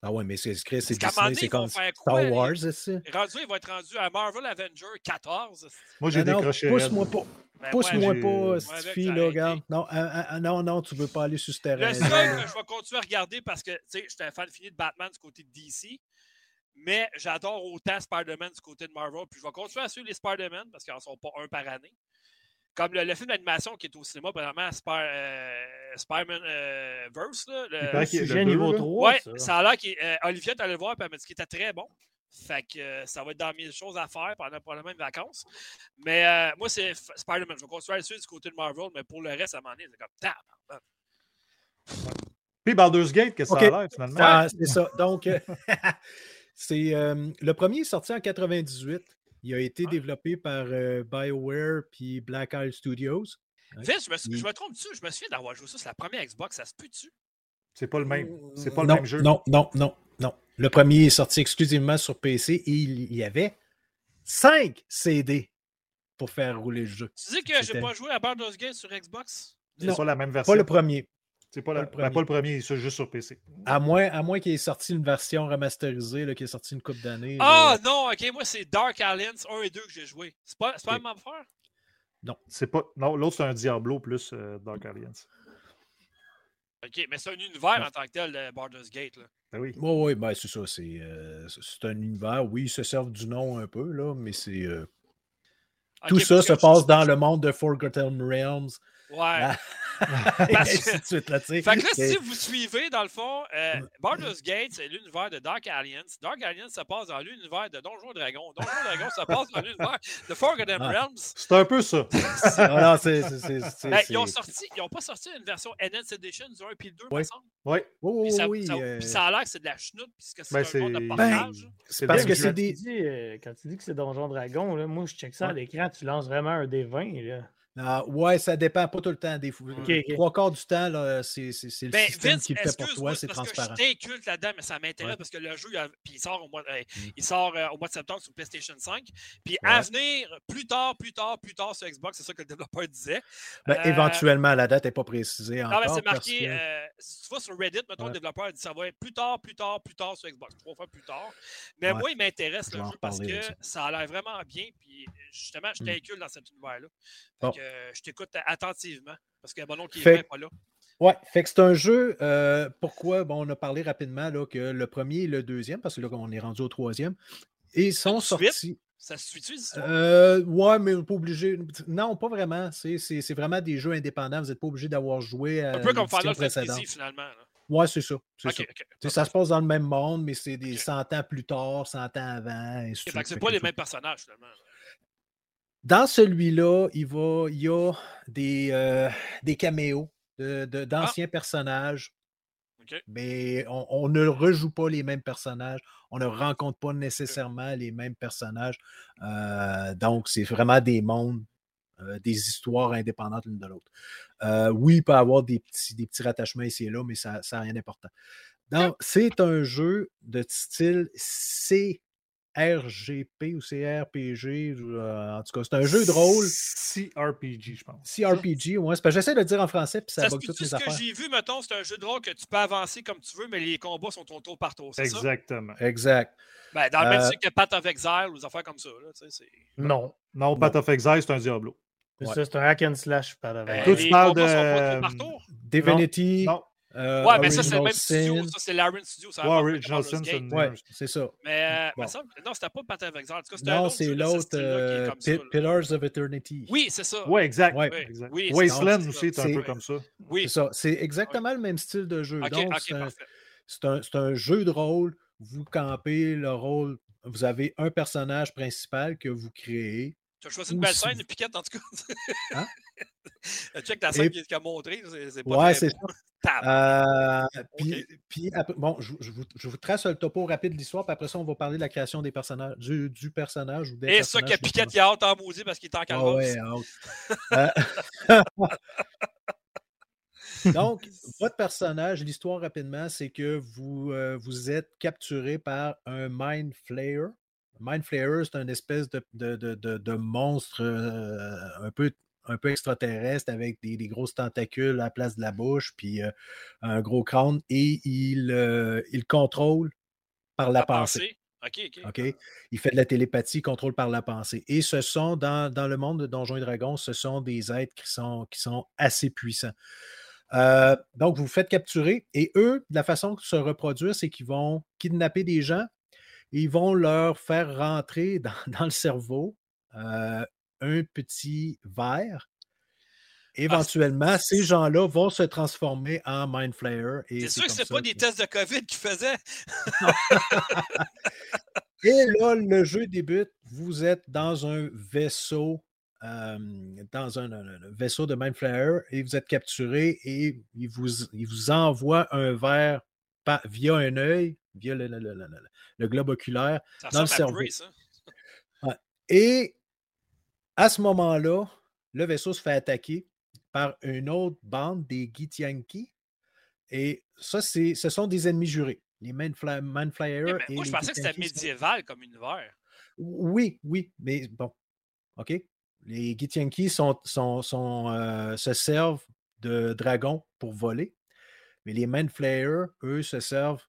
Ah ouais, mais c'est Chris, c'est Disney, c'est comme quoi, Star Wars, c'est ça? Rendu, il va être rendu à Marvel Avenger 14. Moi, j'ai non, décroché. Pousse-moi pas. Ben, Pousse-moi ouais, pas, cette fille, là, regarde. Non, ah, ah, ah, non, non, tu veux pas aller sur ce terrain. Le seul que je vais continuer à regarder parce que, tu sais, j'étais un fan fini de Batman du côté de DC, mais j'adore autant Spider-Man du côté de Marvel. Puis je vais continuer à suivre les Spider-Man parce qu'ils n'en sont pas un par année. Comme le, le film d'animation qui est au cinéma, Spy- euh, Spider-Man euh, Verse. Là, le- Il niveau là. 3. Ouais, ça. ça a l'air qu'il. euh, est allée le voir, puis elle m'a dit qu'il était très bon. Fait que euh, ça va être dans mes choses à faire pendant probablement mes vacances. Mais euh, moi, c'est Spider-Man. Je vais continuer à le suivre du côté de Marvel, mais pour le reste, à un moment donné, c'est comme tabarnak. Puis Baldur's Gate, qu'est-ce que ça a l'air, finalement? Ah, c'est ça. Donc, c'est euh, le premier est sorti en 98. Il a été développé par euh, BioWare puis Black Isle Studios. Je me, suis- je me trompe-tu? Je me souviens d'avoir joué ça. C'est la première Xbox, ça se peut-tu? C'est pas le même. C'est pas le non, même jeu. Non, non, non, non. Le premier est sorti exclusivement sur PC et il y avait 5 CD pour faire rouler le jeu. Tu dis que j'ai pas joué à Baldur's Gate sur Xbox? C'est pas la même version. Pas le premier. C'est pas, pas le ben, pas le premier, c'est juste sur PC. À moins, à moins qu'il ait sorti une version remasterisée là, qui est sortie une couple d'années. Ah là. non, ok, moi c'est Dark Alliance 1 et 2 que j'ai joué. C'est pas, c'est pas Ok. la même affaire? C'est pas. Non, l'autre, c'est un Diablo plus euh, Dark Alliance. Ok, mais c'est un univers en tant que tel, de Baldur's Gate. Là. Ben oui. Oui, oui, ben c'est ça. C'est euh, c'est un univers. Oui, ils se servent du nom un peu, là, mais c'est. euh, tout ça se passe dans le monde de Forgotten Realms. Ouais. Et Parce que- de suite, là, tu sais. Fait que là, si vous suivez, dans le fond, euh, Baldur's Gate, c'est l'univers de Dark Alliance. Dark Alliance, ça passe dans l'univers de Donjons Dragons. Donjons Dragons, ça passe dans l'univers de Forgotten Ah. Realms. C'est un peu ça. Ah, non, c'est- c'est- c'est- c'est- Ben, ils ont sorti, ils ont pas sorti une version Enhanced Edition du 1 puis le 2, Ouais. me semble. Oui. Oui, oui, Puis ça, oui, ça- euh, puis ça a l'air que c'est de la chenoute, puisque c'est Ben, un monde de c'est- partage. C'est parce que c'est des. Euh, quand tu dis que c'est Donjon Dragon, là, moi je check ça à l'écran, tu lances vraiment un des 20. Là. Ah, ouais, ça dépend pas tout le temps. Des fois. Trois quarts du temps, là, c'est c'est- c'est le Ben, système Vince, qui le fait pour toi, c'est transparent. que je t'inculte là-dedans, mais ça m'intéresse Ouais. parce que le jeu, il, a- puis il sort, au mois, euh, Mm. il sort euh, au mois de septembre sur PlayStation 5. Puis Ouais. à venir, plus tard, plus tard, plus tard sur Xbox, c'est ça que le développeur disait. Ben, Euh, éventuellement, la date n'est pas précisée Non, encore. mais c'est parce marqué, que- euh, si tu vas sur Reddit, mettons, Ouais. le développeur dit ça va être plus tard, plus tard, plus tard sur Xbox, trois fois plus tard. Mais Ouais. moi, il m'intéresse Je le jeu parce que ça. a l'air vraiment bien. Puis justement, je Mm. t'incule dans cet univers-là. Euh, je t'écoute attentivement parce que mon oncle qui n'est pas là. Ouais, fait que c'est un jeu. euh, pourquoi? Bon, on a parlé rapidement là, que le premier et le deuxième, parce que là, on est rendu au troisième, et ils sont sortis. Ça se suit-tu? Euh, ouais, mais pas obligé. Non, pas vraiment. C'est vraiment des jeux indépendants. Vous n'êtes pas obligé d'avoir joué à Un peu comme Final. Fantasy, finalement. là. Ouais, c'est ça. Ça. ça se passe dans le même monde, mais c'est des Ok. 100 ans plus tard, 100 ans avant. et c'est pas les mêmes personnages, finalement. là. Dans celui-là, il, va, il y a des, euh, des caméos de- de- d'anciens personnages, mais on, on ne rejoue pas les mêmes personnages. On ne rencontre pas nécessairement les mêmes personnages. Euh, donc, c'est vraiment des mondes, euh, des histoires indépendantes l'une de l'autre. Euh, oui, il peut y avoir des petits, des petits rattachements ici et là, mais ça n'a rien d'important. Donc, c'est un jeu de style CRGP ou CRPG. euh, en tout cas, c'est un jeu de rôle. CRPG, je pense. CRPG, ouais. C'est parce que j'essaie de le dire en français, puis ça, Ça bug toutes mes ce que j'ai vu, mettons, c'est un jeu de rôle que tu peux avancer comme tu veux, mais les combats sont ton tour par tour, c'est ça? Exactement. Exact. Ben, dans le même Euh, style que Path of Exile ou des affaires comme ça. Là, Non. Non, Path of Exile, c'est un Diablo. C'est Ouais. ça, c'est un hack and slash par la Ben, Toi, tu les parles sont pas de- tour par tour? Divinity. Non. Euh, Ouais, mais ça, c'est le même studio. Ça, c'est l'Iron Studio. Ça Ouais, Original Sin, c'est Ouais, c'est ça. Mais euh, Bon. semble- non, c'était pas Path of Exile. En tout cas, c'était un Non, c'est l'autre euh, ça. Pillars of Eternity. Oui, c'est ça. Ouais, exact. Ouais. Oui, exact. oui, c'est- Wasteland c'est aussi ça. est un C'est- peu comme ça. Oui. C'est ça. C'est exactement le même style de jeu. Donc, c'est un- c'est c'est un jeu de rôle. Vous campez le rôle. Vous avez un personnage principal que vous créez. Tu as choisi une belle scène, Piquette, en tout cas. Hein? Check la scène qu'il a montrée. C'est pas ouais, c'est ça. Euh, puis, puis bon, je, vous, je, vous, trace le topo rapide de l'histoire, puis après ça, on va parler de la création des personnages, du, du personnage. Ou des Et ça, que Piquette, il a hâte en maudit parce qu'il est en carrosse. Ah ouais, euh, Donc, votre personnage, l'histoire rapidement, c'est que vous, euh, vous êtes capturé par un Mind Flayer. Mind Flayer, c'est une espèce de, de, de, de monstre euh, un, peu, un peu extraterrestre avec des, des, grosses tentacules à la place de la bouche, puis euh, un gros crâne, et il, il contrôle par la, pensée. OK, Il fait de la télépathie, contrôle par la pensée. Et ce sont, dans, dans le monde de Donjons et Dragons, ce sont des êtres qui sont, qui sont assez puissants. Euh, donc, vous vous faites capturer et eux, la façon de se reproduire, c'est qu'ils vont kidnapper des gens ils vont leur faire rentrer dans, le cerveau euh, un petit verre. Ah, Éventuellement, ces gens-là vont se transformer en Mind Flayer. C'est sûr que ce pas des tests de COVID qu'ils faisaient. et là, le jeu débute. Vous êtes dans un vaisseau dans un, vaisseau de Mind Flayer et vous êtes capturé et il vous, il vous envoie un verre via un œil, via le, globe oculaire, dans le cerveau. Et à ce moment-là, le vaisseau se fait attaquer par une autre bande des Gitianki. Et ça, ce sont des ennemis jurés. Les Mind, Flyers. moi, je pensais que c'était médiéval comme univers. Oui, oui, mais bon. OK? Les Githyanki sont, sont, euh, se servent de dragons pour voler, mais les Mind Flayers, eux, se servent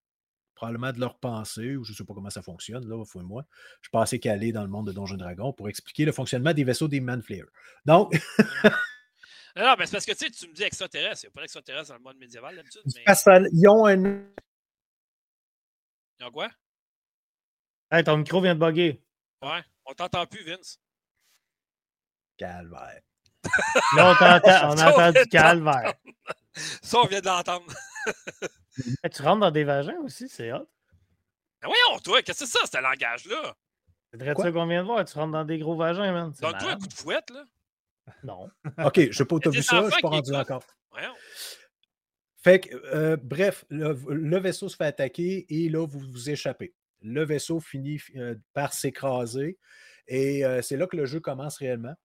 probablement de leur pensée, ou je ne sais pas comment ça fonctionne, là, moi. Je suis pas assez calé dans le monde de Donjons Dragons pour expliquer le fonctionnement des vaisseaux des Mind Flayers. Donc. non, mais c'est parce que tu, sais, tu me dis extraterrestre. Il n'y a pas d'extraterrestre dans le monde médiéval d'habitude. Mais... Parce qu'ils ont un. Ils ont quoi? Hey, ton micro vient de bugger. Ouais, on t'entend plus, Vince. Calvaire. Là, on, entend, on entend du calvaire. Ça, on vient de l'entendre. tu rentres dans des vagins aussi, c'est hot. Mais voyons, toi, qu'est-ce que c'est ça, ce langage-là? C'est ça qu'on vient de voir? Tu rentres dans des gros vagins, man. Donne-toi un coup de fouette, là. Non. OK, je sais pas où tu as vu ça, je suis pas rendu encore. Voyons. Fait que, euh, bref, le, vaisseau se fait attaquer et là, vous vous échappez. Le vaisseau finit euh, par s'écraser et euh, c'est là que le jeu commence réellement.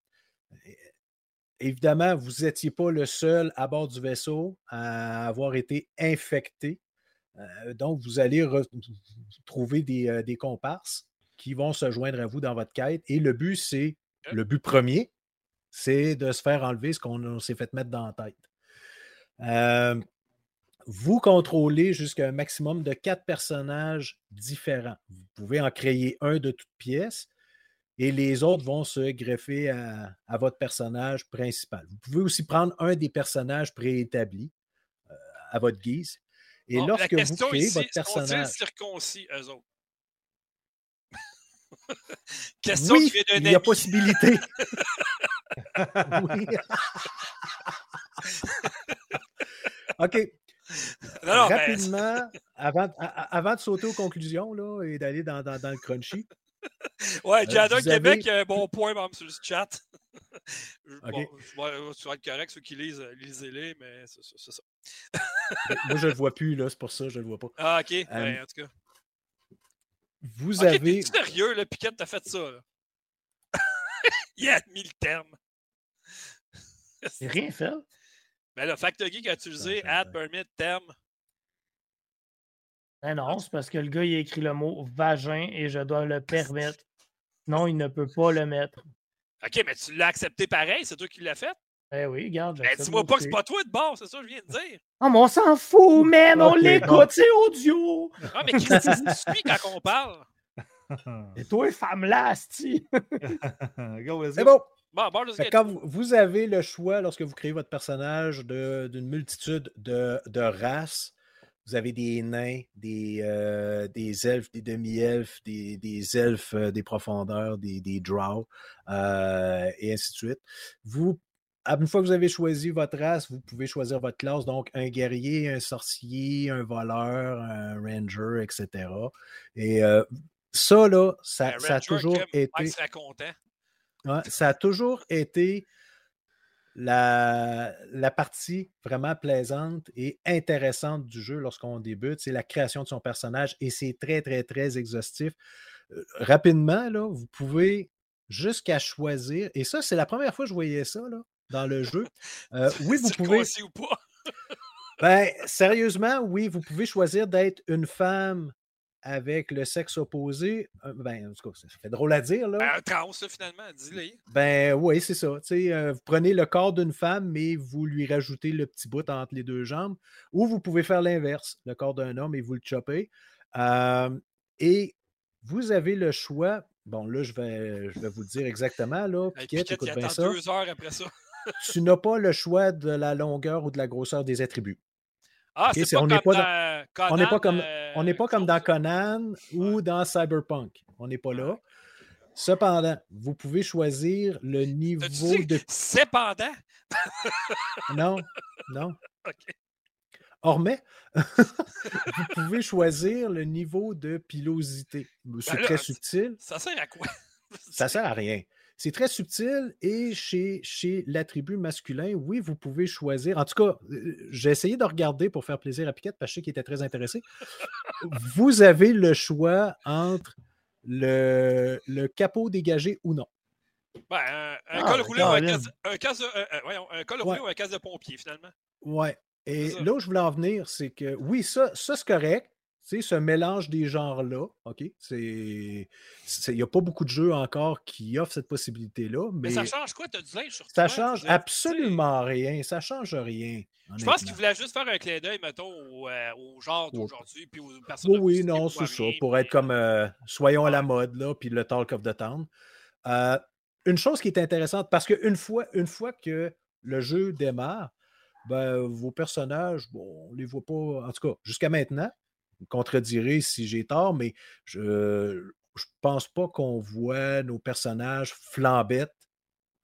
Évidemment, vous n'étiez pas le seul à bord du vaisseau à avoir été infecté. Euh, donc, vous allez trouver euh, des, comparses qui vont se joindre à vous dans votre quête. Et le but, c'est le but premier, c'est de se faire enlever ce qu'on s'est fait mettre dans la tête. Euh, vous contrôlez jusqu'à un maximum de quatre personnages différents. Vous pouvez en créer un de toute pièce et les autres vont se greffer à, votre personnage principal. Vous pouvez aussi prendre un des personnages préétablis euh, à votre guise. Et lorsque vous créez votre personnage. circoncis, eux autres? question oui, il y a possibilité. oui. OK. Rapidement, avant, avant, de sauter aux conclusions là, et d'aller dans, dans, dans, le crunchy, Ouais, Canada, euh, Québec, a un bon point, même sur le chat. bon, je vais, être correct, ceux qui lisent, euh, lisez-les, mais c'est ça. Moi, je ne le vois plus, là, c'est pour ça, je ne le vois pas. Ah, ok, euh, en tout cas. Vous okay, avez. Sérieux, là, Piquette, t'as fait ça, là. Il a admis le terme. C'est rien fait? Ben là, Factor Geek a utilisé add permit terme ben non, c'est parce que le gars, il a écrit le mot vagin et je dois le permettre. Non, il ne peut pas le mettre. OK, mais tu l'as accepté pareil, c'est toi qui l'as fait? Eh oui, regarde. Ben, dis-moi pas que c'est pas toi de bord, c'est ça que je viens de dire. Oh, mais on s'en fout, man, on l'écoute, c'est audio. Ah, mais qui se suit quand on parle? Et toi, femme-là, Asti. c'est bon. Bon, bon quand vous, vous, avez le choix, lorsque vous créez votre personnage, d'une multitude de, de races, vous avez des nains, des, euh, des elfes, des demi-elfes, des, des, elfes euh, des profondeurs, des, des drows, euh, et ainsi de suite. Vous, une fois que vous avez choisi votre race, vous pouvez choisir votre classe, donc un guerrier, un sorcier, un voleur, un ranger, etc. Et ça, là, ça, ça a toujours été. ça a toujours été la, la, partie vraiment plaisante et intéressante du jeu lorsqu'on débute. C'est la création de son personnage et c'est très, très, très exhaustif. Euh, rapidement, là, vous pouvez jusqu'à choisir, et ça, c'est la première fois que je voyais ça là, dans le jeu. Euh, oui, vous pouvez. Ou pas? ben, sérieusement, oui, vous pouvez choisir d'être une femme avec le sexe opposé, euh, ben, en tout cas, ça fait drôle à dire. Là. Ben, trans, finalement, dis-le. Ben oui, c'est ça. Euh, vous prenez le corps d'une femme, mais vous lui rajoutez le petit bout entre les deux jambes. Ou vous pouvez faire l'inverse, le corps d'un homme et vous le choppez. Euh, et vous avez le choix. Bon, là, je vais, je vais vous le dire exactement. Là. Écoute bien ça. deux heures après ça. tu n'as pas le choix de la longueur ou de la grosseur des attributs. Ah, c'est on n'est pas, comme, on n'est pas comme dans Conan ou dans Cyberpunk. On n'est pas là. Cependant, vous pouvez choisir le niveau de. Cependant? non, non. OK. Hormis, vous pouvez choisir le niveau de pilosité. C'est ben très subtil. Ça sert à quoi? ça sert à rien. C'est très subtil et chez, chez l'attribut masculin, oui, vous pouvez choisir. En tout cas, euh, j'ai essayé de regarder pour faire plaisir à Piquette parce que je sais qu'il était très intéressé. vous avez le choix entre le, le capot dégagé ou non. Ben, un, ah, col roulé ou un casse, un, casse de, un col roulé ou un casse de pompier, finalement. Ouais. Et là où je voulais en venir, c'est que oui, ça, ça c'est correct sais, ce mélange des genres-là, OK? Il n'y a pas beaucoup de jeux encore qui offrent cette possibilité-là. Mais, ça change quoi? Tu as du linge sur Ça change absolument rien. Ça change rien. Je pense qu'il voulait juste faire un clin d'œil, mettons, au, euh, genre d'aujourd'hui, puis aux personnes. Oui, oui, non, c'est ça. Pour être comme euh, soyons à la mode, là, puis le talk of the town. Euh, une chose qui est intéressante, parce qu'une fois, une fois que le jeu démarre, ben, vos personnages, bon, on ne les voit pas, en tout cas, jusqu'à maintenant, contredirez si j'ai tort, mais je ne pense pas qu'on voit nos personnages flambettes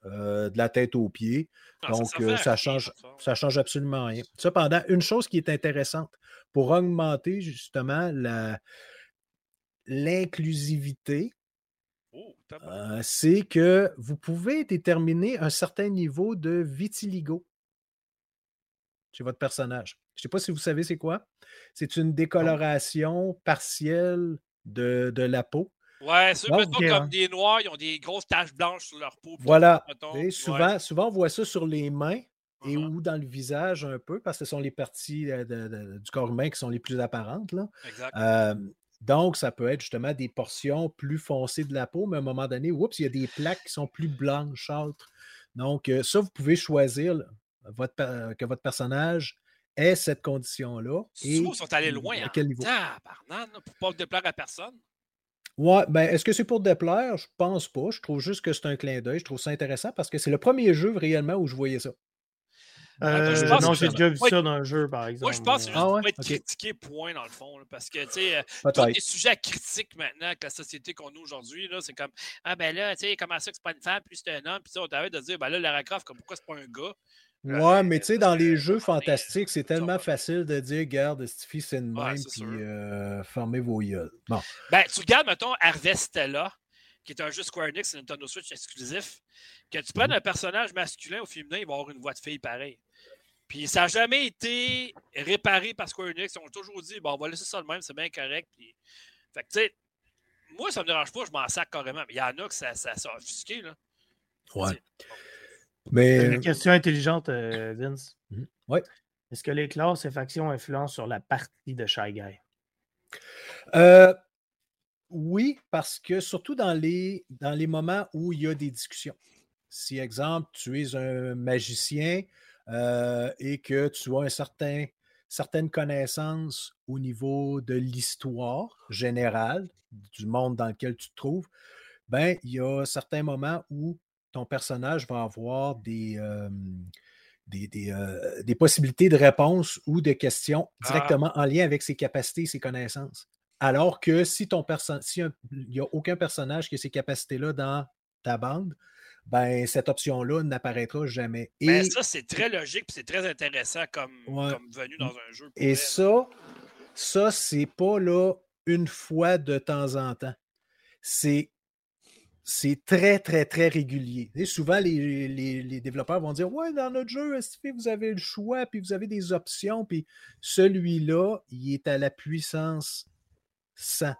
euh, de la tête aux pieds. Donc, ça, change, ça change absolument rien. Cependant, une chose qui est intéressante pour augmenter justement l'inclusivité, oh, euh, c'est que vous pouvez déterminer un certain niveau de vitiligo chez votre personnage. Je ne sais pas si vous savez c'est quoi. C'est une décoloration partielle de, la peau. Ouais, c'est comme des noirs, ils ont des grosses taches blanches sur leur peau. Voilà. souvent, souvent, on voit ça sur les mains et uh-huh. ou dans le visage un peu, parce que ce sont les parties euh, du corps humain qui sont les plus apparentes. Là. Exact. donc, ça peut être justement des portions plus foncées de la peau, mais à un moment donné, oups, il y a des plaques qui sont plus blanchâtres. Donc, euh, ça, vous pouvez choisir votre, que votre personnage ait cette condition-là. Ils sont allés loin. À quel niveau? Ah, pour pas déplaire à personne. Ouais, ben, est-ce que c'est pour déplaire? Je pense pas. Je trouve juste que c'est un clin d'œil. Je trouve ça intéressant parce que c'est le premier jeu réellement où je voyais ça. Euh, non, j'ai déjà vu ça dans un jeu, par exemple. Moi, je pense que c'est juste ah pour être critiqué, point, dans le fond. parce que, tu sais, euh, tous les sujets critiques maintenant avec la société qu'on a aujourd'hui, c'est comme Ah, ben là, tu sais, comment ça que c'est pas une femme, puis c'est un homme, puis on t'avait de dire Ben là, Lara Croft, pourquoi c'est pas un gars Ouais, mais tu sais, dans les jeux fantastiques, c'est tellement facile de dire, garde, Stiffy, c'est une même, puis euh, fermez vos yeux. Bon. Ben, tu regardes, mettons, Harvestella, qui est un jeu Square Enix, Nintendo Switch exclusif, que tu prennes mhm. un personnage masculin ou féminin, il va avoir une voix de fille pareille. Puis ça n'a jamais été réparé par Square Enix. Ils ont toujours dit, bon, on va laisser ça le même, c'est bien correct. Puis... Fait que, tu sais, moi, ça me dérange pas, je m'en sac carrément. Mais il y en a que ça, ça, ça a offusqué, là. Ouais. Mais... Une question intelligente, euh, Vince. Mhm. Oui. Est-ce que les classes et factions influencent sur la partie de Shy Guy? Euh, oui, parce que surtout dans les, dans les moments où il y a des discussions. Si, exemple, tu es un magicien euh, et que tu as un certain, certaines connaissances au niveau de l'histoire générale du monde dans lequel tu te trouves, ben, il y a certains moments où ton personnage va avoir des, des, possibilités de réponse ou de questions ah! directement en lien avec ses capacités et ses connaissances. Alors que si ton si il n'y a aucun personnage qui a ces capacités-là dans ta bande, ben cette option-là n'apparaîtra jamais. Ben, et ça, c'est très logique et c'est très intéressant comme, comme venu dans un jeu. Et ça, ça, c'est pas là une fois de temps en temps. C'est c'est très, très, très régulier. Souvent, les, développeurs vont dire Ouais, dans notre jeu, vous avez le choix, puis vous avez des options, puis celui-là, il est à la puissance 100.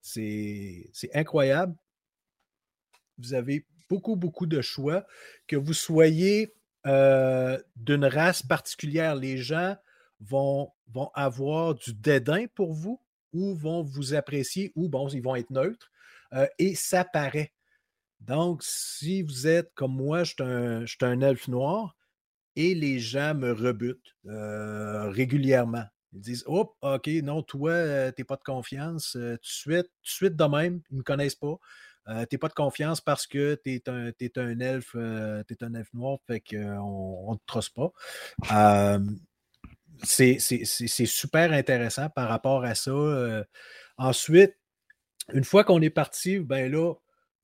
C'est incroyable. Vous avez beaucoup, beaucoup de choix. Que vous soyez euh, d'une race particulière, les gens vont, vont avoir du dédain pour vous ou vont vous apprécier ou, bon, ils vont être neutres. Euh, et ça paraît. Donc, si vous êtes comme moi, je suis un, elfe noir et les gens me rebutent euh, régulièrement. Ils disent Oh, OK, non, toi, euh, tu n'es pas de confiance. suite, tout de suite de même, ils ne me connaissent pas. tu n'es pas de confiance parce que tu es un, es un elfe, es un elfe noir, fait qu'on ne te trosse pas. c'est super intéressant par rapport à ça. ensuite, une fois qu'on est parti, ben là,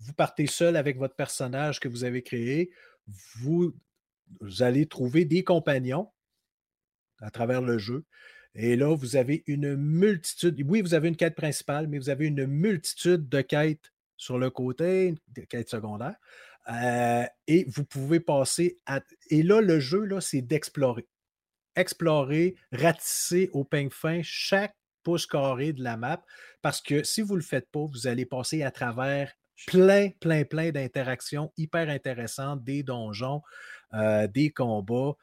vous partez seul avec votre personnage que vous avez créé. Vous, allez trouver des compagnons à travers le jeu. Et là, vous avez une multitude. Oui, vous avez une quête principale, mais vous avez une multitude de quêtes sur le côté, des quêtes secondaires. Euh, et vous pouvez passer à. Et là, le jeu, c'est d'explorer. Explorer, ratisser au peigne fin chaque pouce carré de la map. Parce que si vous ne le faites pas, vous allez passer à travers plein, plein, plein d'interactions hyper intéressantes, des donjons, euh, des combats,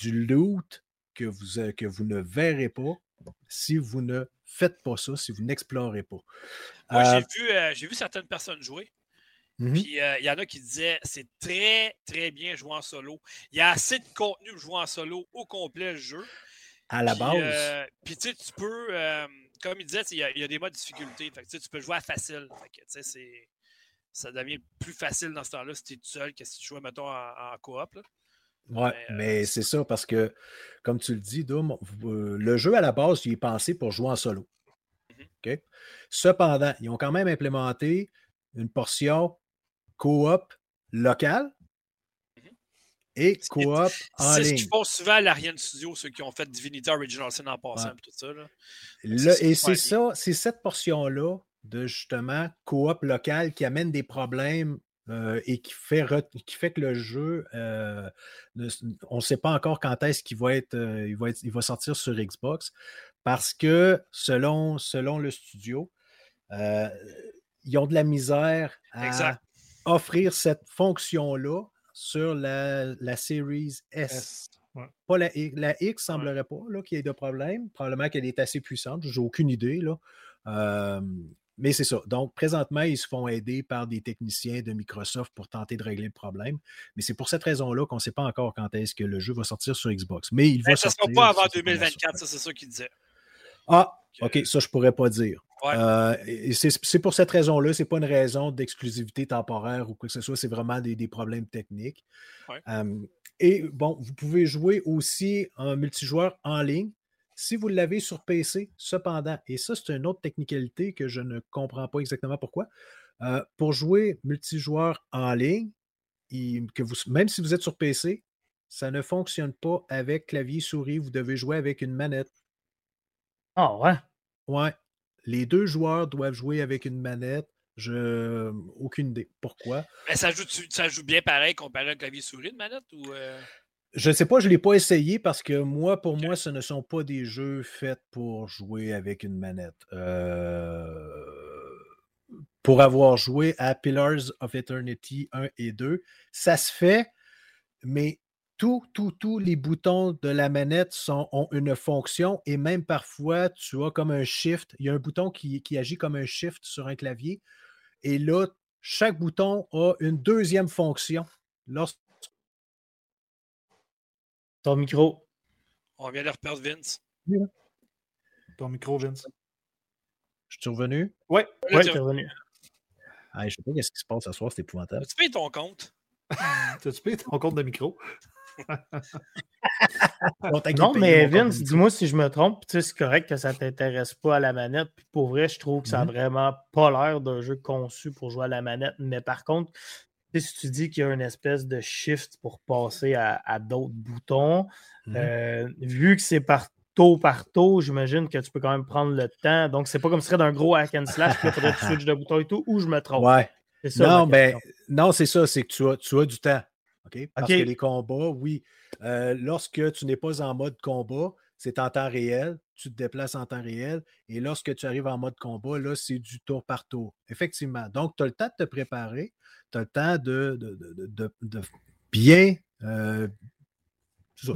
du loot que vous, euh, que vous ne verrez pas si vous ne faites pas ça, si vous n'explorez pas. Moi, j'ai euh, vu, vu certaines personnes jouer. Mmh puis il y en a qui disaient c'est très, très bien jouer en solo. Il y a assez de contenu pour jouer en solo au complet le jeu. À la base. puis tu sais, tu peux, comme il disait, il y, a des modes de difficulté. tu peux jouer à facile. c'est ça devient plus facile dans ce temps-là si tu es tout seul que si tu joues, mettons, en, coop. Oui, mais, euh, c'est ça parce que, comme tu le dis, Doom, euh, le jeu à la base, il est pensé pour jouer en solo. Mmh Cependant, ils ont quand même implémenté une portion coop locale mmh et coop en ligne. C'est ce qu'ils font souvent à l'Ariane Studio, ceux qui ont fait Divinity Original Sin en passant et tout ça. et c'est ça, c'est cette portion-là de justement coop local qui amène des problèmes euh, et qui fait, qui fait que le jeu, euh, on ne sait pas encore quand est-ce qu'il va être, euh, il va être, il va sortir sur Xbox, parce que selon, selon le studio, ils ont de la misère à offrir cette fonction-là sur la, la Series S. Pas la, la X semblerait pas qu'il y ait de problème. Probablement qu'elle est assez puissante. J'ai aucune idée. Là. Mais c'est ça. Donc, présentement, ils se font aider par des techniciens de Microsoft pour tenter de régler le problème. Mais c'est pour cette raison-là qu'on ne sait pas encore quand est-ce que le jeu va sortir sur Xbox. Mais il va ça ne sera pas avant 2024, ça, c'est ça qu'il disait. Ah, OK, ça, je ne pourrais pas dire. Euh, c'est pour cette raison-là, ce n'est pas une raison d'exclusivité temporaire ou quoi que ce soit, c'est vraiment des, problèmes techniques. et bon, vous pouvez jouer aussi en multijoueur en ligne. Si vous l'avez sur PC, cependant, et ça, c'est une autre technicalité que je ne comprends pas exactement pourquoi, euh, pour jouer multijoueur en ligne, que vous, même si vous êtes sur PC, ça ne fonctionne pas avec clavier souris. Vous devez jouer avec une manette. Ah ouais? Ouais. Les deux joueurs doivent jouer avec une manette. Je aucune idée. Pourquoi? Mais ça joue, ça joue bien pareil comparé à un clavier souris de manette ou euh? Je ne sais pas, je ne l'ai pas essayé parce que moi, pour moi, ce ne sont pas des jeux faits pour jouer avec une manette. Euh, pour avoir joué à Pillars of Eternity 1 et 2, ça se fait, mais tous, tous, tous les boutons de la manette sont, ont une fonction et même parfois, tu as comme un shift. Il y a un bouton qui, qui agit comme un shift sur un clavier. Et là, chaque bouton a une deuxième fonction. Lorsque ton micro. On vient de reperdre Vince. Ton micro, Vince. Je suis revenu? Oui, ouais, es revenu. Ah, je sais pas ce qui se passe ce soir, c'est épouvantable. As-tu payé ton compte? T'as-tu payé ton compte de micro? non, mais Vince, dis-moi si je me trompe. Tu sais, c'est correct que ça ne t'intéresse pas à la manette. Puis pour vrai, je trouve que ça n'a mm-hmm. vraiment pas l'air d'un jeu conçu pour jouer à la manette. Mais par contre, si tu dis qu'il y a une espèce de shift pour passer à, d'autres boutons, mmh euh, vu que c'est par tôt par tôt, j'imagine que tu peux quand même prendre le temps. Donc, c'est pas comme si ce serait d'un gros hack and slash, puis faudrait que tu switches de bouton et tout, ou je me trompe. Ouais. non, ben, non, c'est ça, c'est que tu as, tu as du temps. Parce que les combats, oui, euh, lorsque tu n'es pas en mode combat, c'est en temps réel, tu te déplaces en temps réel. Et lorsque tu arrives en mode combat, là, c'est du tour par tour. Effectivement. Donc, tu as le temps de te préparer, tu as le temps de, de, bien, euh,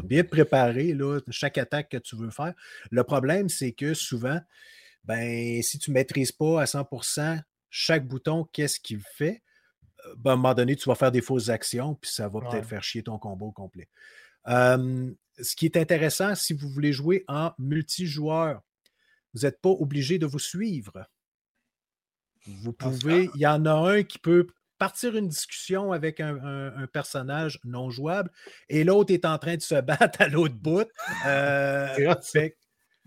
bien préparer là, chaque attaque que tu veux faire. Le problème, c'est que souvent, ben, si tu ne maîtrises pas à 100% chaque bouton, qu'est-ce qu'il fait, ben, à un moment donné, tu vas faire des fausses actions, puis ça va peut-être faire chier ton combo complet. Ce qui est intéressant, si vous voulez jouer en multijoueur, vous n'êtes pas obligé de vous suivre. Vous ah, pouvez, il y en a un qui peut partir une discussion avec un, personnage non jouable et l'autre est en train de se battre à l'autre bout. Euh, fait,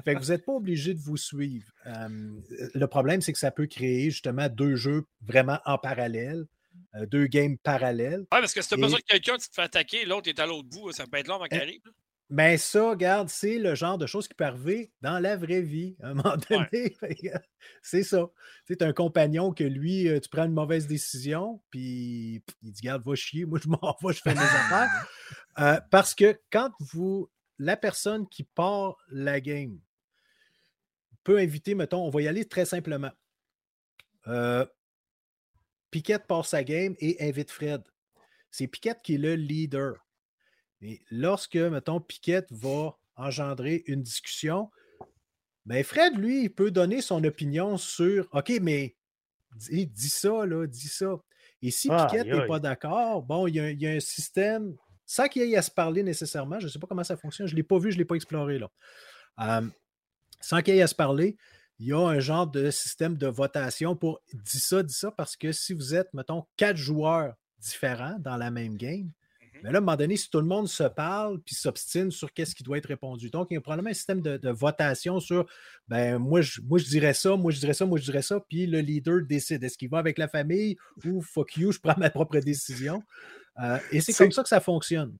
que vous n'êtes pas obligé de vous suivre. le problème, c'est que ça peut créer justement deux jeux vraiment en parallèle. Euh, deux games parallèles. Oui, parce que si tu as besoin de quelqu'un te fait attaquer, l'autre est à l'autre bout, ça peut être long avant qu'il arrive. Mais ça, regarde, c'est le genre de choses qui peut arriver dans la vraie vie. À un moment donné, c'est ça. Tu sais, un compagnon que lui, euh, tu prends une mauvaise décision, puis il dit, regarde, va chier, moi je m'en vais, je fais mes affaires. Euh, parce que quand vous, la personne qui part la game peut inviter, mettons, on va y aller très simplement. Euh, Piquette part sa game et invite Fred. C'est Piquette qui est le leader. Mais lorsque, mettons, Piquette va engendrer une discussion, ben Fred, lui, il peut donner son opinion sur OK, mais dis, dis ça, là, dis ça. Et si Piquette n'est pas d'accord, bon, il y, a, un système, sans qu'il y ait à se parler nécessairement, je ne sais pas comment ça fonctionne, je ne l'ai pas vu, je ne l'ai pas exploré là. sans qu'il y ait à se parler, il y a un genre de système de votation pour dis ça, dis ça, parce que si vous êtes, mettons, quatre joueurs différents dans la même game, mais là, à un moment donné, si tout le monde se parle puis s'obstine sur qu'est-ce qui doit être répondu. Donc, il y a probablement un système de, votation sur ben moi je, moi, je dirais ça, moi, je dirais ça, moi, je dirais ça, puis le leader décide. Est-ce qu'il va avec la famille ou fuck you, je prends ma propre décision? Euh, et c'est comme ça que ça fonctionne.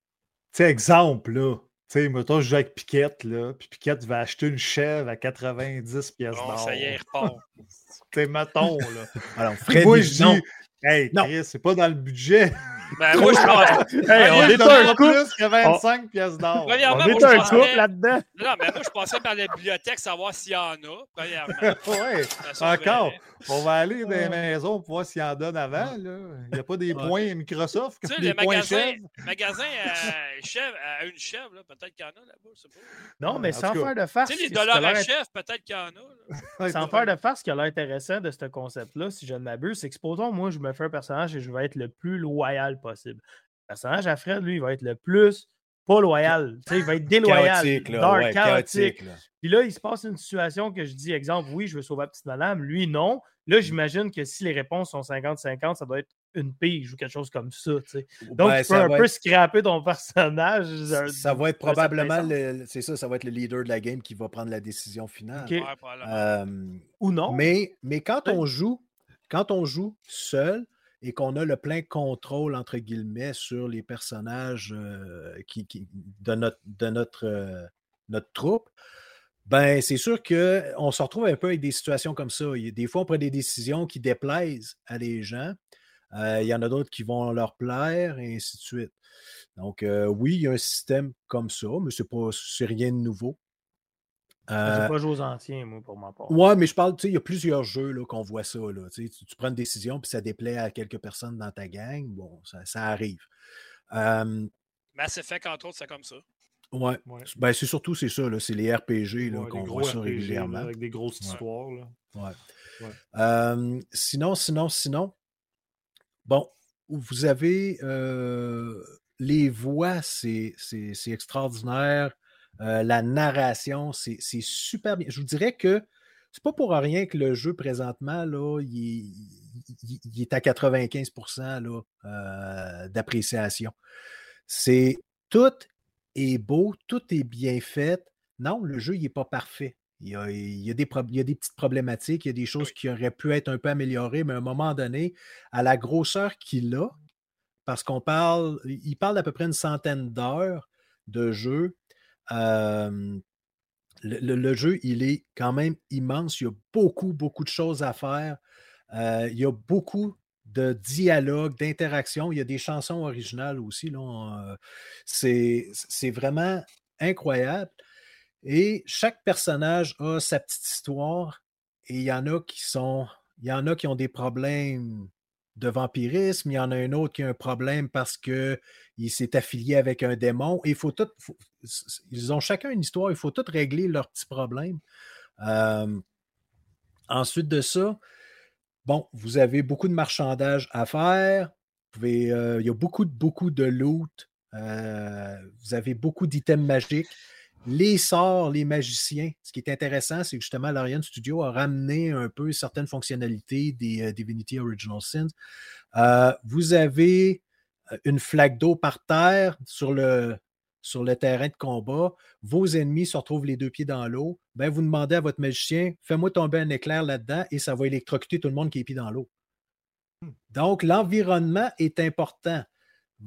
Tu sais, exemple, là. Tu sais, mettons, je joue avec Piquette, là, puis Piquette va acheter une chèvre à 90 pièces d'or. ça y est, repart. tu sais, mettons, là. Alors, Fred, moi, je dis, hey, c'est pas dans le budget. Ben, moi, je pense. hey, on est un couple. plus que 25 pièces d'or. On est un couple là-dedans. Non, mais moi, je pensais par la bibliothèque savoir s'il y en a, premièrement. oui, encore. On va aller dans les maisons pour voir s'il y en donne avant. Là. Il n'y a pas des points Microsoft. Tu sais, les magasins, magasins à, chèvre, à une chèvre, peut-être qu'il y en a là-bas. Non, mais sans faire de farce. Tu sais, les dollars à chef, peut-être qu'il y en a. Sans faire de farce, ce qui a l'air intéressant de ce concept-là, si je ne m'abuse, c'est que supposons, moi, je me fais un personnage et je vais être le plus loyal possible. Le personnage à Fred, lui, il va être le plus pas loyal. il va être déloyal. Chaotique, là, chaotique. Puis là, il se passe une situation que je dis, exemple, oui, je veux sauver la petite madame. Lui, non. Là, mmh. j'imagine que si les réponses sont 50-50, ça doit être une pige ou quelque chose comme ça. Donc, tu peux un peu scraper ton personnage. Ça va être probablement, c'est ça, ça va être le leader de la game qui va prendre la décision finale. ou non. Mais, mais quand on joue, quand on joue seul, et qu'on a le plein contrôle, entre guillemets, sur les personnages euh, qui, de notre, de notre, euh, notre troupe, ben c'est sûr qu'on se retrouve un peu avec des situations comme ça. Des fois, on prend des décisions qui déplaisent à des gens. Euh, il y en a d'autres qui vont leur plaire, et ainsi de suite. Donc, oui, il y a un système comme ça, mais ce n'est rien de nouveau. Euh, pas joué aux anciens, moi, pour ma part. Ouais, mais je parle, tu sais, il y a plusieurs jeux qu'on voit ça. Là, tu, tu, prends une décision, puis ça déplaît à quelques personnes dans ta gang. Bon, ça, arrive. Euh, Mass Effect, entre autres, c'est comme ça. Ouais. Ben, c'est surtout c'est ça, c'est les RPG qu'on voit ça régulièrement. avec des grosses histoires. Là. Ouais. sinon, sinon, sinon, bon, vous avez euh, les voix, c'est extraordinaire. Euh, la narration, c'est super bien. Je vous dirais que c'est pas pour rien que le jeu présentement, là, il, est à 95% euh, d'appréciation. C'est tout est beau, tout est bien fait. Non, le jeu, il n'est pas parfait. Il y, a, des des petites problématiques, il y a des choses qui auraient pu être un peu améliorées, mais à un moment donné, à la grosseur qu'il a, parce qu'on parle, il parle d'à peu près une centaine d'heures de jeu, le, jeu, il est quand même immense. Il y a beaucoup, beaucoup de choses à faire. il y a beaucoup de dialogue, d'interaction. Il y a des chansons originales aussi. C'est vraiment incroyable. Et chaque personnage a sa petite histoire. Et il y en a qui sont. Il y en a qui ont des problèmes de vampirisme, il y en a un autre qui a un problème parce qu'il s'est affilié avec un démon. Il faut ils ont chacun une histoire, il faut tout régler leurs petits problèmes. Euh, ensuite de ça, bon, vous avez beaucoup de marchandage à faire. Euh, il y a beaucoup, beaucoup de loot. Euh, vous avez beaucoup d'items magiques. Les sorts, les magiciens, ce qui est intéressant, c'est que justement, l'Ariane Studio a ramené un peu certaines fonctionnalités des Divinity Original Sins. Vous avez une flaque d'eau par terre sur le, sur le terrain de combat. Vos ennemis se retrouvent les deux pieds dans l'eau. Ben, vous demandez à votre magicien, fais-moi tomber un éclair là-dedans et ça va électrocuter tout le monde qui est pieds dans l'eau. Hmm. Donc, l'environnement est important.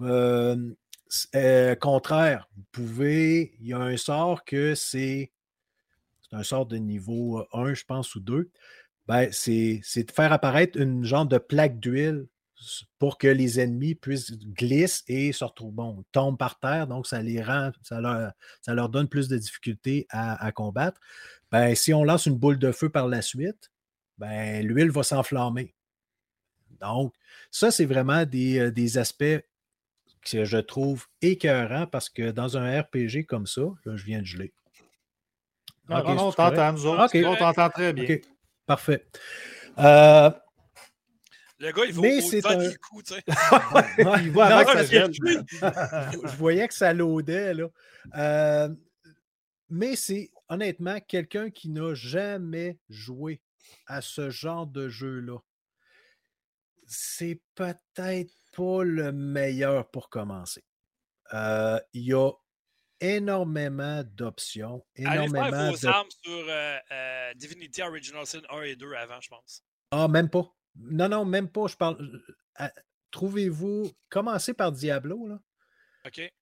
Euh, contraire, vous pouvez, il y a un sort que c'est, c'est un sort de niveau 1, euh, je pense, ou 2. Ben, c'est, de faire apparaître une genre de plaque d'huile pour que les ennemis puissent glisser et se retrouvent, bon, tombent par terre, donc ça les rend, ça leur, ça leur donne plus de difficultés à, combattre. Ben, si on lance une boule de feu par la suite, ben, l'huile va s'enflammer. Donc, ça, c'est vraiment des, euh, des aspects que je trouve écœurant parce que dans un RPG comme ça, là, je viens de geler. Ah, on t'entend, nous autres. On t'entend très bien. Parfait. Euh, le gars, il va au devant un... du coup, tu sais. il va avant que ça Je voyais que ça l'audait, là. Euh, mais c'est honnêtement quelqu'un qui n'a jamais joué à ce genre de jeu-là. C'est peut-être pas le meilleur pour commencer. Euh, il y a énormément d'options. Énormément Allez faire vos armes sur euh, euh, Divinity Original Sin 1 et 2 avant, je pense. Ah, même pas. Non, non, même pas. Je parle. Trouvez-vous. Commencez par Diablo, là. OK.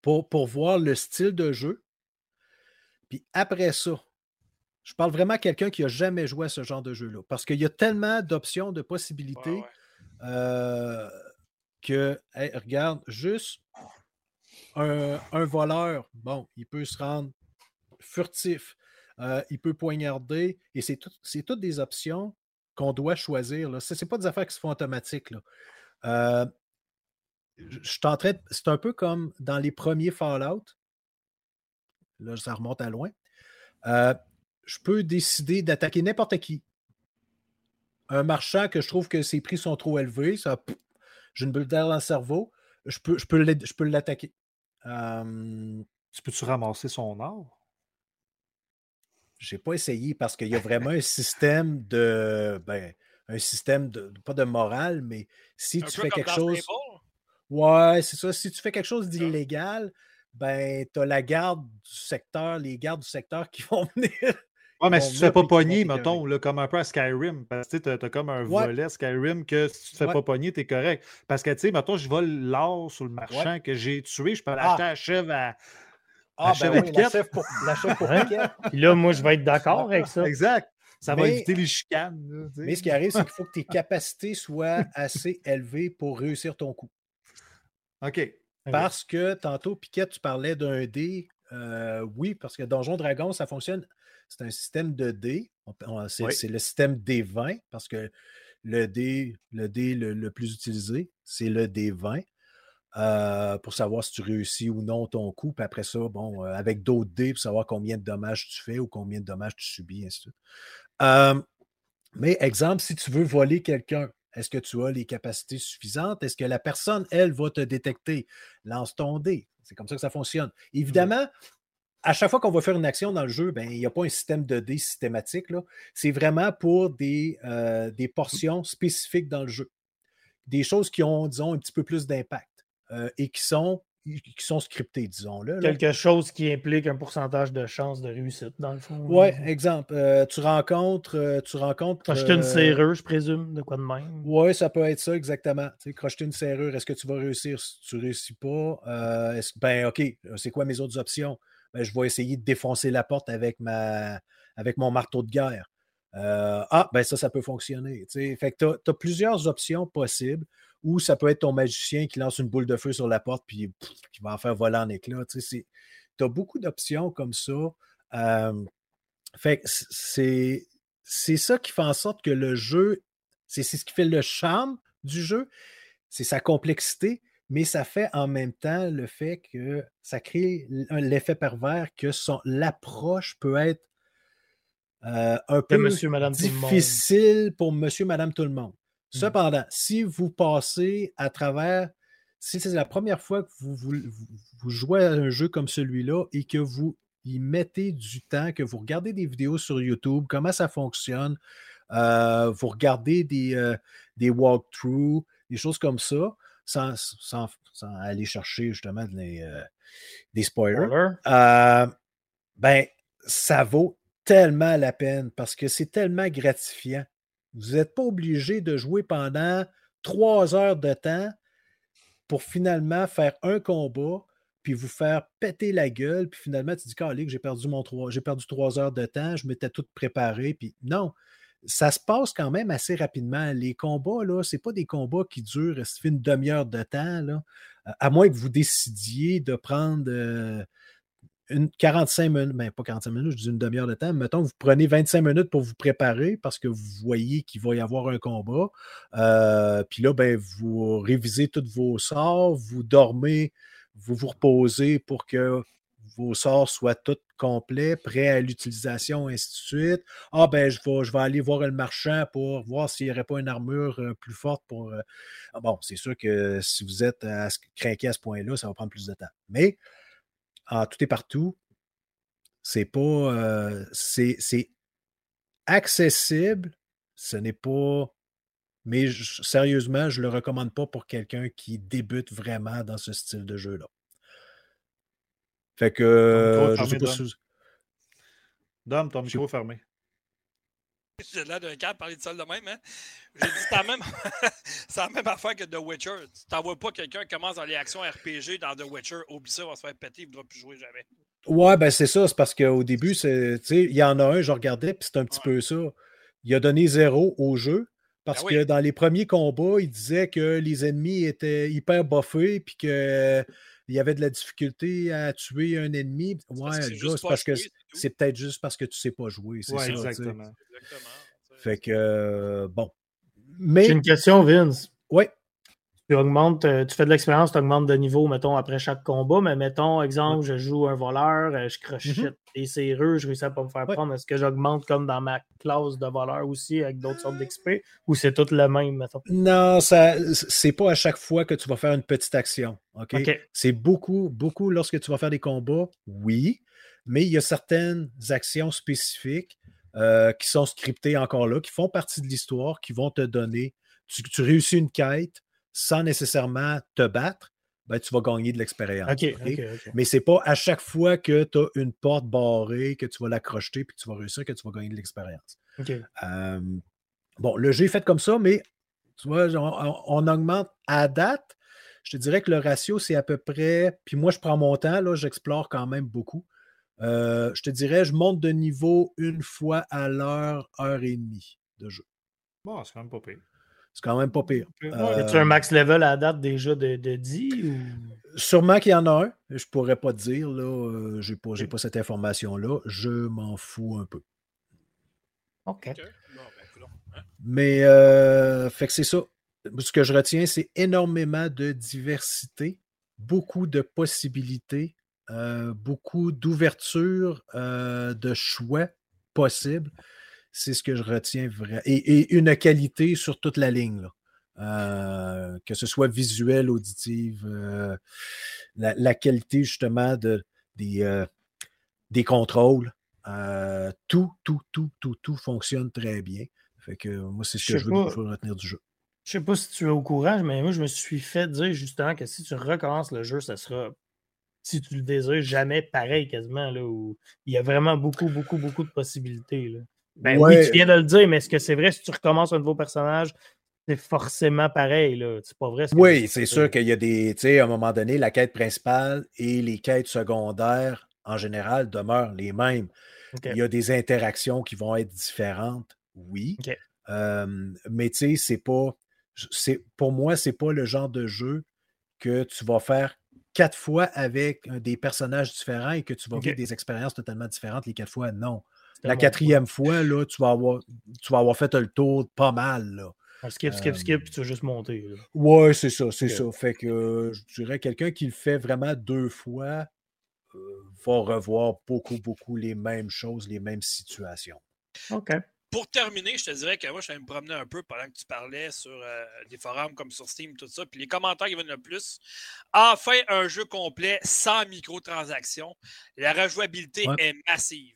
pour, pour voir le style de jeu. Puis après ça, je parle vraiment à quelqu'un qui n'a jamais joué à ce genre de jeu-là. Parce qu'il y a tellement d'options, de possibilités euh, que, regarde, juste un, voleur, bon, il peut se rendre furtif, euh, il peut poignarder, et c'est toutes des options qu'on doit choisir. Ce n'est pas des affaires qui se font automatiques. Euh, c'est un peu comme dans les premiers Fallout. Là, ça remonte à loin je peux décider d'attaquer n'importe qui. Un marchand que je trouve que ses prix sont trop élevés, j'ai une bulle d'air dans le cerveau, je peux, je peux l'attaquer. Tu peux-tu ramasser son or? Je n'ai pas essayé parce qu'il y a vraiment un système de. Ben, un système de. Pas de morale, mais si tu fais quelque chose. Ouais, c'est ça. Si tu fais quelque chose d'illégal, ben, tu as la garde du secteur, les gardes du secteur qui vont venir Ouais, mais si tu ne fais pas pogner, mettons, là, comme un peu à Skyrim, parce que tu as, comme un volet Skyrim que si tu te fais pas pogner, tu es correct. Parce que, tu sais, mettons, je vole l'or sur le marchand que j'ai tué, je peux l'acheter ah. à chèvre à. Ah, ben oui, la chef pour, la chef pour Puis là, moi, je vais être d'accord avec ça. Exact. Ça va éviter les chicanes. mais ce qui arrive, c'est qu'il faut que tes capacités soient assez élevées pour réussir ton coup. OK. Parce que tantôt, Piquette, tu parlais d'un dé. Euh, oui, parce que Donjon Dragon, ça fonctionne c'est un système de dés. C'est le système des 20 parce que le dé, le, dé le, plus utilisé, c'est le d 20 euh, pour savoir si tu réussis ou non ton coup. Puis après ça, bon, euh, avec d'autres dés pour savoir combien de dommages tu fais ou combien de dommages tu subis, ainsi de suite. Euh, mais exemple, si tu veux voler quelqu'un, est-ce que tu as les capacités suffisantes? Est-ce que la personne, elle, va te détecter? Lance ton dé. C'est comme ça que ça fonctionne. Mmh Évidemment, à chaque fois qu'on va faire une action dans le jeu, ben, il n'y a pas un système de dés systématique. C'est vraiment pour des, euh, des, portions spécifiques dans le jeu. Des choses qui ont, disons, un petit peu plus d'impact et qui sont, qui sont scriptées, disons-le. Quelque chose qui implique un pourcentage de chance de réussite, dans le fond. Oui, exemple. Euh, tu rencontres. tu rencontres crocheter une serrure, je présume, de quoi de même. Oui, ça peut être ça, exactement. Tu sais, crocheter une serrure, est-ce que tu vas réussir? Si tu ne réussis pas, ben, OK, c'est quoi mes autres options? Ben, je vais essayer de défoncer la porte avec, ma, avec mon marteau de guerre. ah, ben ça, ça peut fonctionner. Fait que tu as, plusieurs options possibles ou ça peut être ton magicien qui lance une boule de feu sur la porte puis qui va en faire voler en éclat. Tu as beaucoup d'options comme ça. fait que c'est ça qui fait en sorte que le jeu, c'est ce qui fait le charme du jeu, c'est sa complexité, mais ça fait en même temps le fait que ça crée l'effet pervers que l'approche peut être euh, un peu monsieur, madame, difficile pour monsieur, madame, tout le monde. Mmh. Cependant, si vous passez à travers, si c'est la première fois que vous, vous, jouez à un jeu comme celui-là et que vous y mettez du temps, que vous regardez des vidéos sur YouTube, comment ça fonctionne, euh, vous regardez des, euh, des walkthroughs, des choses comme ça, sans, sans, aller chercher justement des, des spoilers, ben, ça vaut tellement la peine parce que c'est tellement gratifiant. Vous n'êtes pas obligé de jouer pendant trois heures de temps pour finalement faire un combat, puis vous faire péter la gueule, puis finalement tu dis, que j'ai perdu trois, j'ai perdu trois heures de temps, je m'étais tout préparé, non. Ça se passe quand même assez rapidement. Les combats, là, c'est pas des combats qui durent une demi-heure de temps, là, à moins que vous décidiez de prendre euh, une 45 minutes, ben pas 45 minutes, je dis une demi-heure de temps. Mettons, vous prenez 25 minutes pour vous préparer parce que vous voyez qu'il va y avoir un combat. Euh, puis là, ben, vous révisez tous vos sorts, vous dormez, vous vous reposez pour que vos sorts soient tous complets, prêts à l'utilisation, ainsi de suite. Ah, ben, je vais, je vais aller voir le marchand pour voir s'il n'y aurait pas une armure euh, plus forte pour. Euh, ah, bon, c'est sûr que si vous êtes à, craquer à ce point-là, ça va prendre plus de temps. Mais ah, tout est partout. C'est pas. Euh, c'est accessible. Ce n'est pas. Mais sérieusement, je ne le recommande pas pour quelqu'un qui débute vraiment dans ce style de jeu-là. Fait que. je sais pas si... Dom, ton micro fermé. J'ai l'air d'un câble parler de ça de même. Hein? J'ai dit, c'est la, même... la même affaire que The Witcher. Tu t'envoies pas quelqu'un qui commence dans les actions RPG dans The Witcher, oublie ça, va se faire péter, il ne voudra plus jouer jamais. Ouais, ben c'est ça. C'est parce qu'au début, il y en a un, je regardais, puis c'est un petit peu ça. Il a donné zéro au jeu. Parce ben que dans les premiers combats, il disait que les ennemis étaient hyper buffés, puis qu'il y avait de la difficulté à tuer un ennemi. Ouais, c'est parce que c'est peut-être juste parce que tu sais pas jouer. C'est ça. Exactement. Fait que, euh, bon. Mais... J'ai une question, Vince. Oui. Tu augmentes, euh, tu fais de l'expérience, tu augmentes de niveau, mettons, après chaque combat, mais mettons, exemple, je joue un voleur, euh, je crochette mm-hmm. des serreux, je réussis à pas me faire prendre. Est-ce que j'augmente comme dans ma classe de voleur aussi avec d'autres sortes d'XP ou c'est tout le même, mettons? Non, ça c'est pas à chaque fois que tu vas faire une petite action. OK? C'est beaucoup, beaucoup lorsque tu vas faire des combats, oui, mais il y a certaines actions spécifiques euh, qui sont scriptés encore là, qui font partie de l'histoire, qui vont te donner. Tu, réussis une quête sans nécessairement te battre, ben, tu vas gagner de l'expérience. Mais ce n'est pas à chaque fois que tu as une porte barrée que tu vas l'accrocher puis que tu vas réussir que tu vas gagner de l'expérience. bon, le jeu est fait comme ça, mais tu vois, on, augmente à date. Je te dirais que le ratio, c'est à peu près. Puis moi, je prends mon temps, là, j'explore quand même beaucoup. Euh, je te dirais, je monte de niveau une fois à l'heure, heure et demie de jeu. Bon, c'est quand même pas pire. C'est quand même pas pire. Euh, tu un max level à la date déjà de, de 10 ou... Sûrement qu'il y en a un. Je pourrais pas te dire. Là, euh, j'ai pas, pas cette information-là. Je m'en fous un peu. OK. Ben, hein? Mais euh, fait que c'est ça. Ce que je retiens, c'est énormément de diversité, beaucoup de possibilités, euh, beaucoup d'ouverture euh, de choix possibles. C'est ce que je retiens vraiment. Et, une qualité sur toute la ligne. Euh, que ce soit visuel, auditive, la, qualité justement de, des, des contrôles. tout, tout, tout, tout, tout fonctionne très bien. Fait que moi, c'est ce que je, veux retenir du jeu. Je sais pas si tu es au courant, mais moi, je me suis fait dire justement que si tu recommences le jeu, ça sera si tu le désires, jamais pareil quasiment, là, où il y a vraiment beaucoup, beaucoup, beaucoup de possibilités. Là. Ben oui, tu viens de le dire, mais est-ce que c'est vrai si tu recommences un nouveau personnage, c'est forcément pareil, là. C'est pas vrai. oui, c'est sûr qu'il y a des. Tu sais, à un moment donné, la quête principale et les quêtes secondaires, en général, demeurent les mêmes. Il y a des interactions qui vont être différentes. oui. mais tu sais, c'est pas. Pour moi, c'est pas le genre de jeu que tu vas faire quatre fois avec des personnages différents et que tu vas vivre des expériences totalement différentes les quatre fois. Non. La quatrième fois, là, tu vas avoir, tu vas avoir fait le tour pas mal. Là. skip, skip, skip, puis tu vas juste monter. Oui, c'est ça, c'est ça. Fait que je dirais quelqu'un qui le fait vraiment deux fois euh, va revoir beaucoup, beaucoup les mêmes choses, les mêmes situations. OK pour terminer, je te dirais que moi, je vais me promener un peu pendant que tu parlais sur euh, des forums comme sur Steam, tout ça. Puis les commentaires qui viennent le plus. Enfin, un jeu complet sans microtransactions. La rejouabilité est massive.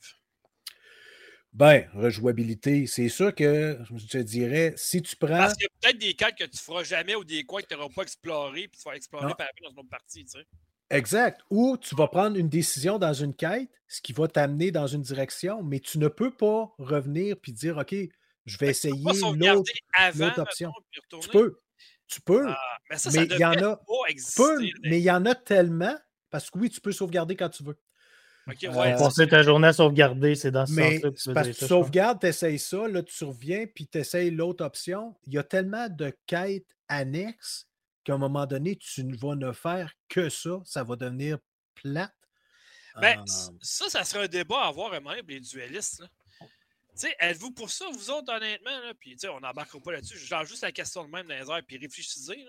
Ben, rejouabilité, c'est sûr que je te dirais, si tu prends. Parce qu'il y a peut-être des quêtes que tu feras jamais ou des coins que tu n'auras pas explorés, puis tu vas explorer par dans une autre partie, tu sais. Exact. Ou tu vas prendre une décision dans une quête, ce qui va t'amener dans une direction, mais tu ne peux pas revenir puis dire OK, je vais essayer l'autre option. tu peux. Tu peux. Ah, mais il y en a. mais il y en a tellement parce que oui, tu peux sauvegarder quand tu veux. Okay, euh, ouais, Passer ta journée à sauvegarder, c'est dans ce sens-là. Parce que tu sauvegardes, tu essayes ça, là, tu reviens, puis tu essayes l'autre option. Il y a tellement de quêtes annexes qu'à un moment donné, tu ne vas ne faire que ça, ça va devenir plate. Ben, ça, ça serait un débat à avoir même, les duellistes. Êtes-vous pour ça, vous autres, honnêtement? Là? Puis, on n'embarquera pas là-dessus. Je juste la question de même dans les airs, puis réfléchissez.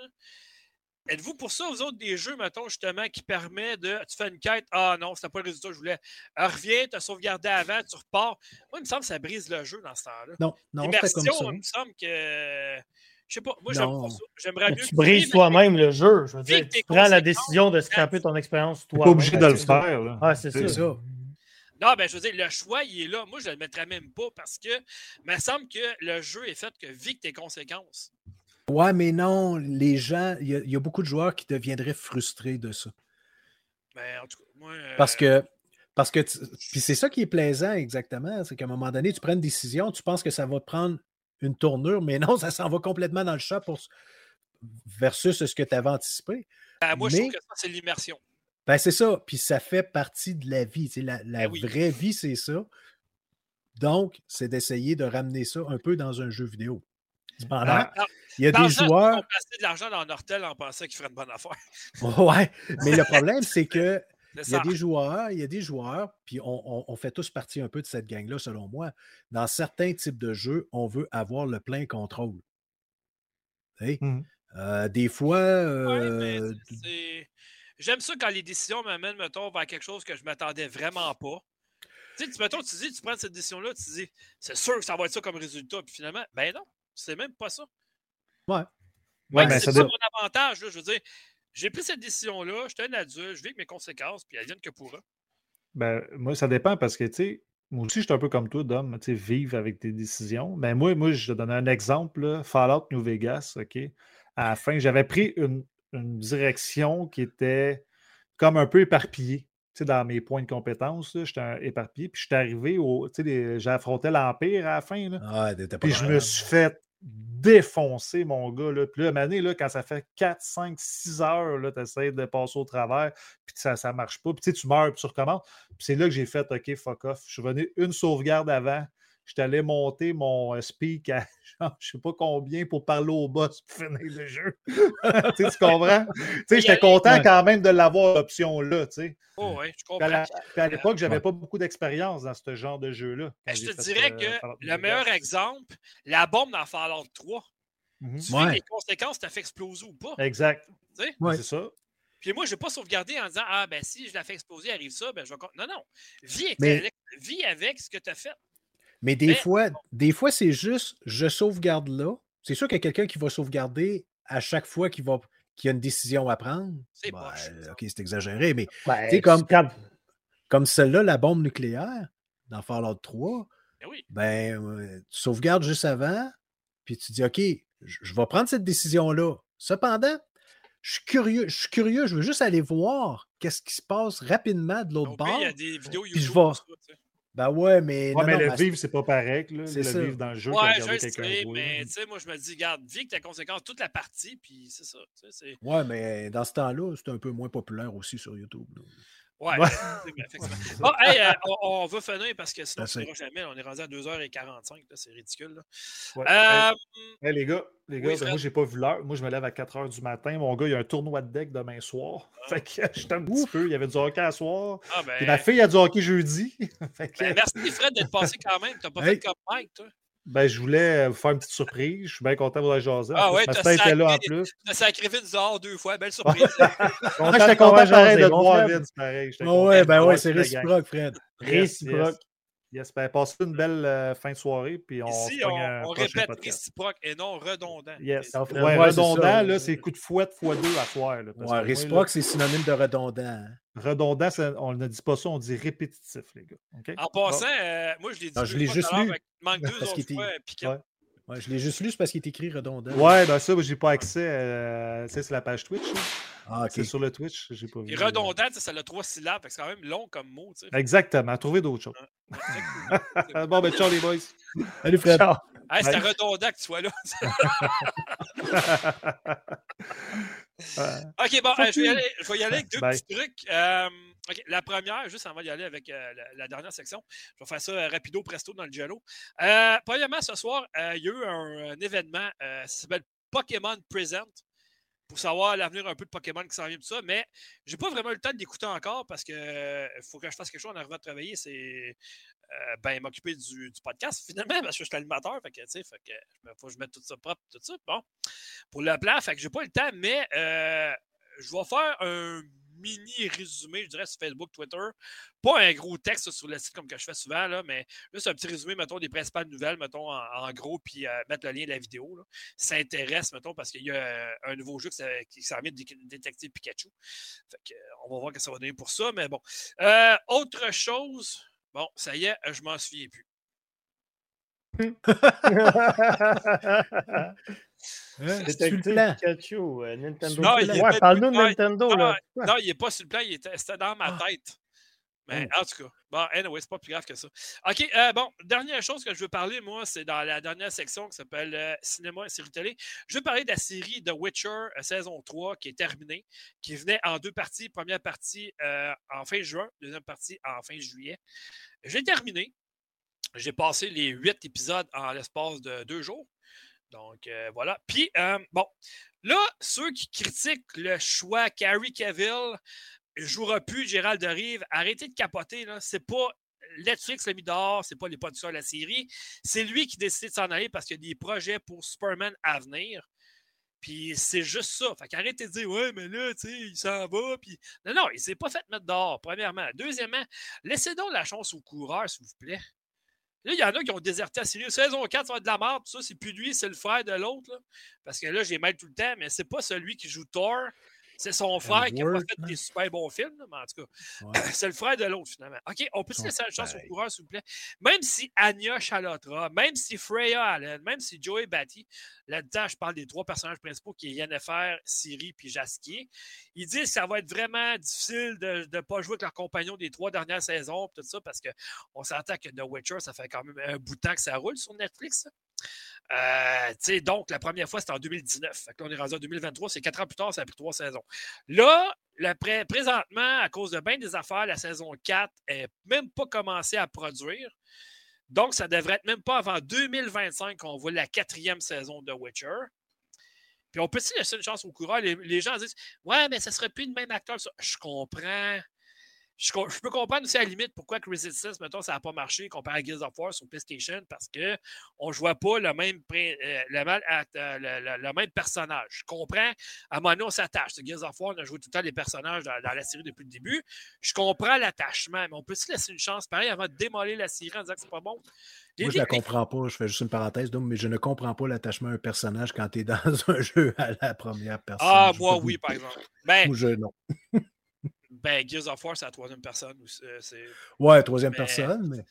Êtes-vous pour ça, vous autres, des jeux, mettons, justement, qui permet de. Tu fais une quête, ah non, c'était pas le résultat que je voulais. Alors, reviens, tu as sauvegardé avant, tu repars. Moi, il me semble que ça brise le jeu dans ce temps-là. Non, non, c'est comme ça. Il me semble que je sais pas, moi j'aimerais mieux. Tu brises toi-même le jeu. Je veux dire, tu prends la décision de scraper ton expérience toi. Tu pas obligé de le faire. Là. Ah, c'est ça. Non, ben je veux dire, le choix, il est là. Moi, je ne le mettrais même pas parce que il me semble que le jeu est fait que vite tes conséquences. Ouais, mais non, les gens, il y, a beaucoup de joueurs qui deviendraient frustrés de ça. Ben, en tout cas, moi. Parce que. Parce que, puis c'est ça qui est plaisant exactement, c'est qu'à un moment donné, tu prends une décision, tu penses que ça va te prendre une tournure, mais non, ça s'en va complètement dans le chat pour, versus ce que tu avais anticipé. Ben, moi, je trouve que ça, c'est l'immersion. Ben, c'est ça. Puis ça fait partie de la vie. La, la ben vraie vie, c'est ça. Donc, c'est d'essayer de ramener ça un peu dans un jeu vidéo. Cependant, il y a des joueurs. Ils de l'argent dans Nortel en pensant qu'ils feraient une bonne affaire. ouais, mais le problème, c'est que il y a des joueurs, il y a des joueurs, puis on, fait tous partie un peu de cette gang-là, selon moi. Dans certains types de jeux, on veut avoir le plein contrôle. Mmh. Euh, des fois. Euh, j'aime ça quand les décisions m'amènent, mettons, vers quelque chose que je ne m'attendais vraiment pas. Tu sais, mettons, tu dis, tu prends cette décision-là, tu dis, c'est sûr que ça va être ça comme résultat, puis finalement, ben non, c'est même pas ça. Ouais. Ouais, ben, c'est ça mon avantage, je veux dire j'ai pris cette décision-là, je suis un adulte, je vis avec mes conséquences, puis elles viennent que pourra. Ben, moi, ça dépend parce que, tu sais, moi aussi, je suis un peu comme toi, Dom, tu sais, vivre avec tes décisions. Mais moi, moi, je te donne un exemple, Fallout New Vegas, OK? À la fin, j'avais pris une, direction qui était comme un peu éparpillée. Tu sais, dans mes points de compétence, j'étais éparpillé. Puis j'étais arrivé au. Tu sais, j'ai affronté l'Empire à la fin. Là, ah, puis je me suis fait défoncer, mon gars. Là. Puis là, année, là, quand ça fait 4, 5, 6 heures, tu essaies de passer au travers, puis ça ne marche pas. Puis tu meurs, puis tu recommences. Puis c'est là que j'ai fait OK, fuck off. Je suis revenu une sauvegarde avant. J'étais allé monter mon euh, speak à je sais pas combien pour parler au boss pour finir le jeu. tu comprends? J'étais content quand même de l'avoir l'option là. Oh, oui, je comprends. Puis à, l'époque, j'avais pas beaucoup d'expérience dans ce genre de jeu-là. Je te dirais euh, que le meilleur exemple, la bombe dans Fallout 3. Mm Tu ouais. les conséquences, t'as fait exploser ou pas. Exact. C'est ça. Puis moi, je n'ai pas sauvegardé en disant Ah, ben si je la fais exploser, arrive ça, ben je vais. Non, non. Vis avec, vis avec ce que tu as fait. Mais des fois, des fois c'est juste je sauvegarde là. C'est sûr qu'il y a quelqu'un qui va sauvegarder à chaque fois qu'il va qu'il y a une décision à prendre. C'est ben, OK, c'est exagéré, mais ben, comme, comme celle-là, la bombe nucléaire dans Fallout 3, ben, oui. ben tu sauvegardes juste avant, puis tu dis OK, je, vais prendre cette décision-là. Cependant, je suis curieux, je suis curieux, je veux juste aller voir qu'est-ce qui se passe rapidement de l'autre bord. Il y a des vidéos YouTube. Je vais, ben ouais, mais. Ouais, mais le vivre, c'est pas pareil. Là, le ça. vivre dans le jeu. Ouais, je sais, mais tu sais, moi, je me dis, regarde, vis que tes conséquences toute la partie, puis c'est ça. Ouais, mais dans ce temps-là, c'est un peu moins populaire aussi sur YouTube. Ouais, Bon, hey, euh, on, va finir parce que sinon, on ne jamais. On est rendu à 2h45. C'est ridicule. Là. Euh, les gars, les gars ben, moi, j'ai pas vu l'heure. Moi, je me lève à 4h du matin. Mon gars, il y a un tournoi de deck demain soir. Ah. Fait que j'étais un petit peu. Il y avait du hockey à soir. Ah, ben... ma fille a du hockey jeudi. que... ben, merci, Fred, d'être passé quand même. T'as pas fait comme Mike, toi. Ben, je voulais vous faire une petite surprise. Je suis bien content de vous la jaser. Ah ouais, tu était là en plus. Tu as sacrifié une deux fois. Belle surprise. J'étais content pareil de te voir, Vince. Pareil. Oh ouais, ben ouais, c'est réciproque, Fred. Réciproque. Yes, ben, passez une belle euh, fin de soirée. Puis on Ici, on, on répète réciproque et non redondant. Yes. Ouais, redondant, là, c'est coup de fouette fois deux à soir. Là, ouais, réciproque, c'est synonyme de redondant. Hein. Redondant, on ne dit pas ça, on dit répétitif, les gars. En passant, euh, moi, je l'ai dit. Non, je l'ai juste lu. Il manque deux autres fois, piquant. Ouais, je l'ai juste lu, parce qu'il est écrit redondant. Ouais, ben ça, j'ai pas accès. Euh, c'est la page Twitch. Ah, C'est sur le Twitch, j'ai pas vu. Et redondant, ça a trois syllabes, c'est quand même long comme mot. Exactement, trouver d'autres choses. bon, ben, ciao les boys. Salut Fred. Ciao. C'était redondant que tu sois là. ok, bon, euh, je, vais y aller, je vais y aller avec deux petits trucs. Euh, la première, juste avant d'y aller avec euh, la, dernière section, je vais faire ça rapido presto dans le jello. premièrement, ce soir, il y a eu un, événement, ça s'appelle Pokémon Present pour savoir l'avenir un peu de Pokémon qui s'en vient, tout ça. Mais j'ai pas vraiment eu le temps d'écouter encore parce que faut que je fasse quelque chose en arrivant de travailler. C'est ben, m'occuper du, podcast finalement parce que je suis animateur. Fait que, tu sais, fait que, faut que je mette tout ça propre, tout ça. Bon, pour le plan, fait que j'ai pas le temps, mais je vais faire un mini résumé, je dirais, sur Facebook, Twitter. Pas un gros texte sur le site comme que je fais souvent, là, mais juste un petit résumé, mettons, des principales nouvelles, mettons, en, gros, puis euh, mettre le lien de la vidéo. Ça intéresse, mettons, parce qu'il y a euh, un nouveau jeu qui s'en vient de Détective Pikachu. Fait que, on va voir ce que ça va donner pour ça, mais bon. Euh, autre chose, bon, ça y est, je m'en souviens plus. Hein? le plan? Pikachu, euh, Nintendo. Non, ouais, parle-nous de Nintendo. Non, là. non, il n'est pas sur le plan, il était, c'était dans ma ah. tête. Mais oh. en tout cas, bon, anyway, c'est pas plus grave que ça. OK, euh, bon, dernière chose que je veux parler, moi, c'est dans la dernière section qui s'appelle euh, Cinéma et série télé. Je veux parler de la série The Witcher saison 3 qui est terminée, qui venait en deux parties. Première partie en fin juin, deuxième partie en fin juillet. J'ai terminé. J'ai passé les huit épisodes en l'espace de deux jours. Donc, euh, voilà. Puis, euh, bon, là, ceux qui critiquent le choix Carrie Cavill jouera plus Gérald de Rive, arrêtez de capoter. C'est pas Netflix l'a mis dehors, c'est pas les producteurs de la série. C'est lui qui décide de s'en aller parce qu'il y a des projets pour Superman à venir. Puis c'est juste ça. Fait qu'arrêtez de dire, ouais, mais là, tu sais, il s'en va. Puis... Non, non, il s'est pas fait mettre dehors, premièrement. Deuxièmement, laissez donc la chance au coureur, s'il vous plaît. Là, il y en a qui ont déserté la série. Saison 4, ça va être de la merde, ça. C'est plus lui, c'est le frère de l'autre. Parce que là, j'ai mal tout le temps, mais c'est pas celui qui joue Thor. C'est son frère qui a pas fait des super bons films, mais en tout cas, c'est le frère de l'autre, finalement. OK, on peut se laisser la chance au coureur, s'il vous plaît? Même si Anya Chalotra, même si Freya Allen, même si Joey Batty, là-dedans, je parle des trois personnages principaux qui est Yennefer, Siri puis Jaskier, ils disent que ça va être vraiment difficile de ne pas jouer avec leurs compagnons des trois dernières saisons, tout ça, parce qu'on s'entend que The Witcher, ça fait quand même un bout de temps que ça roule sur Netflix. Euh, donc, la première fois, c'était en 2019. là, on est rendu en 2023. C'est quatre ans plus tard, ça a pris trois saisons. Là, présentement, à cause de bien des affaires, la saison 4 n'est même pas commencé à produire. Donc, ça devrait être même pas avant 2025 qu'on voit la quatrième saison de Witcher. Puis on peut aussi laisser une chance au coureur? Les, gens disent Ouais, mais ça serait plus le même acteur. Je comprends. Je, peux comprendre aussi à la limite pourquoi Resistance, mettons, ça n'a pas marché comparé à Gears of War sur PlayStation parce qu'on ne jouait pas le même, euh, le, le, même personnage. Je comprends. À un moment donné, on s'attache. Gears of War, on a joué tout le temps les personnages dans, la série depuis le début. Je comprends l'attachement, mais on peut se laisser une chance pareil avant de démolir la série en disant que c'est pas bon? Moi, je ne la comprends pas. Je fais juste une parenthèse, donc, mais je ne comprends pas l'attachement à un personnage quand tu es dans un jeu à la première personne. Ah, moi, oui, par exemple. Ben, Ou je, non. Ben, Gears of War, c'est la troisième personne. Euh, ouais, troisième personne, mais.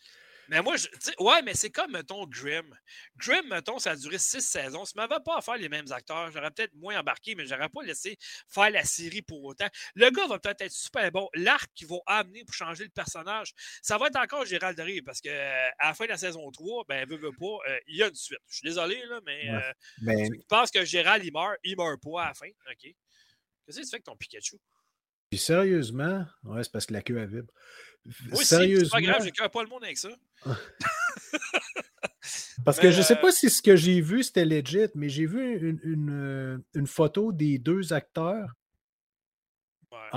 Mais moi, je, ouais, mais c'est comme, mettons, Grim. Grim, mettons, ça a duré six saisons. Ça ne m'avait pas à faire les mêmes acteurs. J'aurais peut-être moins embarqué, mais j'aurais pas laissé faire la série pour autant. Le gars va peut-être être super bon. L'arc qu'ils vont amener pour changer le personnage, ça va être encore Gérald Derry parce qu'à euh, la fin de la saison 3, ben, veut, veut pas, euh, il y a une suite. Je suis désolé, là, mais, je pense que Gérald, il meurt. Il meurt pas à la fin. OK. Qu'est-ce que tu fais avec ton Pikachu? Puis sérieusement, ouais, c'est parce que la queue a vibre. Oui, c'est pas grave, j'ai pas le monde avec ça. Parce que je ne sais pas euh, si ce que j'ai vu c'était legit, mais j'ai vu une, une, euh, une, photo des deux acteurs. Ouais.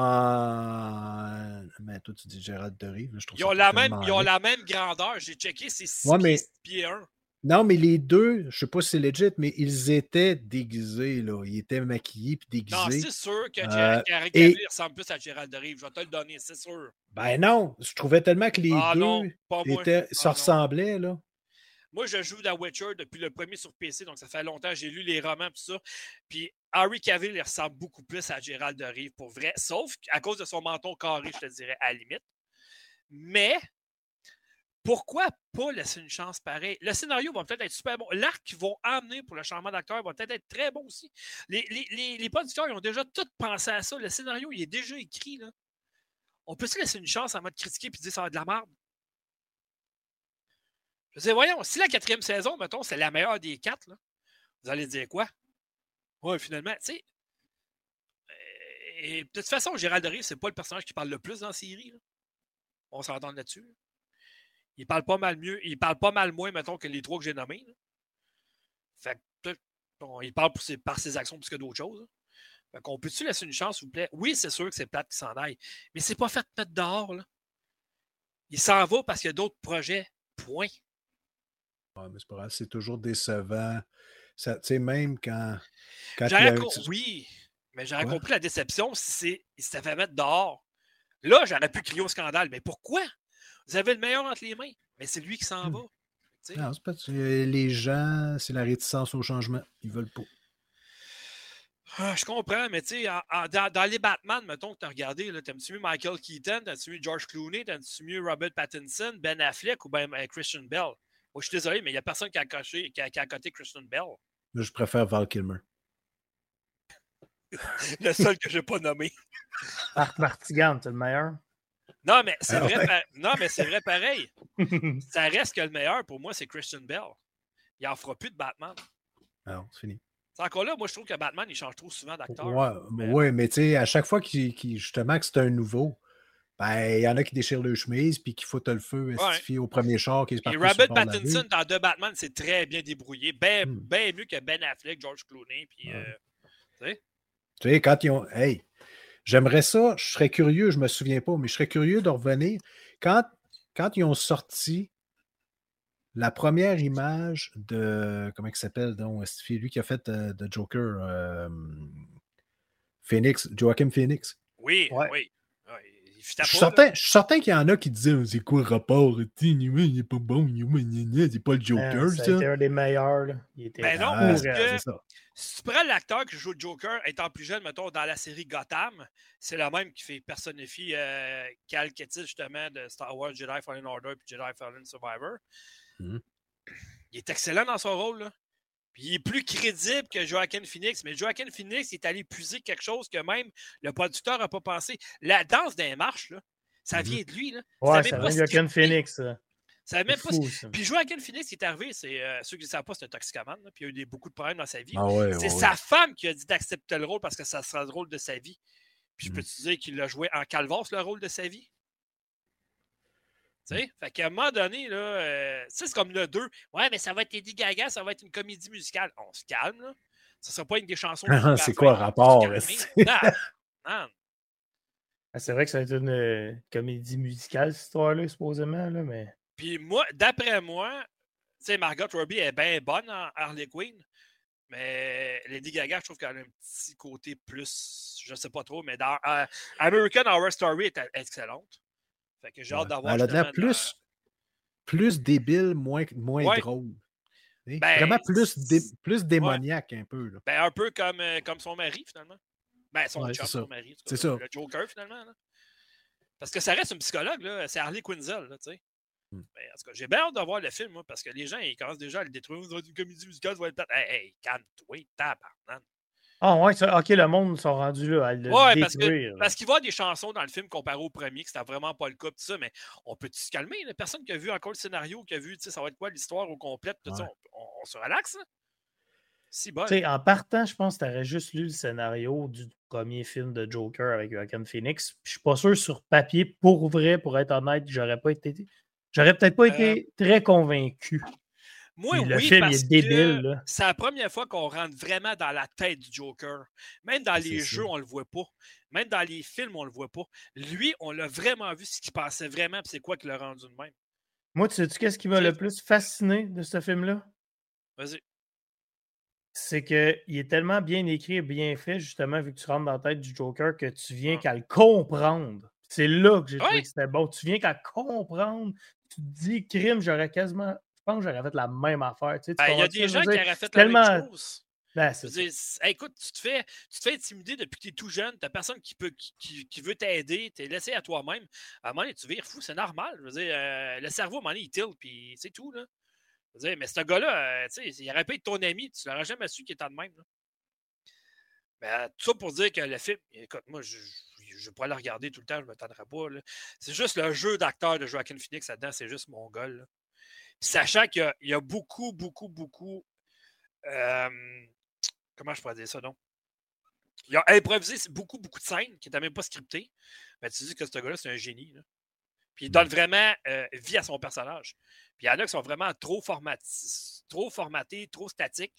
Mais toi, tu dis Gérald de Rive. Je trouve ils, ont la même, ils ont la même grandeur. J'ai checké, c'est 6 pieds, 1. Non, mais les deux, je ne sais pas si c'est legit, mais ils étaient déguisés. Là. Ils étaient maquillés puis déguisés. Non, c'est sûr que Gérald euh, et... ressemble plus à Gérald de Rive. Je vais te le donner, c'est sûr. Ben non, je trouvais tellement que les ah deux étaient, ah ressemblaient. Là. Moi, je joue The Witcher depuis le premier sur PC, donc ça fait longtemps. J'ai lu les romans, tout ça. Puis Harry Cavill, il ressemble beaucoup plus à Gérald de Rive, pour vrai. Sauf à cause de son menton carré, je te dirais, à la limite. Mais pourquoi pas laisser une chance pareille? Le scénario va peut-être être super bon. L'arc qu'ils vont amener pour le changement d'acteur va peut-être être très bon aussi. Les, producteurs ils ont déjà tout pensé à ça. Le scénario, il est déjà écrit. Là. On peut se laisser une chance en mode critiquer et dire ça va de la merde? Je dis, voyons, si la quatrième saison, mettons, c'est la meilleure des quatre, vous allez dire quoi? Oui, finalement, tu sais. Euh, et de toute façon, Gérald Rive, c'est pas le personnage qui parle le plus dans la série. On s'entend là-dessus. Il parle pas mal mieux, il parle pas mal moins, mettons, que les trois que j'ai nommés. Fait que, il parle par ses actions plus que d'autres choses. Fait qu'on peut-tu laisser une chance, s'il vous plaît? Oui, c'est sûr que c'est plate qui s'en aille, mais c'est pas fait de mettre dehors. Là. Il s'en va parce qu'il y a d'autres projets. Point mais c'est pas grave, c'est toujours décevant. Tu sais, même quand. quand Oui, mais j'aurais compris la déception si ça fait mettre dehors. Là, j'aurais pu crier au scandale. Mais pourquoi? Vous avez le meilleur entre les mains, mais c'est lui qui s'en hmm. va. Non, pas, les gens, c'est la réticence au changement. Ils veulent pas. Ah, je comprends, mais tu sais, dans, les Batman, mettons que tu as regardé, t'aimes-tu mieux Michael Keaton, t'aimes-tu mieux George Clooney, t'aimes-tu mieux Robert Pattinson, Ben Affleck ou ben Christian Bell? je suis désolé, mais il n'y a personne qui a, coché, qui, a, qui a coté Christian Bell. je préfère Val Kilmer. le seul que je n'ai pas nommé. Marc Martigan, c'est le meilleur? Non, mais c'est ah vrai, non, mais c'est vrai pareil. Ça reste que le meilleur pour moi, c'est Christian Bell. Il n'en fera plus de Batman. Non, c'est fini. C'est encore là, moi je trouve que Batman, il change trop souvent d'acteur. Ouais, mais, ouais, mais tu sais, à chaque fois qu'il, justement que c'est un nouveau, ben, il y en a qui déchirent le chemise puis qui foutent le feu ouais. au premier char qui est Et Robert Pattinson dans The Batman, c'est très bien débrouillé. Bien hmm. ben mieux que Ben Affleck, George Clooney. Puis, euh, tu sais? Tu sais, quand ils ont. Hey, j'aimerais ça, je serais curieux, je me souviens pas, mais je serais curieux de revenir. Quand, quand ils ont sorti la première image de. Comment il s'appelle donc Lui qui a fait euh, de Joker. Euh, Phoenix, Joachim Phoenix? Oui, oui. Je suis certain, certain qu'il y en a qui disaient c'est quoi le rapport Il n'est pas bon, c'est pas le Joker. C'était un des meilleurs. Il était ben non, parce que si tu prends l'acteur qui joue le Joker étant plus jeune, mettons, dans la série Gotham, c'est le même qui fait personnifier euh, Cal Kestis, justement, de Star Wars Jedi Fallen Order et Jedi Fallen Survivor. Mmh. Il est excellent dans son rôle. Là il est plus crédible que Joaquin Phoenix, mais Joaquin Phoenix est allé puiser quelque chose que même le producteur n'a pas pensé. La danse des marches, là, ça mhm. vient de lui. Là. Ouais, ça, vient de Joaquin Phoenix. Ça même pas... Puis Joaquin Phoenix qui est arrivé, c'est euh, ceux qui ne savent pas, c'est un toxicomane, puis il a eu beaucoup de problèmes dans sa vie. Ah c'est sa femme qui a dit d'accepter le rôle parce que ça sera le rôle de sa vie. Puis je peux mhm. te dire qu'il l'a joué en calvasse, le rôle de sa vie? Sais, Fait qu'à un moment donné, là, euh, c'est comme le 2. Ouais, mais ça va être Eddie Gaga, ça va être une comédie musicale. On se calme, là. Ça sera pas une des chansons. c'est quoi le rapport? Ah, c'est vrai que ça va être une euh, comédie musicale, cette histoire-là, supposément, là, mais. Puis moi, d'après moi, tu sais, Margot Robbie est bien bonne en Harley Quinn. Mais Lady Gaga, je trouve qu'elle a un petit côté plus, je sais pas trop, mais dans euh, American Horror Story est excellente. Fait que j'ai hâte d'avoir. Elle a l'air plus, plus débile, moins, moins drôle. Ben, Vraiment plus, plus démoniaque un peu. Là. Ben, un peu comme, euh, comme son mari, finalement. Ben, son chum, son mari. C'est ça. Le Joker, finalement. Là. Parce que ça reste un psychologue, là. C'est Harley Quinzel, tu sais. Hmm. Ben, en tout cas, j'ai bien hâte de voir le film, moi, parce que les gens, ils commencent déjà à le détruire. Une comédie musicale, ça va être Hey, hey, calme-toi, tabarnak. Ah ouais, ok, le monde sont rendus là à le ouais, parce que parce qu'il avoir des chansons dans le film comparé au premier, que c'était vraiment pas le cas, tout ça, mais on peut se calmer? Personne qui a vu encore le scénario, qui a vu, ça va être quoi l'histoire au complet, tout ça, on, se relaxe. Si bon. En partant, je pense que tu aurais juste lu le scénario du premier film de Joker avec Joaquin Phoenix. Je suis pas sûr sur papier, pour vrai, pour être honnête, j'aurais pas été. J'aurais peut-être pas été très convaincu. Moi, le oui, film parce est débile. C'est la première fois qu'on rentre vraiment dans la tête du Joker. Même dans les jeux, on le voit pas. Même dans les films, on le voit pas. Lui, on l'a vraiment vu ce qu'il pensait vraiment, c'est quoi qui l'a rendu de même. Moi, tu sais-tu qu'est-ce qui m'a le plus fasciné de ce film-là? Vas-y. C'est qu'il est tellement bien écrit et bien fait, justement, vu que tu rentres dans la tête du Joker, que tu viens qu'à le comprendre. C'est là que j'ai trouvé que c'était beau. Tu viens qu'à comprendre. Tu te dis, crime, j'aurais quasiment pense que j'aurais fait la même affaire. Tu sais, ben, il y a des gens qui auraient fait la même chose. Ben, écoute, tu te, fais, tu te fais intimider depuis que tu es tout jeune, tu n'as personne qui, peut, qui, qui veut t'aider, tu es laissé à toi-même. À un moment donné, tu vires fou, c'est normal. Je veux dire, euh, le cerveau, à un moment donné, il tilt, puis c'est tout. Là. Je veux dire, mais ce gars-là, euh, il aurait pas été ton ami, tu l'aurais jamais su qu'il était de même. Là. Ben, tout ça pour dire que le film, écoute, moi, je, je, pourrais le regarder tout le temps, je ne m'attendrai pas. C'est juste le jeu d'acteur de Joaquin Phoenix là-dedans, c'est juste mon gars. Là sachant qu'il y, a beaucoup, beaucoup, beaucoup. comment je pourrais dire ça, non? Il a improvisé beaucoup, beaucoup de scènes qui n'étaient même pas scriptées. Mais tu dis que ce gars-là, c'est un génie. Puis il donne vraiment euh, vie à son personnage. Puis il y en a qui sont vraiment trop, trop formatés, trop statiques.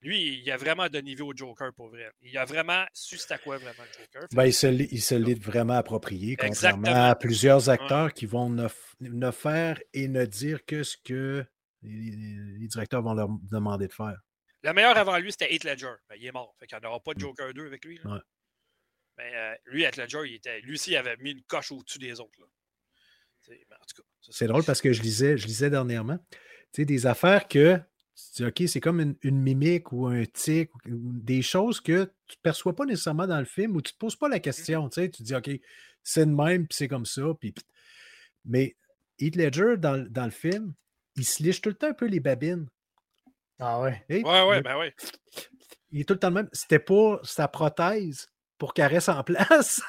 Lui, il a vraiment donné vie au Joker pour vrai. Il a vraiment su c'était quoi vraiment le Joker. Ben, il se, il l'est vraiment approprié, contrairement à plusieurs acteurs qui vont ne, faire et ne dire que ce que les, directeurs vont leur demander de faire. Le meilleur avant lui, c'était Heath Ledger. Ben, il est mort. Fait qu'il n'y aura pas de mm. Joker 2 avec lui. Mais euh, lui, Heath Ledger, il était, lui aussi, il avait mis une coche au-dessus des autres. C'est drôle parce que je lisais, je lisais dernièrement des affaires que tu dis, OK, c'est comme une, mimique ou un tic, des choses que tu ne perçois pas nécessairement dans le film ou tu ne te poses pas la mmh question. Tu, sais, tu dis, OK, c'est de même, puis c'est comme ça. Puis... Mais Heath Ledger, dans, le film, il se liche tout le temps un peu les babines. Ah ouais. ouais, ouais, ben ouais. Il est tout le temps le même. C'était pas sa prothèse pour qu'elle reste en place.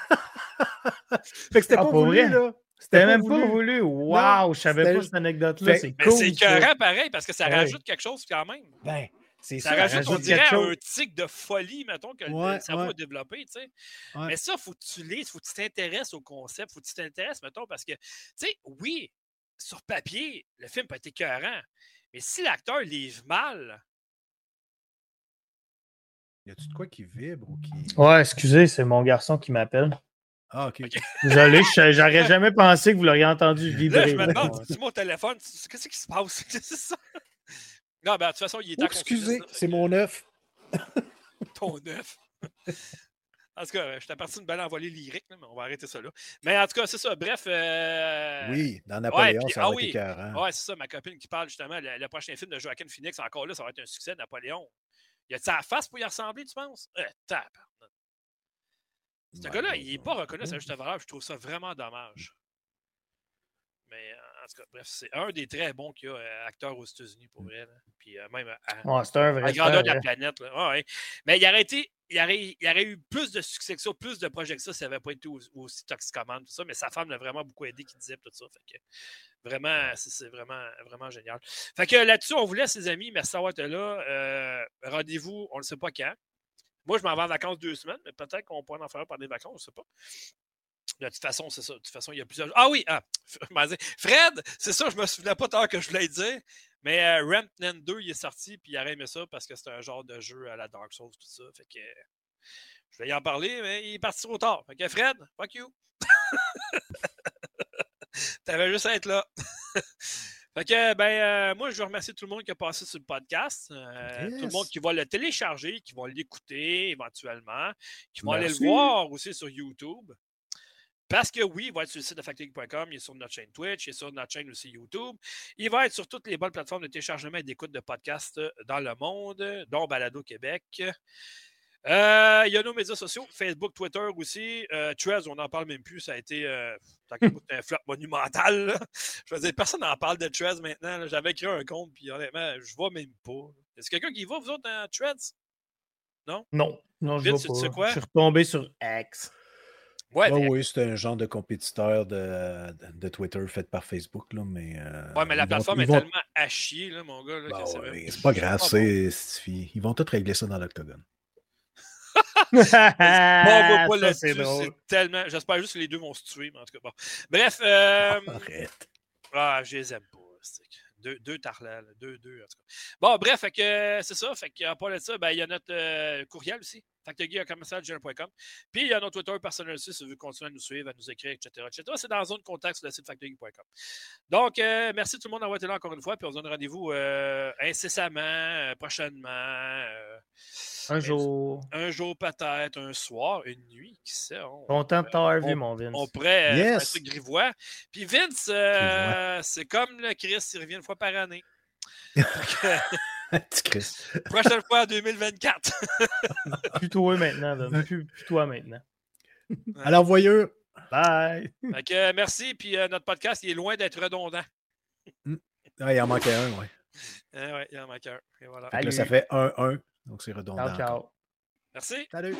fait que c'était ah, pas voulu, là. C'était même pas voulu. Waouh, je savais pas cette anecdote-là. C'est cool. C'est écœurant pareil parce que ça rajoute quelque chose quand même. Ben, c'est ça, ça rajoute, on dirait, un tic de folie, mettons, que le cerveau a développé, tu sais. Mais ça, il faut que tu lises, il faut que tu t'intéresses au concept, il faut que tu t'intéresses, mettons, parce que, tu sais, oui, sur papier, le film peut être écœurant, mais si l'acteur livre mal. Y a-tu de quoi qui vibre ou qui. Ouais, excusez, c'est mon garçon qui m'appelle. Ah, OK. Désolé, j'aurais jamais pensé que vous l'auriez entendu vibrer. Là, je me demande, c'est mon téléphone, qu'est-ce qui se passe? C'est ça? Non, ben, de toute façon, il est à Excusez, c'est mon œuf. Ton œuf. En tout cas, je t'ai parti d'une belle envolée lyrique, mais on va arrêter ça là. Mais en tout cas, c'est ça. Bref. Euh... Oui, dans Napoléon, ouais, ça va ah, oui. Ouais, c'est ça. Ma copine qui parle justement, le, prochain film de Joaquin Phoenix, encore là, ça va être un succès, Napoléon. Y a sa face pour y ressembler, tu penses? Euh, tape. Ce gars-là, il n'est pas reconnu à sa juste valeur. Je trouve ça vraiment dommage. Mais euh, en tout cas, bref, c'est un des très bons qu'il y a euh, acteurs aux États-Unis pour vrai. Puis euh, même à, c'est un vrai grandeur de la planète. Mais il aurait été. Il aurait, il aurait, eu plus de succès que ça, plus de projets que ça, ça n'avait pas été aussi, toxicomane, tout ça. Mais sa femme l'a vraiment beaucoup aidé qui disait tout ça. Fait que vraiment, c'est vraiment, vraiment génial. Fait que là-dessus, on vous laisse, les amis. Merci d'avoir été là. Rendez-vous, on ne sait pas quand. Moi, je m'en vais en vacances deux semaines, mais peut-être qu'on pourrait en faire par des vacances, je ne sais pas. De toute façon, c'est ça. De toute façon, il y a plusieurs. Ah oui! Ah, Fred, c'est ça, je me souvenais pas tant que je voulais dire. Mais euh, Remnant 2, il est sorti, puis il a aimé ça parce que c'est un genre de jeu à la Dark Souls, tout ça. Fait que je vais y en parler, mais il est parti trop tard. Fait que Fred, fuck you! T'avais juste à être là. Fait que, ben, euh, moi, je veux remercier tout le monde qui a passé sur le podcast. Euh, tout le monde qui va le télécharger, qui va l'écouter éventuellement, qui vont aller le voir aussi sur YouTube. Parce que oui, il va être sur le site de factoring.com, il est sur notre chaîne Twitch, il est sur notre chaîne aussi YouTube. Il va être sur toutes les bonnes plateformes de téléchargement et d'écoute de podcasts dans le monde, dont Balado Québec. Euh, il y a nos médias sociaux, Facebook, Twitter aussi. Euh, on n'en parle même plus. Ça a été euh, un flop monumental. Je veux dire, personne n'en parle de Trez maintenant. J'avais créé un compte, puis honnêtement, je ne vois même pas. Est-ce quelqu'un qui va, vous autres, dans Threads? Non? Non, non, je ne vois pas. Je suis retombé sur X. Ouais, oui, c'est un genre de compétiteur de, de, Twitter fait par Facebook. Là, mais, euh, ouais, mais la plateforme est tellement à chier, là, mon gars. Bah c'est pas grave, c'est, ils vont tous régler ça dans l'octogone. C'est tellement. J'espère juste que les deux vont se tuer, mais en tout cas, bon. Bref. Euh... Arrête. Ah, je les aime pas. Deux, deux deux, deux, en tout cas. Bon, bref, c'est ça. Fait qu'en parlant de ça, ben, il y a notre euh, courriel aussi. factorgeek.com. Puis il y a notre Twitter personnel aussi si vous voulez continuer à nous suivre, à nous écrire, etc. etc. C'est dans la zone contact sur le site factorgeek.com. Donc, euh, merci tout le monde d'avoir été là encore une fois. Puis on se donne rendez-vous euh, incessamment, prochainement. un jour. Un jour peut-être, un soir, une nuit, qui sait. On, Content de t'avoir vu, mon Vince. On pourrait yes. grivois. Puis Vince, c'est comme le Chris, il revient une fois par année. Prochaine fois en 2024. plus toi maintenant, plus, toi maintenant. Alors, voyeux. Bye. merci. Puis euh, notre podcast, il est loin d'être redondant. Hmm. Ah, il en manquait un, oui. Ah, ouais, il en manquait un. Et voilà. ça fait 1-1. Donc, c'est redondant. Ciao, ciao. Merci. Salut.